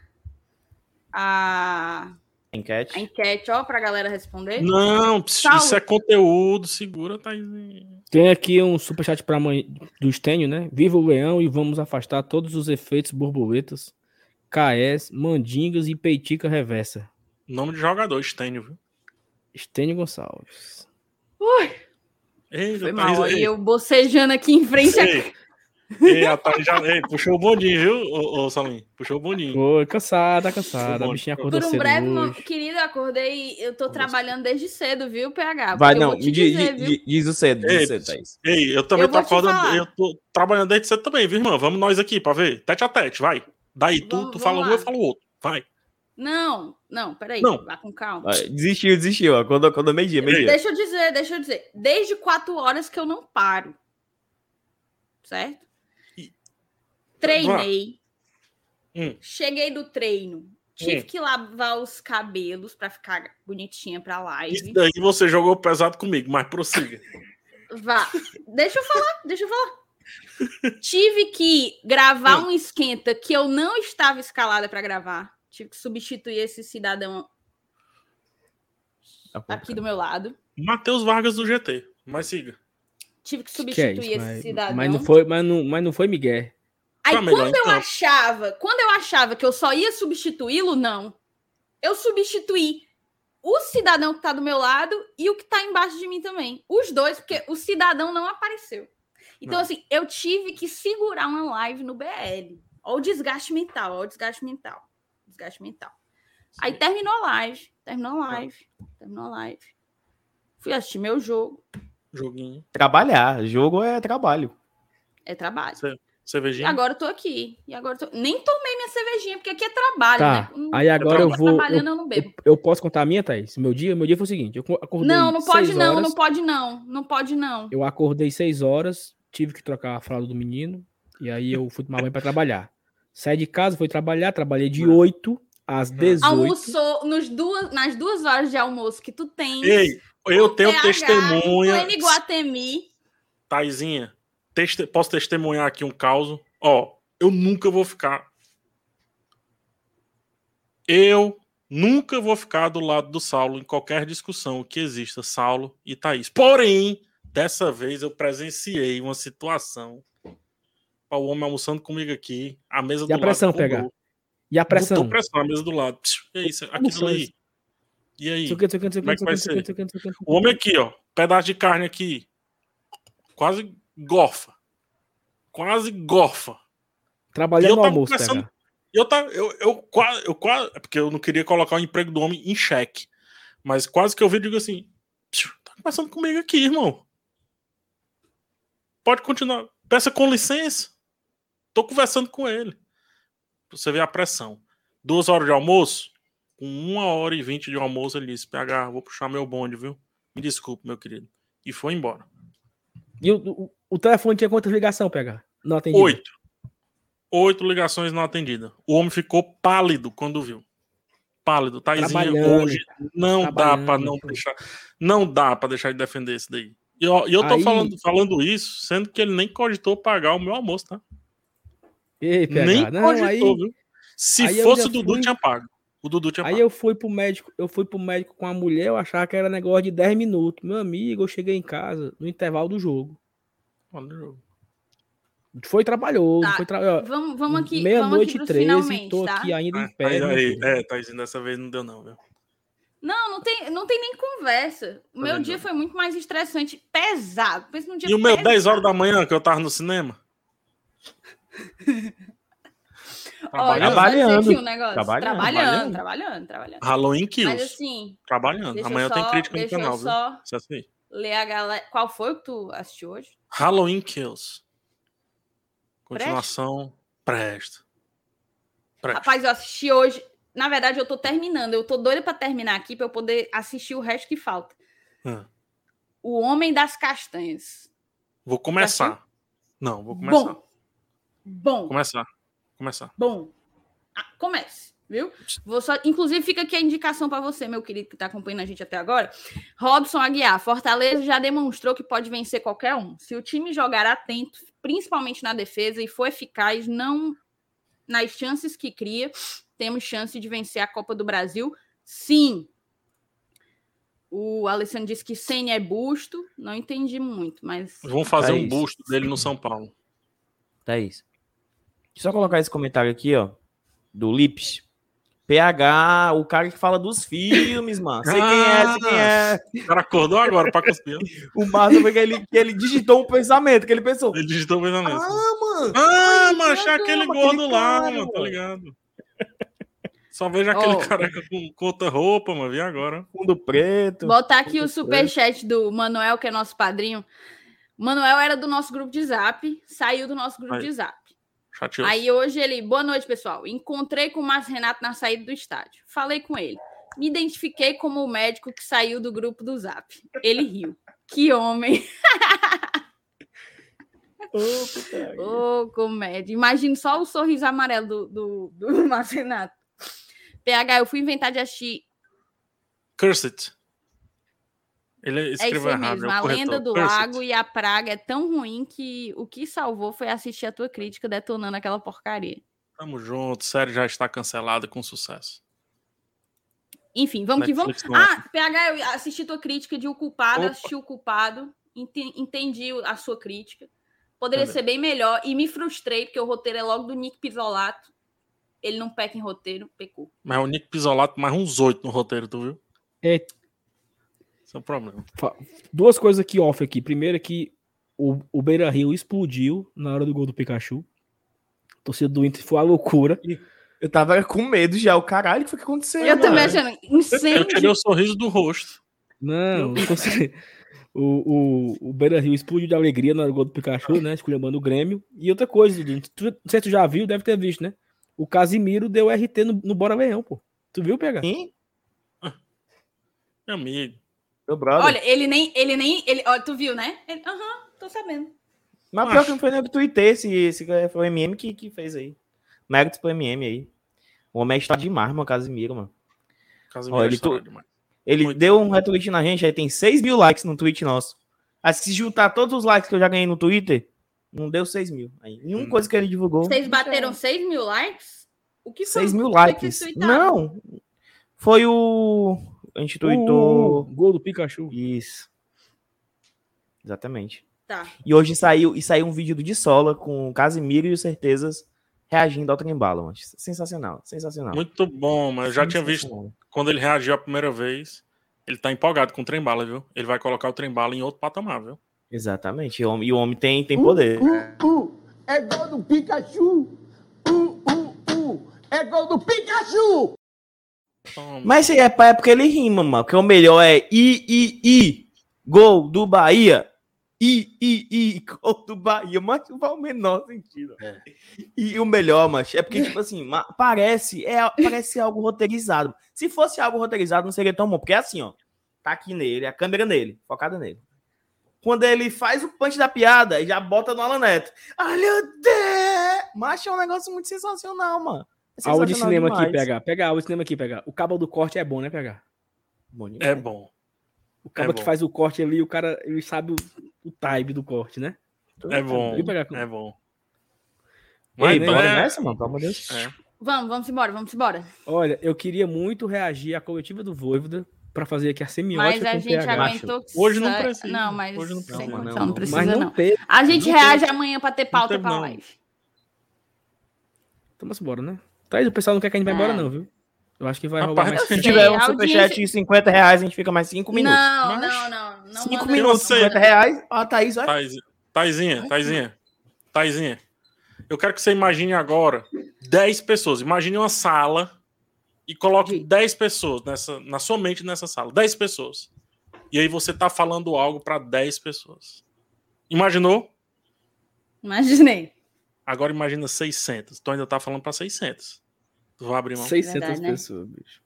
A. Enquete. A enquete, ó, pra galera responder. Não, isso é conteúdo, segura, tá Tem aqui um superchat pra mãe do Estênio, né? Viva o leão e vamos afastar todos os efeitos borboletas, KS, mandingas e peitica reversa. Nome de jogador, Estênio, viu? Estênio Gonçalves. Ui! Ei, Foi mal, aí eu bocejando aqui em frente ei. Ei, a Thaís já ei, puxou o bondinho, viu, ô, ô Salim? Puxou o bondinho. Foi, cansada, cansada. A bichinha acordou Por um breve momento, querido, eu acordei, eu tô trabalhando desde cedo, viu, PH? Vai, não, me dizer, diz, diz, o cedo, diz ei, o cedo, Thaís. Ei, eu também eu tô acordando, eu tô trabalhando desde cedo também, viu, irmão? Vamos nós aqui pra ver, tete a tete, vai. Daí tu, vamos, tu fala um, eu falo outro, vai. Não, não, peraí, não. vá com calma. Desistiu, desistiu. Quando, quando meio-dia, meio-dia. Deixa eu dizer, deixa eu dizer. Desde quatro horas que eu não paro. Certo? Treinei. Hum. Cheguei do treino. Tive hum. que lavar os cabelos para ficar bonitinha pra live. Isso daí você jogou pesado comigo, mas prossiga. Vá. Deixa eu falar, deixa eu falar. Tive que gravar hum. um esquenta que eu não estava escalada para gravar tive que substituir esse cidadão tá aqui do meu lado. Matheus Vargas do GT, mas siga. Tive que substituir que é esse mas, cidadão. Mas não foi, mas não, mas não foi Miguel. Aí quando melhor, eu então. achava, quando eu achava que eu só ia substituí-lo, não. Eu substituí o cidadão que tá do meu lado e o que tá embaixo de mim também. Os dois, porque o cidadão não apareceu. Então, não. assim, eu tive que segurar uma live no BL. Olha o desgaste mental, olha o desgaste mental desgaste mental. Sim. Aí terminou a live, terminou a live, terminou a live. Fui assistir meu jogo. Joguinho. Trabalhar, jogo é trabalho. É trabalho. Cervejinha? E agora eu tô aqui. E agora tô... Nem tomei minha cervejinha, porque aqui é trabalho, tá. né? Aí agora eu, eu vou. Eu, eu, eu, eu, posso contar a minha, Thaís? Meu dia, meu dia foi o seguinte: eu acordei. Não, não pode não, horas, não pode não. Não pode não. Eu acordei seis horas, tive que trocar a fralda do menino. E aí eu fui tomar banho para trabalhar. Saí de casa, fui trabalhar, trabalhei de 8 às 18. Almoçou nos duas, nas duas horas de almoço que tu tens. Ei, eu tenho PH, testemunha. Guatemi. Taizinha, teste, posso testemunhar aqui um caos. Ó, eu nunca vou ficar. Eu nunca vou ficar do lado do Saulo em qualquer discussão que exista Saulo e Thaís. Porém, dessa vez eu presenciei uma situação o homem almoçando comigo aqui, a mesa e do a pressão lado. pegar. E a pressão? Botou pressão, a mesa do lado. E é isso, aquilo aí. E aí? Como é que vai ser? O homem aqui, ó, pedaço de carne aqui, quase gorfa. Quase gorfa. Trabalhando no almoço, pensando, eu, tava, eu, eu, quase, eu quase. É porque eu não queria colocar o emprego do homem em xeque. Mas quase que eu vi e digo assim: tá conversando comigo aqui, irmão. Pode continuar. Peça com licença. Tô conversando com ele. Você vê a pressão. Duas horas de almoço. Com uma hora e vinte de almoço, ele disse: PH, vou puxar meu bonde, viu? Me desculpe, meu querido. E foi embora. E o, o, telefone tinha quantas ligações, PH? Não atendido? Oito. Oito ligações não atendidas. O homem ficou pálido quando viu. Pálido. Taizinha, hoje não dá para não deixar. Não dá para deixar de defender isso daí. E eu, eu tô Aí... falando, falando isso, sendo que ele nem cogitou pagar o meu almoço, tá? Ei, Nem não, cogitou, aí, viu? Se aí fosse o Dudu, fui... tinha pago. O Dudu tinha Aí pago. eu fui pro médico, eu fui pro médico com a mulher, eu achava que era negócio de 10 minutos. Meu amigo, eu cheguei em casa no intervalo do jogo. Foi trabalhoso. Tá. Foi tra... Vamos, vamos aqui. Meia-noite e 13, tô tá? aqui ainda em pé. Aí, aí, é, tá dizendo dessa vez não deu, não, viu? Não, não tem, não tem nem conversa. O meu dia foi muito mais estressante, pesado. Pensa num dia e o meu 10 horas da manhã, que eu tava no cinema? Trabalhando. Trabalhando. Um negócio. Trabalhando, trabalhando, trabalhando, trabalhando. Halloween Kills. Mas assim. Trabalhando. Amanhã só, tem crítica no canal, só viu? Ler a galera. Qual foi o que tu assistiu hoje? Halloween Kills. Continuação. Presta. Presta. Rapaz, eu assisti hoje. Na verdade, eu tô terminando. Eu tô doida para terminar aqui para eu poder assistir o resto que falta. Hum. O Homem das Castanhas. Vou começar. Não, vou começar. Bom. Bom. Começar. Começar. Bom. Ah, comece, viu? Vou só, inclusive, fica aqui a indicação para você, meu querido, que está acompanhando a gente até agora. Robson Aguiar, Fortaleza já demonstrou que pode vencer qualquer um. Se o time jogar atento, principalmente na defesa, e for eficaz, não nas chances que cria, temos chance de vencer a Copa do Brasil. Sim, o Alessandro disse que Senna é busto. Não entendi muito, mas. Vamos fazer é um busto dele no São Paulo. Tá isso. Só colocar esse comentário aqui, ó. Do Lips. PH, o cara que fala dos filmes, mano. Sei quem é, sei quem é. O cara acordou agora pra cuspir. o massa foi que ele, que ele digitou um pensamento, que ele pensou. Ele digitou um pensamento. Ah, mano. Ah, mano, achar aquele gordo lá, mano, tá ligado? Só vejo aquele oh. careca com, com outra roupa, mano. Vi agora. Fundo preto. Botar aqui o superchat do Manuel, que é nosso padrinho. Manuel era do nosso grupo de zap, saiu do nosso grupo Aí. de zap. Chateou. Aí hoje ele, boa noite, pessoal. Encontrei com o Márcio Renato na saída do estádio. Falei com ele. Me identifiquei como o médico que saiu do grupo do zap. Ele riu. Que homem! Ô, oh, comédia. Imagina só o sorriso amarelo do, do, do Márcio Renato. PH, eu fui inventar de assistir. Cursed. Ele escreveu é isso errado. Mesmo. É a lenda do Cursed. lago e a praga é tão ruim que o que salvou foi assistir a tua crítica detonando aquela porcaria. Tamo junto, série já está cancelada com sucesso. Enfim, vamos Netflix que vamos. Ah, PH, eu assisti tua crítica de O Culpado, Opa. assisti O Culpado, entendi a sua crítica. Poderia ser bem melhor e me frustrei, porque o roteiro é logo do Nick Pisolato ele não peca em roteiro, pecou. Mas o Nick Pisolato mais uns oito no roteiro, tu viu? É. Esse é o problema. Duas coisas aqui off aqui. Primeiro é que o, o Beira Rio explodiu na hora do gol do Pikachu. A torcida do Inter foi a loucura. Eu tava com medo já. O caralho, o que foi que aconteceu? Eu mano? também achando incêndio. Eu tirei o sorriso do rosto. Não, O, o, o Beira Rio explodiu de alegria no gol do Pikachu, né? Esculhambando o Grêmio. E outra coisa, não sei se tu já viu, deve ter visto, né? O Casimiro deu RT no, no Bora Leão, pô. Tu viu pegar? Sim. Meu amigo. Meu brother. Olha, ele nem. Ele nem ele, ó, tu viu, né? Aham, uhum, tô sabendo. Mas pior que não foi nem do Twitter, esse, esse foi o MM que, que fez aí. Méritos pro MM aí. O homem está demais, mano, Casimiro, mano. Casimiro Ó, ele, tu, ele deu um retweet na gente, aí tem 6 mil likes no tweet nosso. Aí se juntar todos os likes que eu já ganhei no Twitter, não deu 6 mil. Aí, nenhuma hum. coisa que ele divulgou. Vocês bateram 6 mil likes? O que foi? 6 mil likes. Não. Foi o. A gente tweetou. Uh, gol do Pikachu. Isso. Exatamente. Tá. E hoje saiu, e saiu um vídeo do de Sola com o Casimiro e o Certezas reagindo ao trem-bala, mano. Sensacional, sensacional. Muito bom, mas eu já tinha visto quando ele reagiu a primeira vez. Ele tá empolgado com o trem-bala, viu? Ele vai colocar o trem-bala em outro patamar, viu? Exatamente. E o homem, e o homem tem, tem poder. Uh, uh, uh. É gol do Pikachu! Uh, uh, uh. É gol do Pikachu! Mas é pra época ele rima, mano. Porque o melhor é I, I, I. Gol do Bahia e, e, e, gol do Bahia, mas não faz o menor sentido. É. E o melhor, mas é porque, tipo assim, parece, é, parece algo roteirizado. Se fosse algo roteirizado, não seria tão bom, porque é assim, ó, tá aqui nele, a câmera nele, focada nele. Quando ele faz o punch da piada, já bota no Alan Neto. Olha o Mas é um negócio muito sensacional, mano. É aula de cinema demais. aqui, pegar. Pega aula de cinema aqui, pegar. O cabo do corte é bom, né, pegar? Bom é bom. O cara é que faz o corte ali, o cara, ele sabe o, o time do corte, né? Então, é bom. É bom. Mas, Ei, bora é... nessa, mano, pelo amor de Deus. É. Vamos, vamos embora, vamos embora. Olha, eu queria muito reagir à coletiva do Voivoda para fazer aqui a semiótica. Mas a gente PH. aguentou que Hoje não precisa. Não, mas Hoje não precisa. Não, não, não precisa, mas não. não. Teve, a gente reage teve. amanhã para ter pauta para live. Então vamos embora, né? Thaís, o pessoal não quer que a gente vá embora, é. não, viu? Eu acho que vai rolar mais. Se tiver um superchat de 50 reais, a gente fica mais 5 minutos. Não, não, não. não 5 minutos, 50 reais. Ó, a Thaís, olha. Thaís, Thaisinha, Thaisinha, Thaisinha. Eu quero que você imagine agora 10 pessoas. Imagine uma sala e coloque 10 pessoas nessa, na sua mente nessa sala. 10 pessoas. E aí você tá falando algo para 10 pessoas. Imaginou? Imaginei. Agora imagina 600. Tu ainda tá falando para 600. Tu vai abrir mão. 600 Verdade, né? pessoas, bicho.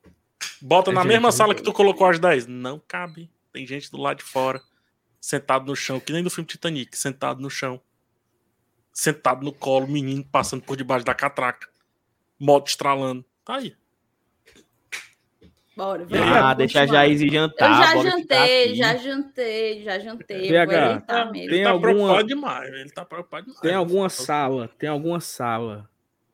Bota é na mesma sala que tu colocou as 10. Não cabe. Tem gente do lado de fora, sentado no chão, que nem no filme Titanic, sentado no chão. Sentado no colo, menino passando por debaixo da catraca. Moto estralando. Tá aí. Bora, Ah, deixa a Jair jantar. Eu já jantei, já jantei, já jantei. PH, tem ele tá alguma... preocupado demais. Ele tá preocupado demais. Tem alguma sala, tem alguma sala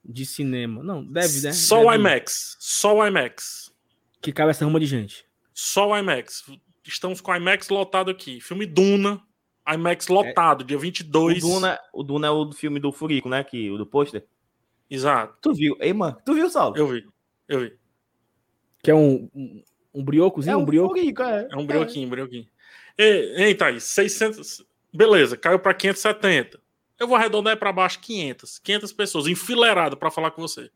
de cinema. Não, deve, né? Só deve. o IMAX. Só o IMAX. Que cabe essa ruma de gente. Só o IMAX. Estamos com o IMAX lotado aqui. Filme Duna. IMAX lotado, é. dia 22. O Duna, o Duna é o filme do Furico, né? Que, o do pôster. Exato. Tu viu? Ei, mano, tu viu, Saulo? Eu vi. Eu vi. Que é um, um, um briocozinho? É um, um brioco? É. é um brioquinho, é. brioquinho. Ei, ei, Thaís, 600... Beleza, caiu para 570. Eu vou arredondar para baixo 500. 500 pessoas enfileiradas para falar com você.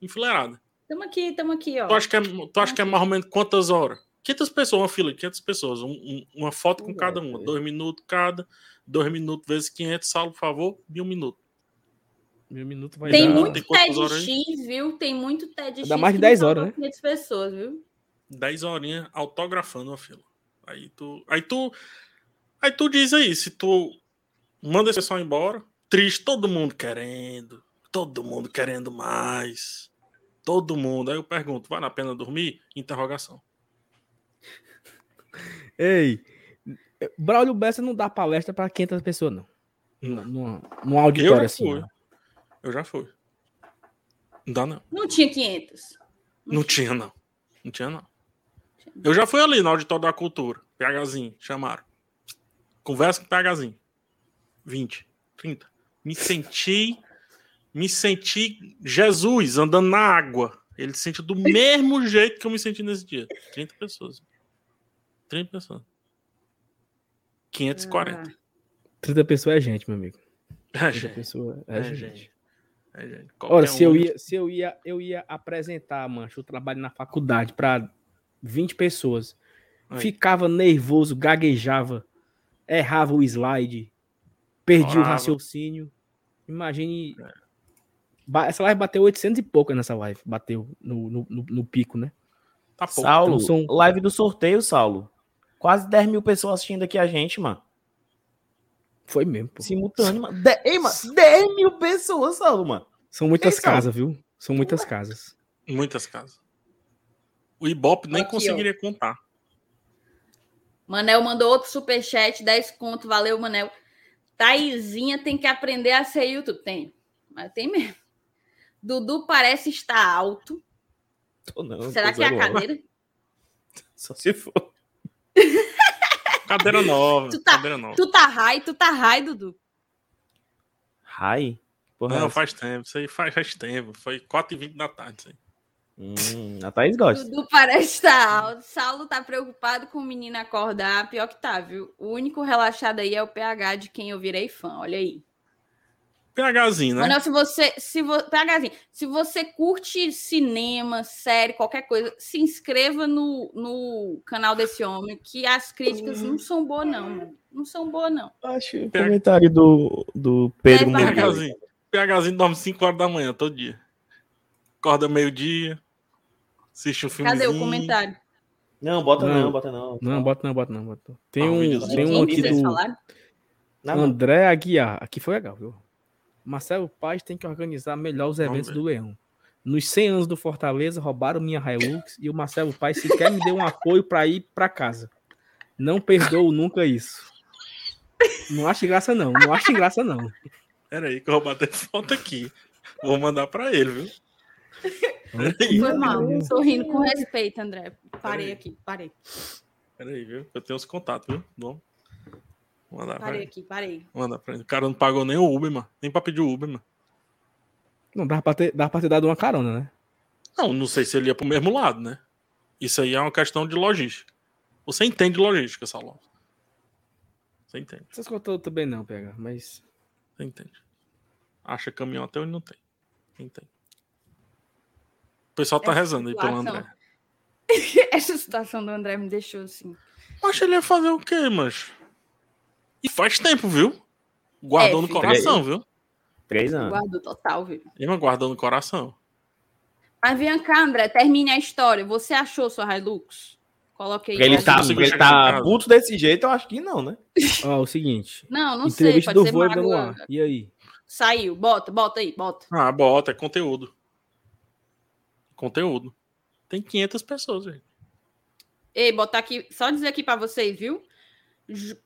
Enfileirada. Estamos aqui, estamos aqui, ó. Tu acha que é, tu acha que é mais ou menos quantas horas? 500 pessoas, uma fila de 500 pessoas. Um, um, uma foto com cada uma. Dois minutos cada. Dois minutos vezes 500, salvo, por favor, de um minuto. Mil minuto vai Tem dar... muito TEDx, viu? Tem muito TEDx. Dá mais de 10 horas, né? 500 pessoas, viu? 10 horinhas autografando a fila. Aí tu, aí tu, aí tu diz aí, se tu manda esse pessoal embora. Triste, todo mundo querendo. Todo mundo querendo mais. Todo mundo. Aí eu pergunto, vale a pena dormir? Interrogação. Ei, Braulio Bessa não dá palestra para 500 pessoas, não. No, no auditório eu assim. Fui. Eu já fui. Não dá, não. Não tinha 500. Não, não tinha, não. Não tinha, não. Eu já fui ali no auditório da cultura. PHzinho, chamaram. Conversa com o PHzinho. 20, 30. Me senti, me senti Jesus andando na água. Ele se sentiu do mesmo jeito que eu me senti nesse dia. 30 pessoas. 30 pessoas. 540. Ah. 30 pessoas é gente, meu amigo. É gente. Pessoa é, é gente. gente. É. Olha, se, um... eu ia, se eu ia, eu ia apresentar, mancho, o trabalho na faculdade para 20 pessoas. Aí. Ficava nervoso, gaguejava errava o slide, perdi o raciocínio. Imagine. É. Essa live bateu 800 e pouco nessa live. Bateu no, no, no, no pico, né? Tá pouco. Saulo, então, são... live do sorteio, Saulo. Quase 10 mil pessoas assistindo aqui a gente, mano. Foi mesmo, pô. Simultâneo, mano. De... Ei, mano, 10 mil pessoas, Saulo, mano. São muitas Ei, casas, viu? São muitas casas. Muitas casas. O Ibope nem aqui, conseguiria ó. contar. Manel mandou outro superchat, 10 conto, valeu, Manel. Taizinha tem que aprender a ser YouTube. Tem, mas tem mesmo. Dudu parece estar alto. Tô não, Será que é a cadeira? Só se for. Cadeira nova. Tu tá, cadeira nova. Tu tá high, tu tá high, Dudu. High? Porra, não, faz tempo. Isso aí faz, faz tempo. Foi 4h20 da tarde. Isso aí. Hum, a Thaís gosta. Dudu parece estar alto. Saulo tá preocupado com o menino acordar. Pior que tá, viu? O único relaxado aí é o PH de quem eu virei fã. Olha aí. PHzinho, né? Manoel, se você, se vo, PHzinho, se você curte cinema, série, qualquer coisa, se inscreva no, no canal desse homem, que as críticas não são boas, não, mano. Não são boas, não. Acho o comentário do, do Pedro é, PHzinho. PHzinho dorme 5 horas da manhã, todo dia. Acorda meio-dia, assiste um filme. Cadê o comentário? Não, bota não, não bota não. Não, bota não, bota não. Bota. Tem ah, um, tem um aqui do André Aguiar. Aqui foi legal, viu? Marcelo Paz tem que organizar melhor os eventos do Leão. Nos 100 anos do Fortaleza, roubaram minha Hilux e o Marcelo Paz sequer me deu um apoio para ir para casa. Não perdoo nunca isso. Não acho graça, não. Não acho graça, não. Pera aí, que eu vou bater foto aqui. Vou mandar para ele, viu? Foi mal, tô rindo com respeito, André. Parei aqui, parei. Peraí, viu? Eu tenho os contatos, viu? Bom. Mandar parei pra aqui, parei. Manda pra ele. O cara não pagou nem o Uber, mano. Nem pra pedir o Uber, mano. Não, dá pra ter, dá pra ter dado uma carona, né? Não, não sei se ele ia pro mesmo lado, né? Isso aí é uma questão de logística. Você entende logística, Salão. Você entende. Essas contas também não, pega, mas. Você entende. Acha caminhão até onde não tem. Entende. O pessoal tá Essa rezando situação... aí pelo André. Essa situação do André me deixou assim. Acho ele ia fazer o quê, mas E faz tempo, viu? Guardou é, no coração, viu? Três anos. Guardou total, viu? Ele guardou no coração. Mas vem cá, André, termine a história. Você achou sua Hilux? Coloquei. Ele tá, ele tá puto desse jeito, eu acho que não, né? Ó, o seguinte. Não, não sei, pode do ser mago. E aí? Saiu, bota, bota aí, bota. Ah, bota, é conteúdo conteúdo. Tem 500 pessoas, gente. Ei, botar aqui, só dizer aqui para vocês, viu?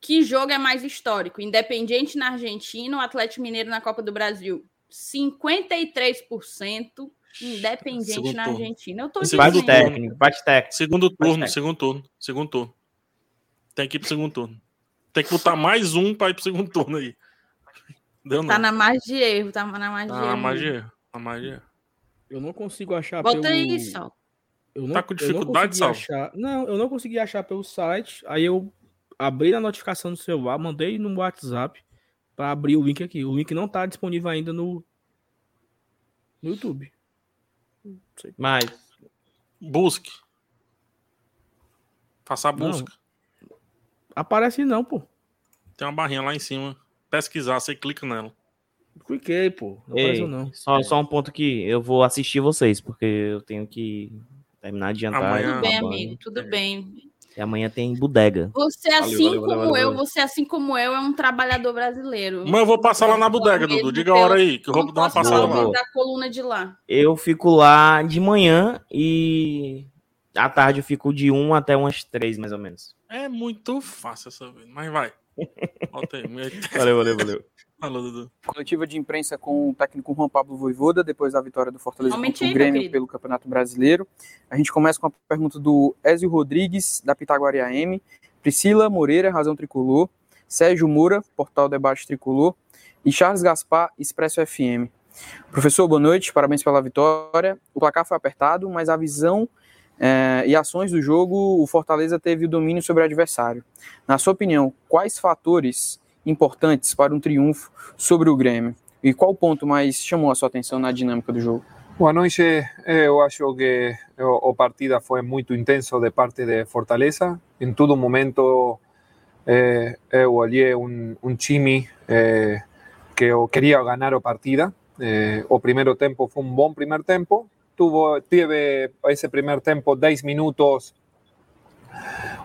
Que jogo é mais histórico? Independiente na Argentina ou Atlético Mineiro na Copa do Brasil? 53% Independente segundo na turno. Argentina. Eu tô dizendo. técnico, bate técnico. Segundo turno, segundo turno, segundo turno. Tem que ir pro segundo turno. Tem que botar mais um para ir pro segundo turno aí. Deu tá não. na margem de erro, tá na margem tá de erro. Na margem de erro, na margem de erro. Eu não consigo achar Volta pelo... aí, Sal. Eu não, tá com dificuldade, Sal? Achar... Não, eu não consegui achar pelo site. Aí eu abri a notificação do celular, mandei no WhatsApp para abrir o link aqui. O link não tá disponível ainda no, no YouTube. Mas busque. Faça a busca. Não. Aparece não, pô. Tem uma barrinha lá em cima. Pesquisar, você clica nela. Cliquei, pô. Não Ei, não. Só, só um ponto que eu vou assistir vocês, porque eu tenho que terminar de jantar. Amanhã, tudo bem, amigo, tudo bem. E amanhã tem bodega. Você, assim valeu, valeu, como valeu, eu, você, assim como eu, é um trabalhador brasileiro. Mas eu vou passar lá na bodega, Dudu. Diga a hora aí, que eu vou dar uma passada lá. Da coluna de lá. Eu fico lá de manhã e à tarde eu fico de 1 até umas 3, mais ou menos. É muito fácil essa vez, mas vai. valeu, valeu, valeu. Falou, Dudu. Coletiva de imprensa com o técnico Juan Pablo Voivoda, depois da vitória do Fortaleza contra o Grêmio pelo Campeonato Brasileiro. A gente começa com a pergunta do Ézio Rodrigues, da Pitaguari AM, Priscila Moreira, Razão Tricolor, Sérgio Moura, Portal Debate Tricolor, e Charles Gaspar, Expresso FM. Professor, boa noite, parabéns pela vitória. O placar foi apertado, mas a visão eh, e ações do jogo, o Fortaleza teve o domínio sobre o adversário. Na sua opinião, quais fatores importantes para um triunfo sobre o Grêmio? E qual ponto mais chamou a sua atenção na dinâmica do jogo? Boa noite. Eu acho que o partida foi muito intenso de parte de Fortaleza. Em todo momento eh, eu olhei um, um time eh, que eu queria ganhar a partida. Eh, o primeiro tempo foi um bom primeiro tempo. Tive esse primeiro tempo 10 minutos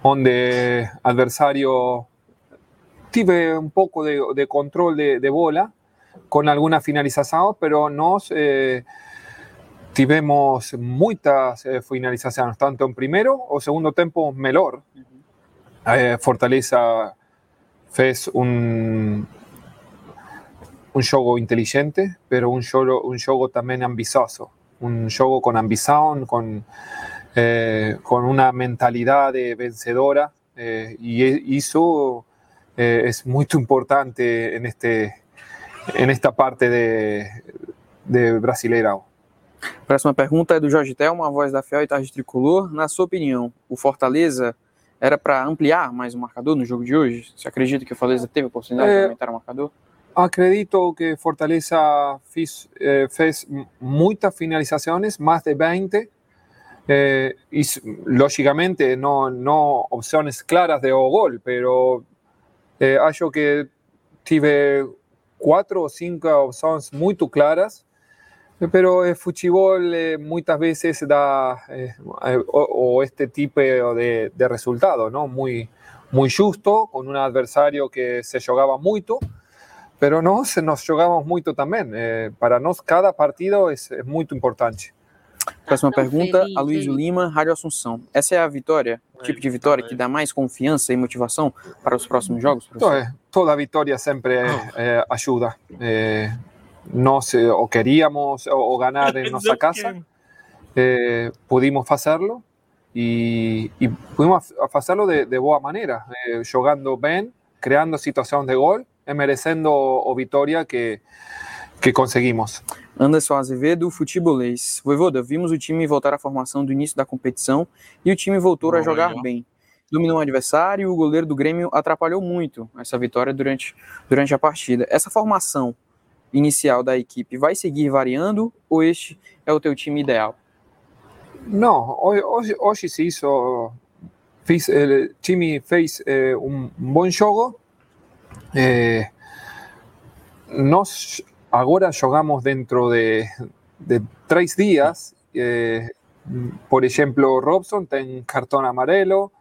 onde adversario tive un poco de, control de, bola con algunas finalizaciones, pero nos eh, tivemos muchas eh, finalizaciones, tanto en primero o segundo tiempo melhor. Eh, Fortaleza fez un, un juego inteligente, pero un juego, un juego también ambicioso, un juego con ambición, con eh, con una mentalidad de vencedora eh, y eso eh, es muy importante en, este, en esta parte de, de Brasileirão. Próxima pergunta é do Jorge Telma, a voz da Fiel e Tarde Tricolor. Na sua opinião, o Fortaleza era para ampliar mais o marcador no jogo de hoje? Você acredita que o Fortaleza teve a oportunidade é, de aumentar o marcador? Acredito que Fortaleza fez, eh, fez muitas finalizações, mais de 20, Eh, y lógicamente no, no opciones claras de gol, pero eh, acho que tive cuatro o cinco opciones muy claras, pero el fútbol eh, muchas veces da eh, o, este tipo de, de, resultado, ¿no? Muy, muy justo, con un adversario que se jugaba mucho, pero no se nos jugamos mucho también. para nos cada partido es, es muy importante. Próxima pergunta, feliz, Aloysio Lima, Rádio Assunção. Essa é a vitória, o tipo de vitória que dá mais confiança e motivação para os próximos jogos? Toda, toda vitória sempre é, ajuda. É, nós o queríamos o, ganhar em nossa casa, é, pudimos fazê-lo e, e pudimos fazê-lo de, de, boa maneira, eh, jogando bem, criando situações de gol e merecendo a vitória que, que conseguimos. Anderson Azevedo, futebolês. Voivoda, vimos o time voltar à formação do início da competição e o time voltou a jogar bem. Dominou o adversário e o goleiro do Grêmio atrapalhou muito essa vitória durante, durante a partida. Essa formação inicial da equipe vai seguir variando ou este é o teu time ideal? Não, hoje, hoje se isso. Fez, o time fez eh, um bom jogo. Eh, nós ahora jugamos dentro de, tres días. Eh, por ejemplo, Robson tiene cartón amarelo.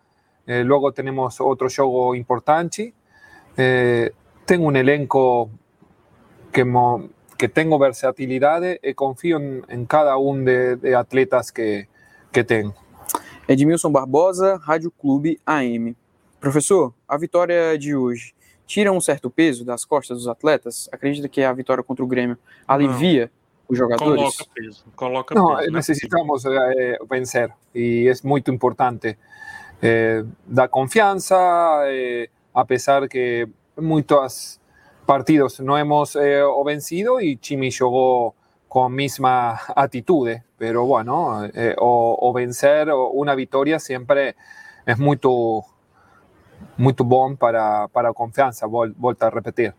Eh, luego tenemos otro juego importante. Eh, tengo un elenco que, que tengo versatilidad y confío en, cada uno de, atletas que, que tengo. Edmilson Barbosa, Radio Clube AM. Profesor, a vitória de hoje tira um certo peso das costas dos atletas? Acredita que a vitória contra o Grêmio alivia não. os jogadores? Coloca peso. Coloca não, peso, né? necessitamos é, vencer e é muito importante. É, dar confiança, é, apesar que muitos partidos não hemos é, vencido e time jogou com a mesma atitude, pero bueno, eh, o, o, vencer una victoria siempre es muito muito bom para, para a confiança, volto a repetir.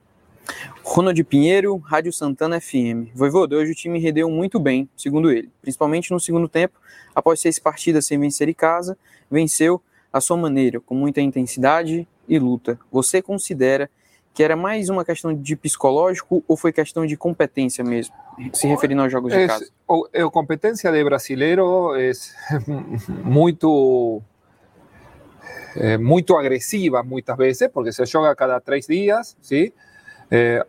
Ronald Pinheiro, Rádio Santana FM. Voivoda, hoje o time rendeu muito bem, segundo ele, principalmente no segundo tempo, após seis partidas sem vencer em casa, venceu à sua maneira, com muita intensidade e luta. Você considera que era mais uma questão de psicológico ou foi questão de competência mesmo, se referindo aos jogos de casa? A competência de brasileiro é muito eh, muito agressiva muitas vezes, porque se joga cada três dias, ¿sí? Eh,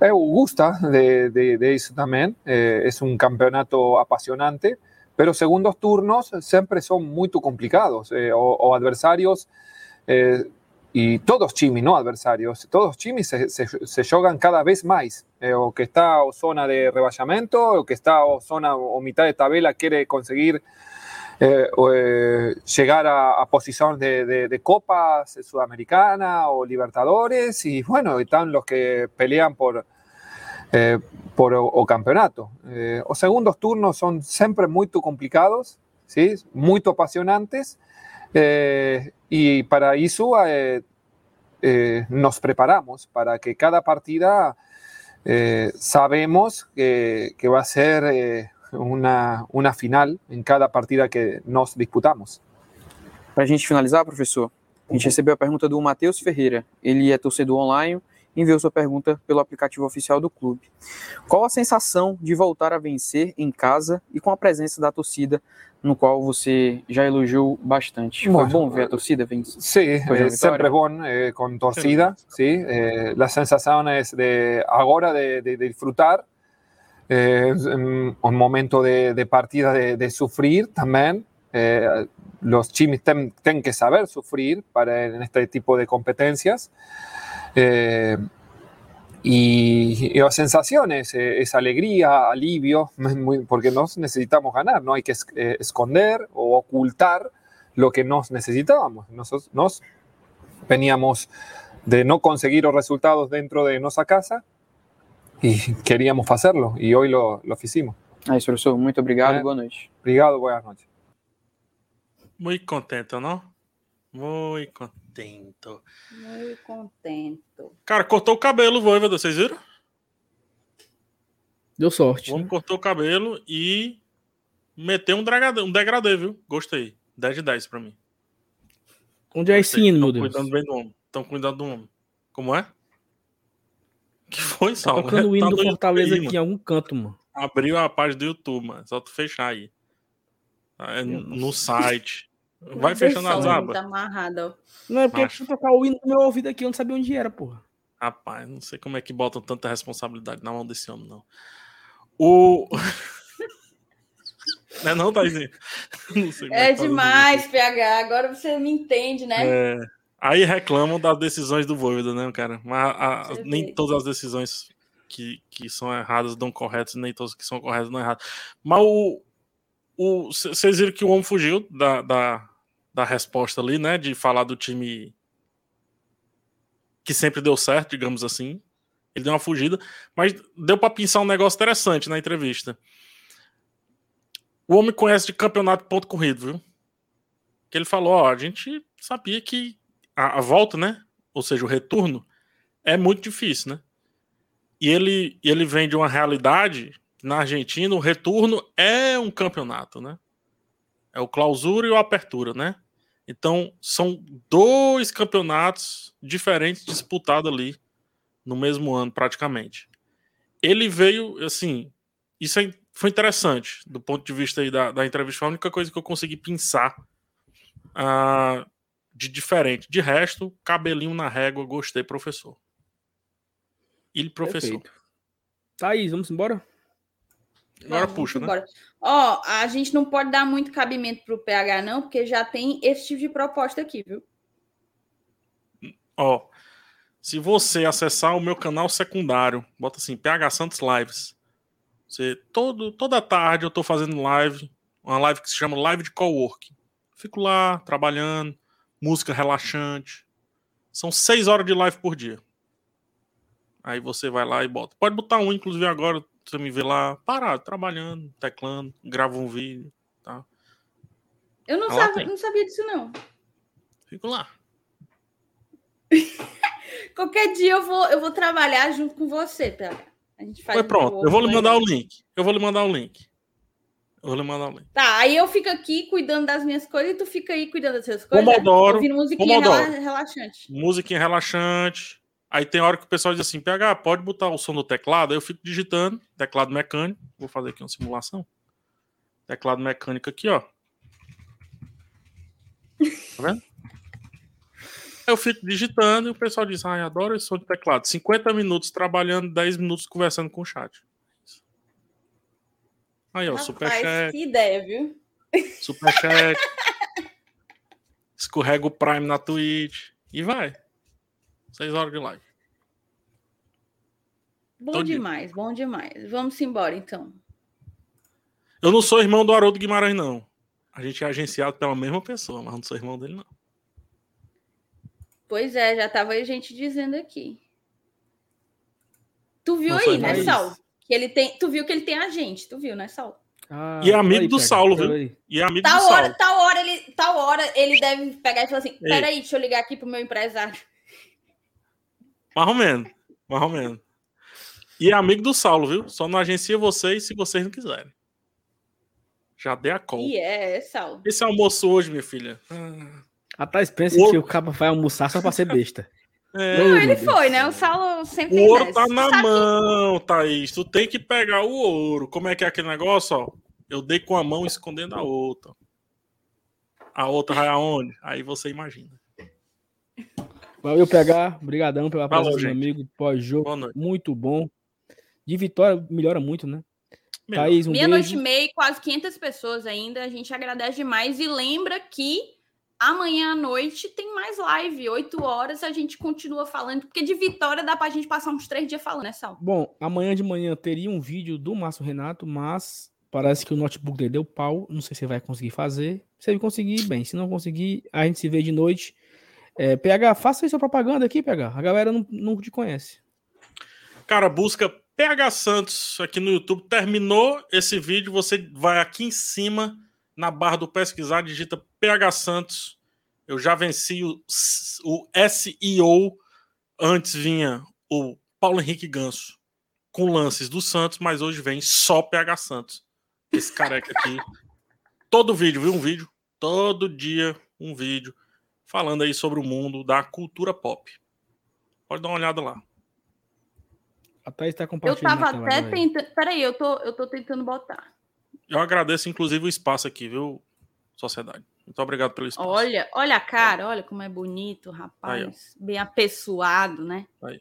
eu gusta de, de, de isso também, eh, campeonato apasionante, pero segundos turnos sempre são muito complicados, eh, o, o, adversários, eh, e todos times, não adversários, todos times se, se, se jogam cada vez mais, eh, o que está o zona de rebaixamento, o que está o zona o mitad de tabela quer conseguir eh, eh, llegar a, posición de, Copas Sudamericana o Libertadores y bueno, están los que pelean por, eh, por o, campeonato. los segundos turnos son siempre muy complicados, ¿sí? muy apasionantes y para eso nos preparamos para que cada partida sabemos que, va a ser una, final em cada partida que nós disputamos. Para a gente finalizar, professor, A gente recebeu a pergunta do Matheus Ferreira. Ele é torcedor online e enviou sua pergunta pelo aplicativo oficial do clube. Qual a sensação de voltar a vencer em casa e com a presença da torcida, no qual você já elogiou bastante? Foi bom ver a torcida vencer? Sí, eh, siempre bom eh, con torcida, sí. Eh, la sensación es de ahora de, de, de disfrutar, eh, un momento de, de partida de, de, sufrir también, eh, los chimis tienen que saber sufrir para, en este tipo de competencias. Eh, y, y, las sensaciones, eh, es alegría, alivio, muy, porque nos necesitamos ganar, no hay que eh, esconder o ocultar lo que nos necesitábamos. Nosotros nos veníamos de no conseguir los resultados dentro de nuestra casa y queríamos hacerlo y hoy lo, lo hicimos. Aí, professor, muito obrigado é. boa noite. Obrigado, boa noite. Muito contento, não? Muito contento. Muito contento. Cara, cortou o cabelo, Voivoda, vocês viram? Deu sorte. O homem né? cortou o cabelo e meteu um degradê, um degradê, viu? Gostei. 10 de 10 pra mim. Onde é esse hino, meu Deus? cuidando bem do homem. Estão cuidando do homem. Como é? Que foi, Sal? Tá tocando o hino tá do Fortaleza aqui em algum canto, mano. Abriu a página do YouTube, mano. Só tu fechar aí. É no site. Vai fechando as abas. Tá amarrado. Não, é porque Macho. tocar o hino no meu ouvido aqui, eu não sabia onde era, porra. Rapaz, não sei como é que botam tanta responsabilidade na mão desse homem, não. O. não é não, Taizinho? Não é, é demais, PH. Agora você me entende, né? É... Aí reclamam das decisões do Voivoda, né, cara? Mas a, a, nem todas as decisões que, que são erradas dão corretas, nem todas que são corretas dão erradas. Mas o, vocês viram que o homem fugiu da, da, da resposta ali, né? De falar do time que sempre deu certo, digamos assim. Ele deu uma fugida, mas deu para pensar um negócio interessante na entrevista. O homem conhece de campeonato ponto corrido, viu? Que ele falou: ó, a gente sabia que a, a, volta, né? Ou seja, o retorno é muito difícil, né? E ele, ele vem de uma realidade na Argentina o retorno é um campeonato, né? É o clausura e o apertura, né? Então são dois campeonatos diferentes disputados ali no mesmo ano, praticamente. Ele veio, assim, isso é, foi interessante do ponto de vista aí da, da entrevista. A única coisa que eu consegui pensar uh, de diferente. De resto, cabelinho na régua, gostei, professor. Ele, professor. Perfeito. Thaís, vamos embora? Agora Vamos puxa, né? embora. né? Ó, a gente não pode dar muito cabimento pro PH, não, porque já tem esse tipo de proposta aqui, viu? Ó, se você acessar o meu canal secundário, bota assim, PH Santos Lives. Você, todo, toda tarde eu tô fazendo live, uma live que se chama Live de Coworking. Fico lá, trabalhando, música relaxante. São seis horas de live por dia. Aí você vai lá e bota. Pode botar um, inclusive agora, você me vê lá parado, trabalhando, teclando, gravo um vídeo, tá? Eu não, sabe, não sabia disso, não. Fico lá. Qualquer dia eu vou, eu vou trabalhar junto com você, PH. A gente faz Foi pronto, eu vou lhe mandar o link. Eu vou lhe mandar o link. Eu vou lhe mandar o link. Tá, aí eu fico aqui cuidando das minhas coisas e tu fica aí cuidando das suas coisas. Pomodoro. Ouvindo musiquinha Pomodoro. relaxante. Musiquinha relaxante. Aí tem hora que o pessoal diz assim: PH, pode botar o som do teclado? Aí eu fico digitando, teclado mecânico. Vou fazer aqui uma simulação. Teclado mecânico aqui, ó. Tá vendo? Eu fico digitando e o pessoal diz: Ai, adoro esse som de teclado. 50 minutos trabalhando, 10 minutos conversando com o chat. Aí, ó, superchat. Que ideia, viu? Superchat. Escorrega o Prime na Twitch. E vai. Seis horas de live. Bom Todo demais, dia. bom demais. Vamos embora, então. Eu não sou irmão do Haroldo Guimarães, não. A gente é agenciado pela mesma pessoa, mas não sou irmão dele, não. Pois é, já tava a gente dizendo aqui. Tu viu não aí, né, Sal? Que ele tem, tu viu que ele tem agente, tu viu, né, Sal? Ah, e é amigo aí, do Saulo, viu? E é amigo tal do hora, Saulo. Tal hora, ele, tal hora ele deve pegar e falar assim: peraí, deixa eu ligar aqui pro meu empresário. Mais ou menos. Mais ou menos. E é amigo do Saulo, viu? Só não agencia vocês se vocês não quiserem. Já dei a call. E é, é, Saulo. Esse almoço hoje, minha filha. Ah, A Thais pensa o... que o cabo vai almoçar só pra ser besta. É, não, ele foi, né? O Saulo sempre O ouro tá na Sabe? mão, Thaís. Tu tem que pegar o ouro. Como é que é aquele negócio, ó? Eu dei com a mão escondendo a outra. A outra vai aonde? Aí você imagina. Valeu, pegar. Obrigadão pela presença do amigo. Pós-jogo. Muito bom. De vitória melhora muito, né? Thaís, um Meia-noite e meia, quase 500 pessoas ainda. A gente agradece demais. E lembra que amanhã à noite tem mais live. 8 horas a gente continua falando. Porque de vitória dá pra gente passar uns três dias falando, né, Sal? Bom, amanhã de manhã teria um vídeo do Márcio Renato, mas parece que o notebook dele deu pau. Não sei se vai conseguir fazer. Se ele conseguir, bem. Se não conseguir, a gente se vê de noite. É, PH, faça aí sua propaganda aqui, PH. A galera não, não te conhece. Cara, busca PH Santos aqui no YouTube. Terminou esse vídeo, você vai aqui em cima, na barra do pesquisar, digita PH Santos. Eu já venci o, o SEO. Antes vinha o Paulo Henrique Ganso com lances do Santos, mas hoje vem só PH Santos. Esse careca aqui. Todo vídeo, viu? Um vídeo. Todo dia um vídeo falando aí sobre o mundo da cultura pop. Pode dar uma olhada lá. A Thaís está compartilhando. Eu tava até tentando. Peraí, eu tô, eu tô tentando botar. Eu agradeço, inclusive, o espaço aqui, viu, sociedade? Muito obrigado pelo espaço. Olha, olha a cara, olha como é bonito, rapaz. Aí, Bem apessoado, né? Aí.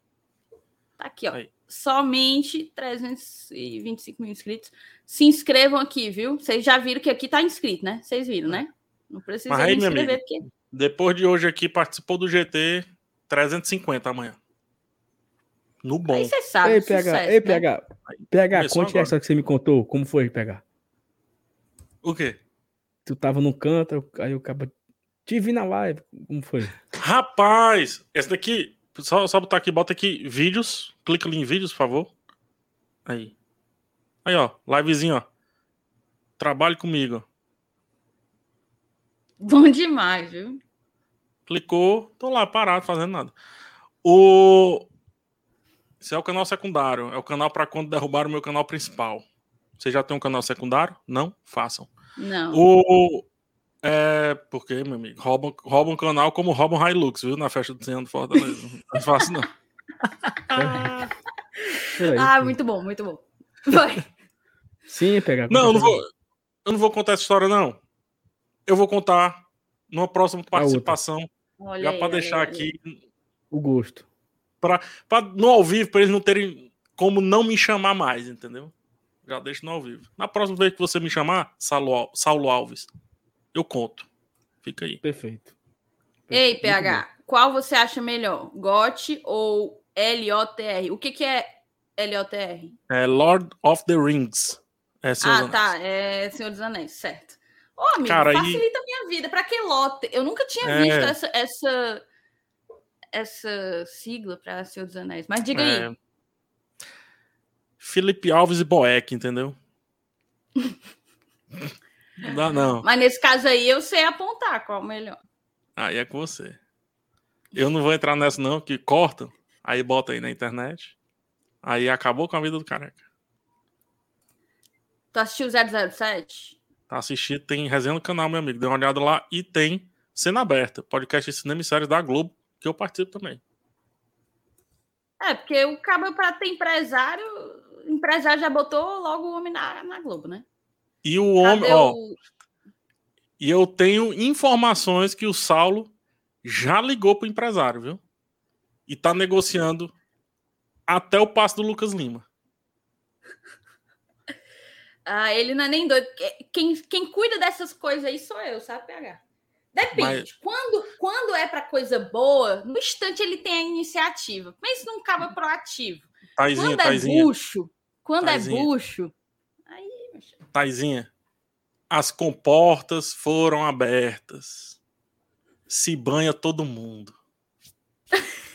Tá aqui, ó. Aí. Somente 325 mil inscritos. Se inscrevam aqui, viu? Vocês já viram que aqui tá inscrito, né? Vocês viram, né? Não precisa aí, me inscrever, porque depois de hoje aqui, participou do GT 350 amanhã. No bom. Aí você sabe. Ei, PH, sucesso, ei, PH. Né? PH, conte agora. essa que você me contou. Como foi, PH? O quê? Tu tava no canto, aí eu acabo. Te vi na live. Como foi? Rapaz, esse daqui. Só, só botar aqui, bota aqui vídeos. Clica ali em vídeos, por favor. Aí. Aí, ó. Livezinho, ó. Trabalhe comigo. Bom demais, viu? Clicou, tô lá parado, fazendo nada. O. Esse é o canal secundário. É o canal para quando derrubar o meu canal principal. Você já tem um canal secundário? Não? Façam. Não. O. É. Porque, meu amigo? Roubam, roubam um canal como roubam Hilux, viu? Na festa do Senhor do Fortaleza. não é fácil, não. ah, muito bom, muito bom. Vai. Sim, pegar. Não, eu não vou. Eu não vou contar essa história, não eu vou contar numa próxima participação. já para deixar aqui o gosto. Para no ao vivo, para eles não terem como não me chamar mais, entendeu? Já deixo no ao vivo. Na próxima vez que você me chamar, Saulo, Saulo Alves, eu conto. Fica aí. Perfeito. Ei, PH, qual você acha melhor? GOT ou LOTR? O que, que é LOTR? É Lord of the Rings. É ah, tá. É Senhor dos Anéis, certo. Ô, oh, amigo, Cara, facilita a minha vida. Para que lote? Eu nunca tinha é... visto essa, essa, essa sigla para Senhor dos Anéis. Mas diga é... aí. Felipe Alves e Boeck, entendeu? não dá, não. Mas nesse caso aí eu sei apontar qual é o melhor. Aí é com você. Eu não vou entrar nessa, não, que corta, aí bota aí na internet. Aí acabou com a vida do careca. Tu assistiu 007? Tá assistindo, tem resenha no canal, meu amigo. Dê uma olhada lá e tem Cena Aberta, podcast de cinema e séries da Globo, que eu participo também. É, porque o cabo para ter empresário, o empresário já botou logo o homem na, na Globo, né? E o homem, ó. O... E eu tenho informações que o Saulo já ligou pro empresário, viu? E tá negociando até o passo do Lucas Lima. Ah, ele não é nem doido. Quem, quem cuida dessas coisas aí sou eu, sabe, PH? Depende. Mas... Quando, quando é para coisa boa, no instante ele tem a iniciativa. Mas não acaba proativo. Taizinha, quando é Taizinha. bucho, quando é Taizinha. é bucho, aí. Taizinha, as comportas foram abertas. Se banha todo mundo.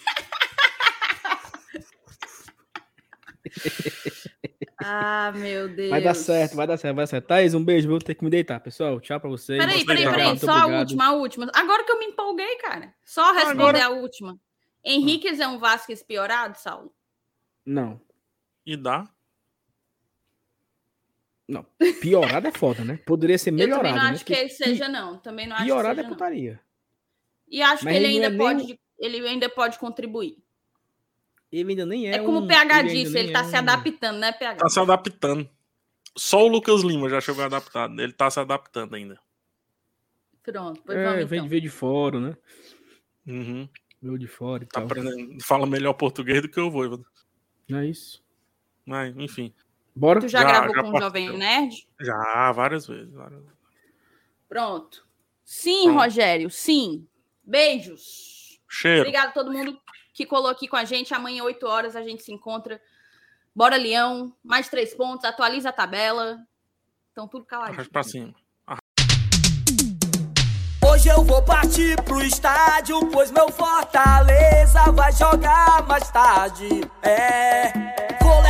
Ah, meu Deus. Vai dar certo, vai dar certo, vai dar certo. Thaís, um beijo, vou ter que me deitar, pessoal. Tchau pra vocês. Peraí, peraí, peraí. Só obrigado. a última, a última. Agora que eu me empolguei, cara. Só responder Agora... a última. Henriquez é um Vasquez piorado, Saulo? Não. E dá? Não, piorado é foda, né? Poderia ser melhorado. Eu também não né? acho né? que ele seja, não. Também não acho Piorado que seja, é putaria. E acho Mas que ele, ele ainda é pode, nem... ele ainda pode contribuir. Ele ainda nem é. É como um... o PH ele disse, ele tá é se um... adaptando, né, PH? Tá se adaptando. Só o Lucas Lima já chegou adaptado. Ele tá se adaptando ainda. Pronto, pois é, vamos, então. veio de fora, né? Uhum. Veio de fora e tá tal. Aprendendo, fala melhor português do que eu vou. Não é isso. Mas, enfim. Bora. Tu já, já gravou já com o Jovem Nerd? Já, várias vezes, várias. Pronto. Sim, Pronto. Rogério, sim. Beijos. Cheiro. Obrigado a todo mundo que colou aqui com a gente. Amanhã, 8 horas, a gente se encontra. Bora, Leão. Mais três pontos. Atualiza a tabela. Então, tudo caladinho. Pra cima. Hoje eu vou partir pro estádio, pois meu Fortaleza vai jogar mais tarde. É,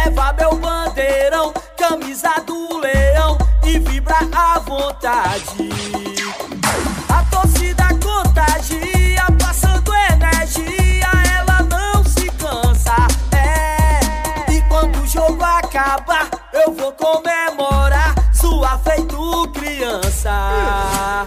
vou levar meu bandeirão, camisa do leão e vibrar à vontade. A torcida contagia, passando energia, ela não se cansa. É, e quando o jogo acabar, eu vou comemorar, sua feito criança